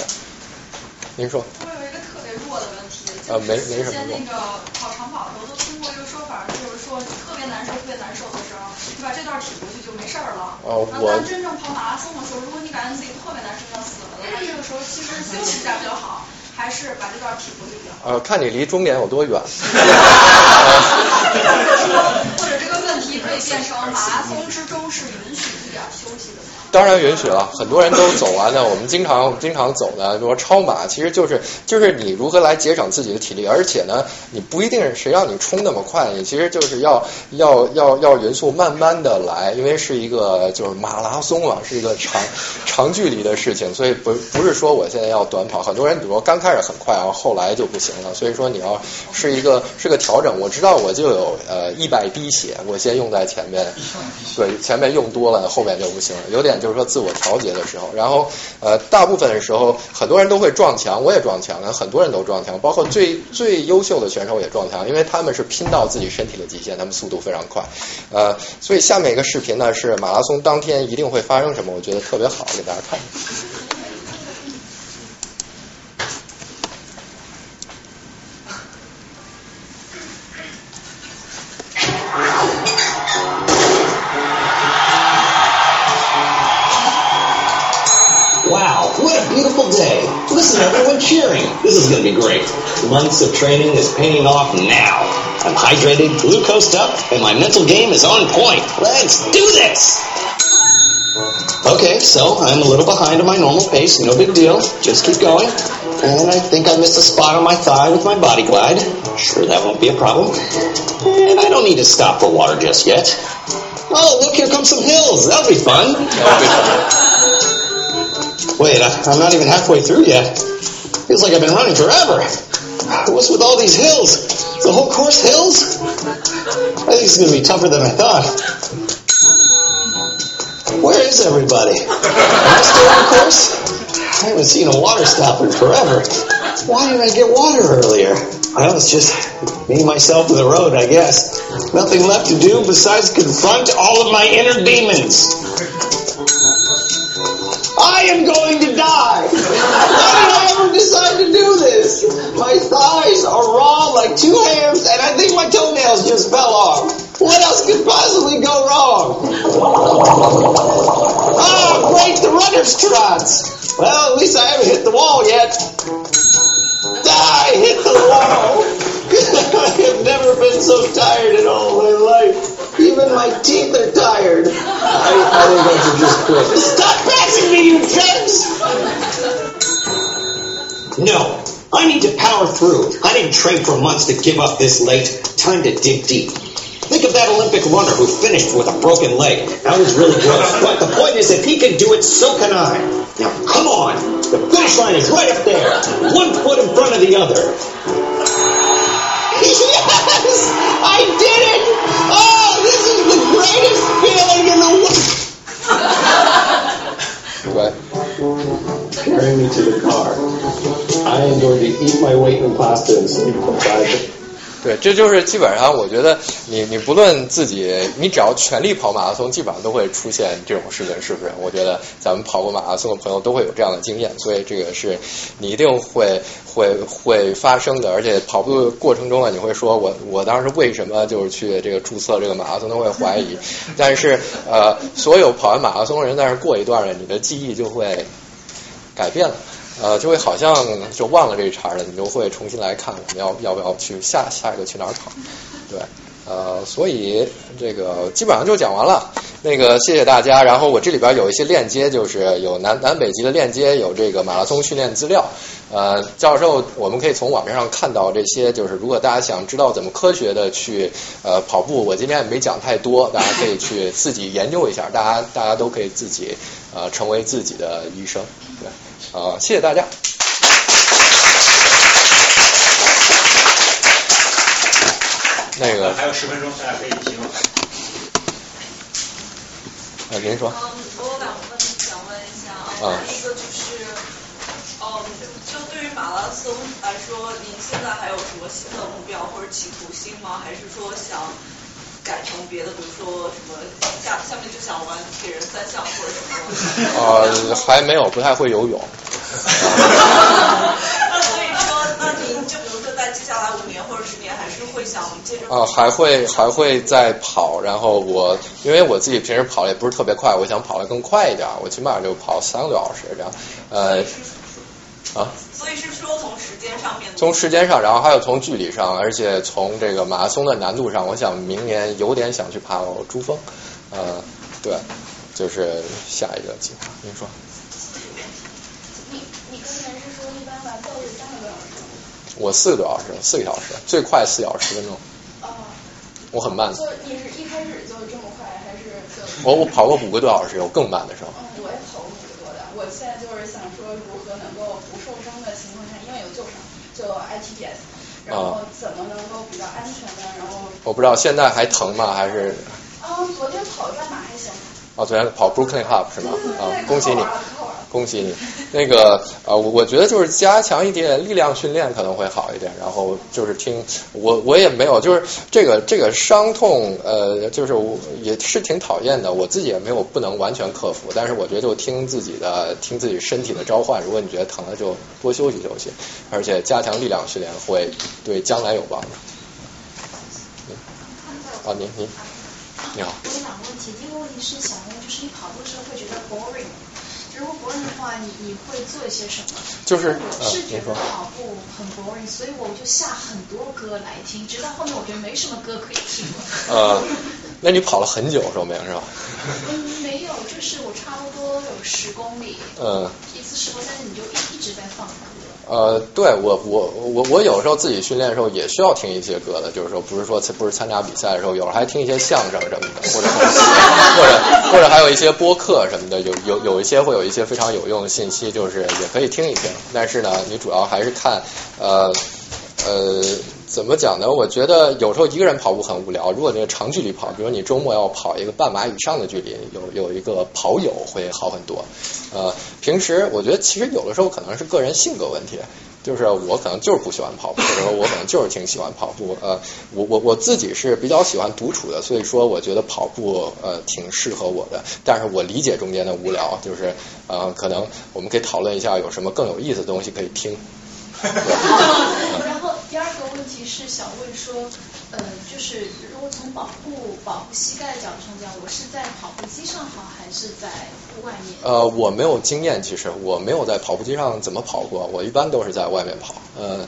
Speaker 2: 您说。
Speaker 6: 我有一个特别弱的问题，
Speaker 2: 啊，没没什么。
Speaker 6: 那个跑长跑的时候，都听过一个说法，就是说你特别难受、特别难受的时候，你把这段挺过去就没事儿了。
Speaker 2: 哦，
Speaker 6: 我。但真正跑马拉松的时候，如果你感觉自己特别难受要死了的话，这个时候其实休息一下比较好，还是把这段挺过去比较好。
Speaker 2: 呃，看你离终点有多远。
Speaker 6: 或 者这个问题可以变成马拉松之中是允许一点休息的吗？
Speaker 2: 当然允许了，很多人都走完的。我们经常 经常走的，说超马，其实就是就是你如何来节省自己的体力，而且呢，你不一定谁让你冲那么快，你其实就是要要要要匀速慢慢的来，因为是一个就是马拉松嘛，是一个长 长距离的事情，所以不不是说我现在要短跑。很多人比如说刚开始很快，然后后来就不行了，所以说你要是一个是个调整。我知道我就有呃一百滴血，我先用在前面，对前面用多了后。面就不行了，有点就是说自我调节的时候。然后呃，大部分的时候很多人都会撞墙，我也撞墙，很多人都撞墙，包括最最优秀的选手也撞墙，因为他们是拼到自己身体的极限，他们速度非常快。呃，所以下面一个视频呢是马拉松当天一定会发生什么，我觉得特别好，给大家看。
Speaker 9: Be great. Months of training is paying off now. I'm hydrated, glucosed up, and my mental game is on point. Let's do this! Okay, so I'm a little behind on my normal pace, no big deal. Just keep going. And I think I missed a spot on my thigh with my body glide. Sure, that won't be a problem. And I don't need to stop for water just yet. Oh, look, here come some hills. That'll be fun.
Speaker 2: That'll be fun.
Speaker 9: Wait, I, I'm not even halfway through yet. Feels like I've been running forever. What's with all these hills? The whole course hills? I think it's going to be tougher than I thought. Where is everybody? Am I still on course? I haven't seen a water stop in forever. Why didn't I get water earlier? Well, it's just me, myself, and the road, I guess. Nothing left to do besides confront all of my inner demons. I am going to die. Why did I ever decide to do this? My thighs are raw like two hams, and I think my toenails just fell off. What else could possibly go wrong? Ah, oh, great, the runner's trots. Well, at least I haven't hit the wall yet. I hit the wall. I have never been so tired in all my life. Even my teeth are tired. I, I think I should just quit. Stop passing me, you jerks! No, I need to power through. I didn't train for months to give up this late. Time to dig deep. Think of that Olympic runner who finished with a broken leg. That was really good. But the point is, if he can do it, so can I. Now, come on. The finish line is right up there. One foot in front of the other. Yes! I did it! Feeling in the. Carry me to the car. I am going to eat my weight in pasta and sleep five
Speaker 2: 对，这就是基本上，我觉得你你不论自己，你只要全力跑马拉松，基本上都会出现这种事情，是不是？我觉得咱们跑过马拉松的朋友都会有这样的经验，所以这个是你一定会会会发生的。而且跑步过程中呢，你会说我我当时为什么就是去这个注册这个马拉松都会怀疑，但是呃，所有跑完马拉松的人，但是过一段呢，你的记忆就会改变了。呃，就会好像就忘了这一茬了，你就会重新来看我们要要不要去下下一个去哪儿跑，对，呃，所以这个基本上就讲完了。那个谢谢大家，然后我这里边有一些链接，就是有南南北极的链接，有这个马拉松训练资料。呃，教授，我们可以从网面上看到这些，就是如果大家想知道怎么科学的去呃跑步，我今天也没讲太多，大家可以去自己研究一下，大家大家都可以自己呃成为自己的医生，对。啊，谢谢大家。那个
Speaker 3: 还有十分钟，大家可以提问。
Speaker 2: 啊，您说。
Speaker 6: 嗯，我有两个问题想问一下啊。第一个就是，嗯，就对于马拉松来说，您现在还有什么新的目标或者企图心吗？还是说想？改成别的，比如说什么下下面就想玩铁人三项或者什么。
Speaker 2: 呃，还没有，不太会游泳。
Speaker 6: 那所以说，那您就比如说在接下来五年或者十年，还是会想接着。
Speaker 2: 啊，还会还会再跑，然后我因为我自己平时跑也不是特别快，我想跑得更快一点，我起码就跑三个多小时这样，呃。啊，
Speaker 6: 所以是说从时间上面，
Speaker 2: 从时间上，然后还有从距离上，而且从这个马拉松的难度上，我想明年有点想去爬珠峰，呃，对，就是下一个计划。您说？
Speaker 8: 你你刚才是说一般完赛是三个多小时？
Speaker 2: 我四个多小时，四个小时，最快四小时十分钟。
Speaker 8: 哦。
Speaker 2: 我很慢。
Speaker 8: 就你是一开始就这么快，还是？
Speaker 2: 我我跑过五个多小时，有更慢的时候。
Speaker 8: 嗯，我也跑过五个多的，我现在就是想说如何能够。就 ITS，然后怎么能够比较安全呢？然后
Speaker 2: 我不知道现在还疼吗？还是？
Speaker 8: 啊，昨天跑一半马还行。
Speaker 2: 哦，昨天跑 Brooklyn Hub 是吗？啊，恭喜你，恭喜你。那个呃，我觉得就是加强一点力量训练可能会好一点，然后就是听我我也没有，就是这个这个伤痛呃，就是我也是挺讨厌的，我自己也没有不能完全克服，但是我觉得就听自己的听自己身体的召唤，如果你觉得疼了就多休息休息，而且加强力量训练会对将来有帮助。啊，您您你好。
Speaker 10: 我有两个问题，第一个问题是想问，就是你跑步的时候会觉得 boring 吗？如果 boring 的话，你你会做一些什么？
Speaker 2: 就是
Speaker 10: 我是觉得跑步很 boring，所以我就下很多歌来听，直到后面我觉得没什么歌可以听了。
Speaker 2: 呃，那你跑了很久说明是吧？
Speaker 10: 嗯，没有，就是我差不多有十公里。
Speaker 2: 嗯。
Speaker 10: 一次十公里，但是你就一一直在放歌。
Speaker 2: 呃，对我我我我有时候自己训练的时候也需要听一些歌的，就是说不是说不是参加比赛的时候，有时候还听一些相声什么的，或者或者或者还有一些播客什么的，有有有一些会有一些非常有用的信息，就是也可以听一听。但是呢，你主要还是看呃呃怎么讲呢？我觉得有时候一个人跑步很无聊，如果那个长距离跑，比如你周末要跑一个半马以上的距离，有有一个跑友会好很多。呃，平时我觉得其实有的时候可能是个人性格问题，就是我可能就是不喜欢跑步，或者说我可能就是挺喜欢跑步。呃，我我我自己是比较喜欢独处的，所以说我觉得跑步呃挺适合我的。但是我理解中间的无聊，就是呃可能我们可以讨论一下有什么更有意思的东西可以听。
Speaker 10: 然后第二个问题是想问说，呃，就是如果从保护保护膝盖角度上讲，我是在跑步机上跑还是在外面？
Speaker 2: 呃，我没有经验，其实我没有在跑步机上怎么跑过，我一般都是在外面跑。呃，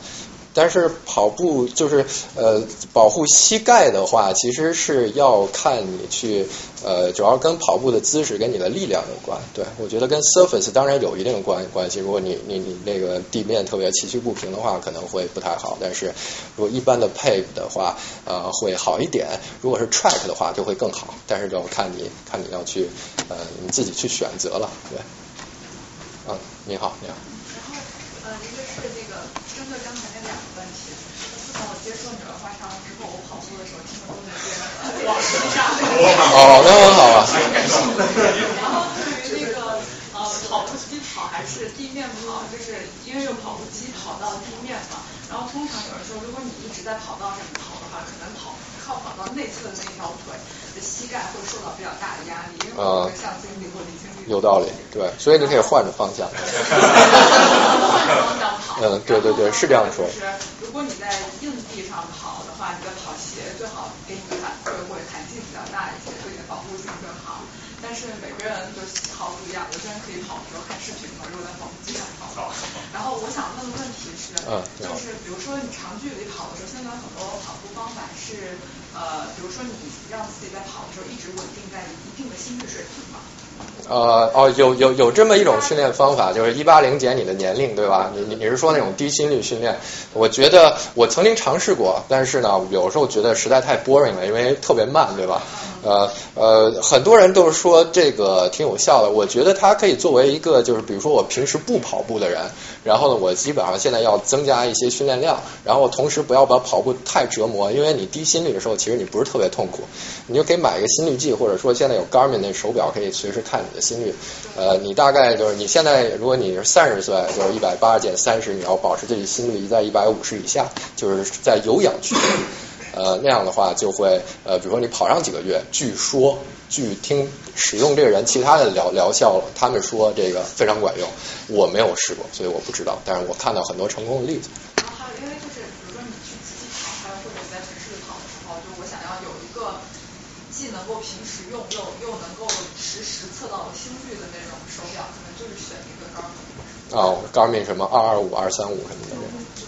Speaker 2: 但是跑步就是呃保护膝盖的话，其实是要看你去呃，主要跟跑步的姿势跟你的力量有关。对我觉得跟 surface 当然有一定关关系。如果你你你那个地面特别崎岖不平的话，可能会不太好。但是如果一般的 pave 的话，呃会好一点。如果是 track 的话，就会更好。但是就看你看你要去呃你自己去选择了。对，啊，你好，你好。
Speaker 7: 然后呃，一个是那个针对刚才，接受女儿花沙龙之后，我跑步的时候听的都是别人往身上。
Speaker 2: 哦，那很好啊。
Speaker 7: 然后对于那个呃跑步机跑还是地面跑，就是因为用跑步机跑到地面嘛。然后通常有人说，如果你一直在跑道上跑的话，可能跑靠跑到内侧的那条腿的膝盖会受到比较大的压力，因为我们像经历或离经力。
Speaker 2: 有道理，对，所以你可以换着方向。换方向跑嗯，对对对，是这样说。
Speaker 7: 就是如果你在硬地上跑的话，你的跑鞋最好给你的反馈会弹性比较大一些，对你的保护性更好。但是每个人的喜好不一样，有些人可以跑的时候看视频嘛，如果在跑步机上跑。然后我想问的问题是，就是比如说你长距离跑的时候，现在很多跑步方法是呃，比如说你让自己在跑的时候一直稳定在一定的心率水平嘛。
Speaker 2: 呃哦，有有有这么一种训练方法，就是一八零减你的年龄，对吧？你你你是说那种低心率训练？我觉得我曾经尝试过，但是呢，有时候觉得实在太 boring 了，因为特别慢，对吧？呃呃，很多人都是说这个挺有效的，我觉得它可以作为一个，就是比如说我平时不跑步的人，然后呢，我基本上现在要增加一些训练量，然后同时不要把跑步太折磨，因为你低心率的时候，其实你不是特别痛苦，你就可以买一个心率计，或者说现在有 Garmin 那手表可以随时看你的心率，呃，你大概就是你现在如果你是三十岁，就是一百八减三十，你要保持自己心率在一百五十以下，就是在有氧区。呃，那样的话就会呃，比如说你跑上几个月，据说据听使用这个人其他的疗疗效，他们说这个非常管用，我没有试过，所以我不知道，但是我看到很多成功的例子。
Speaker 7: 然后还有，因为就是比如说你去集体跑，还有或者在城市里跑的时候，就我想要有一个既能够平时用又又能够实时测到我心率的那种手表，可能就是选一个 Garmin。
Speaker 2: 哦，Garmin 什么二二五、二三五什么的，对。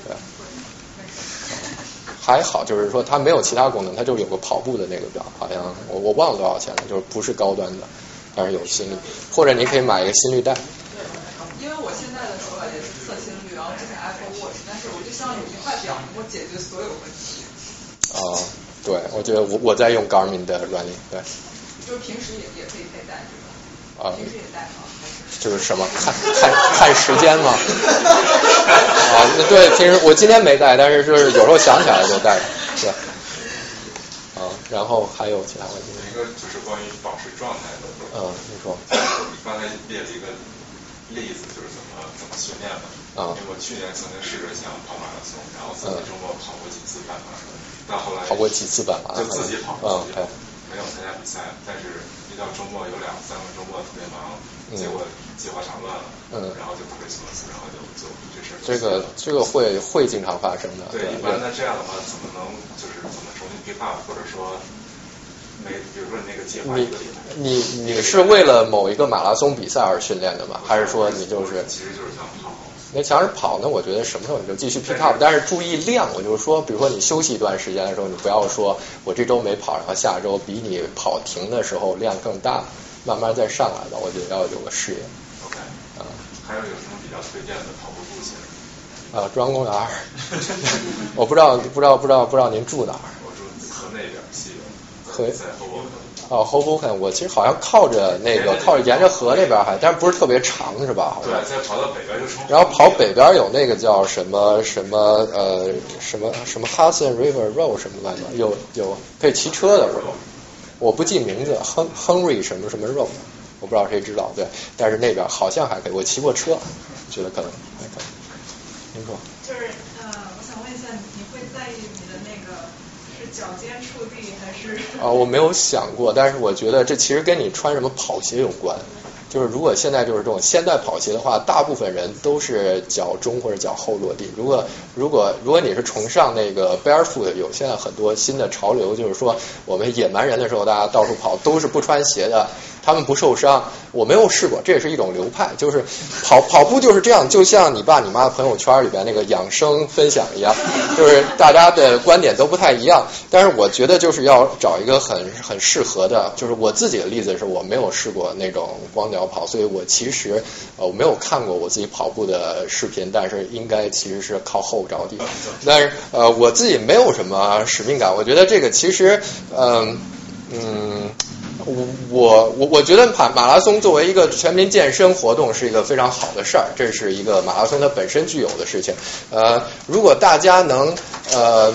Speaker 2: 还好，就是说它没有其他功能，它就有个跑步的那个表，好像我我忘了多少钱了，就是不是高端的，但是有心率，或者你可以买一个心率带。
Speaker 7: 对因为我现在的手表也是测心率，然后之前 Apple Watch，但是我就希望有一块表能够解决所有问题。
Speaker 2: 啊，对，我觉得我我在用 Garmin 的软领，对。
Speaker 7: 就是平时也也可以佩戴这个。
Speaker 2: 啊。
Speaker 7: 平时也戴吗？
Speaker 2: 就是什么看看看时间吗？啊，对，平时我今天没带，但是就是有时候想起来就带，对，啊，然后还有其他问题？
Speaker 11: 一个就是关于保持状态的。
Speaker 2: 嗯，你说。
Speaker 11: 刚才列了一个例子，就是怎么怎么训练嘛。啊。因为我去年曾经试着想跑马拉松，然后自己周末跑过几次半马，到后来
Speaker 2: 跑过几次半马，
Speaker 11: 就自己跑，
Speaker 2: 嗯，
Speaker 11: 对，没有参加比赛，但是一到周末有两三个周末特别忙，结果计划场乱了，嗯，然后就特别心思，然后就就这事儿。
Speaker 2: 这个这个会会经常发生的。
Speaker 11: 对，一般那这样的话，怎么能就是怎么重新 pick up，或者说？没，比如说你那个计划你
Speaker 2: 你你是为了某一个马拉松比赛而训练的吗？还是说你就
Speaker 11: 是？其实就是想跑。
Speaker 2: 那想是跑呢？我觉得什么时候你就继续 pick up，但是注意量。我就是说，比如说你休息一段时间的时候，你不要说我这周没跑，然后下周比你跑停的时候量更大，慢慢再上来吧。我觉得要有个视野。
Speaker 11: OK。啊，还有有什么比较推荐的跑步路线？
Speaker 2: 啊，中央公园。我不知道，不知道，不知道，不知道您住哪儿？
Speaker 11: 我住河那边西边。
Speaker 2: 河。哦，Hoboken，我其实好像靠着那个，靠着沿着河那边还，但是不是特别长，是吧？
Speaker 11: 对，再跑到北边就成。
Speaker 2: 然后跑北边有那个叫什么什么呃什么什么 Hudson River Road 什么来着，有有可以骑车的是吧？我不记名字，亨 Henry 什么什么 Road，我不知道谁知道，对，但是那边好像还可以，我骑过车，觉得可能还可以。您说。
Speaker 7: 就是呃，我想问一下，你会在意你的那个是脚尖触地还是？
Speaker 2: 啊，我没有想过，但是我觉得这其实跟你穿什么跑鞋有关。就是如果现在就是这种现代跑鞋的话，大部分人都是脚中或者脚后落地。如果如果如果你是崇尚那个 barefoot，有现在很多新的潮流，就是说我们野蛮人的时候，大家到处跑都是不穿鞋的，他们不受伤。我没有试过，这也是一种流派，就是跑跑步就是这样，就像你爸你妈朋友圈里边那个养生分享一样，就是大家的观点都不太一样。但是我觉得就是要找一个很很适合的，就是我自己的例子是我没有试过那种光脚跑，所以我其实呃我没有看过我自己跑步的视频，但是应该其实是靠后着地。但是呃我自己没有什么使命感，我觉得这个其实嗯嗯。我我我觉得马马拉松作为一个全民健身活动是一个非常好的事儿，这是一个马拉松它本身具有的事情。呃，如果大家能呃，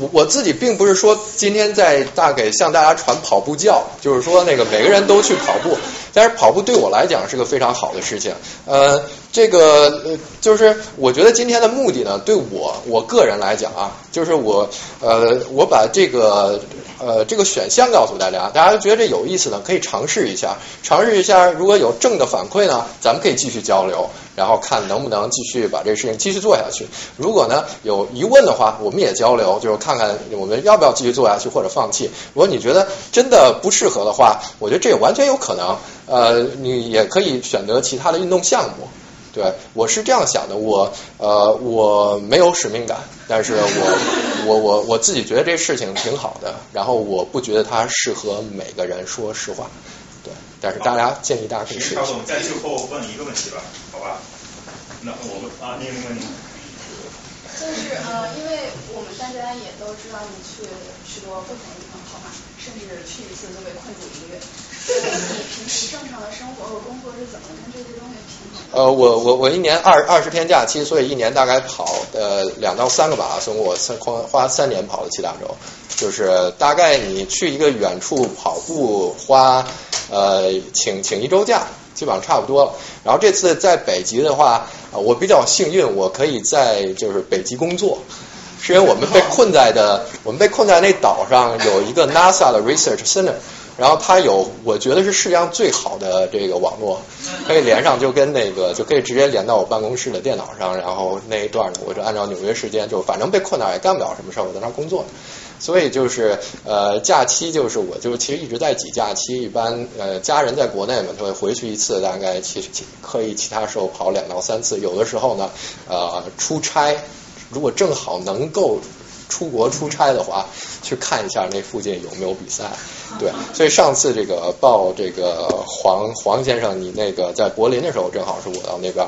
Speaker 2: 我我自己并不是说今天在大给向大家传跑步教，就是说那个每个人都去跑步，但是跑步对我来讲是个非常好的事情。呃，这个呃就是我觉得今天的目的呢，对我我个人来讲啊，就是我呃我把这个。呃，这个选项告诉大家，大家觉得这有意思呢，可以尝试一下，尝试一下，如果有正的反馈呢，咱们可以继续交流，然后看能不能继续把这个事情继续做下去。如果呢有疑问的话，我们也交流，就是看看我们要不要继续做下去或者放弃。如果你觉得真的不适合的话，我觉得这也完全有可能，呃，你也可以选择其他的运动项目。对，我是这样想的，我呃我没有使命感，但是我我我我自己觉得这事情挺好的，然后我不觉得它适合每个人说实话，对，但是大家建议大家可以试一下。
Speaker 3: 总在最后问一个问题吧，好吧？那我们啊，您问您。
Speaker 8: 就是呃，因为我们大家也都知道你去许多不同地方甚至去一次都被困住一个月。你平时正常的生活和工作是怎么跟这些东西平衡？
Speaker 2: 呃，我我我一年二二十天假期，所以一年大概跑呃两到三个马拉松，我三花花三年跑了七大洲，就是大概你去一个远处跑步花呃请请一周假，基本上差不多了。然后这次在北极的话，我比较幸运，我可以在就是北极工作，是因为我们被困在的 我们被困在那岛上有一个 NASA 的 Research Center。然后它有，我觉得是世界上最好的这个网络，可以连上，就跟那个就可以直接连到我办公室的电脑上。然后那一段呢，我就按照纽约时间，就反正被困那儿也干不了什么事儿，我在那儿工作。所以就是呃，假期就是我就其实一直在挤假期。一般呃，家人在国内嘛，就会回去一次，大概其实可以其他时候跑两到三次。有的时候呢，呃，出差如果正好能够。出国出差的话，去看一下那附近有没有比赛。对，所以上次这个报这个黄黄先生，你那个在柏林的时候，正好是我到那边，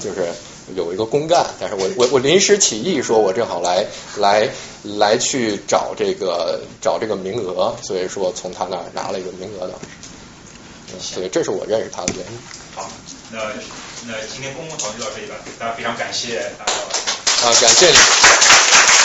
Speaker 2: 就是有一个公干，但是我我我临时起意说，我正好来来来去找这个找这个名额，所以说从他那儿拿了一个名额的。所以这是我认识他的原因。
Speaker 3: 好，那那今天公共讨论就到这里吧，大家非常感谢大家。
Speaker 2: 好感谢你。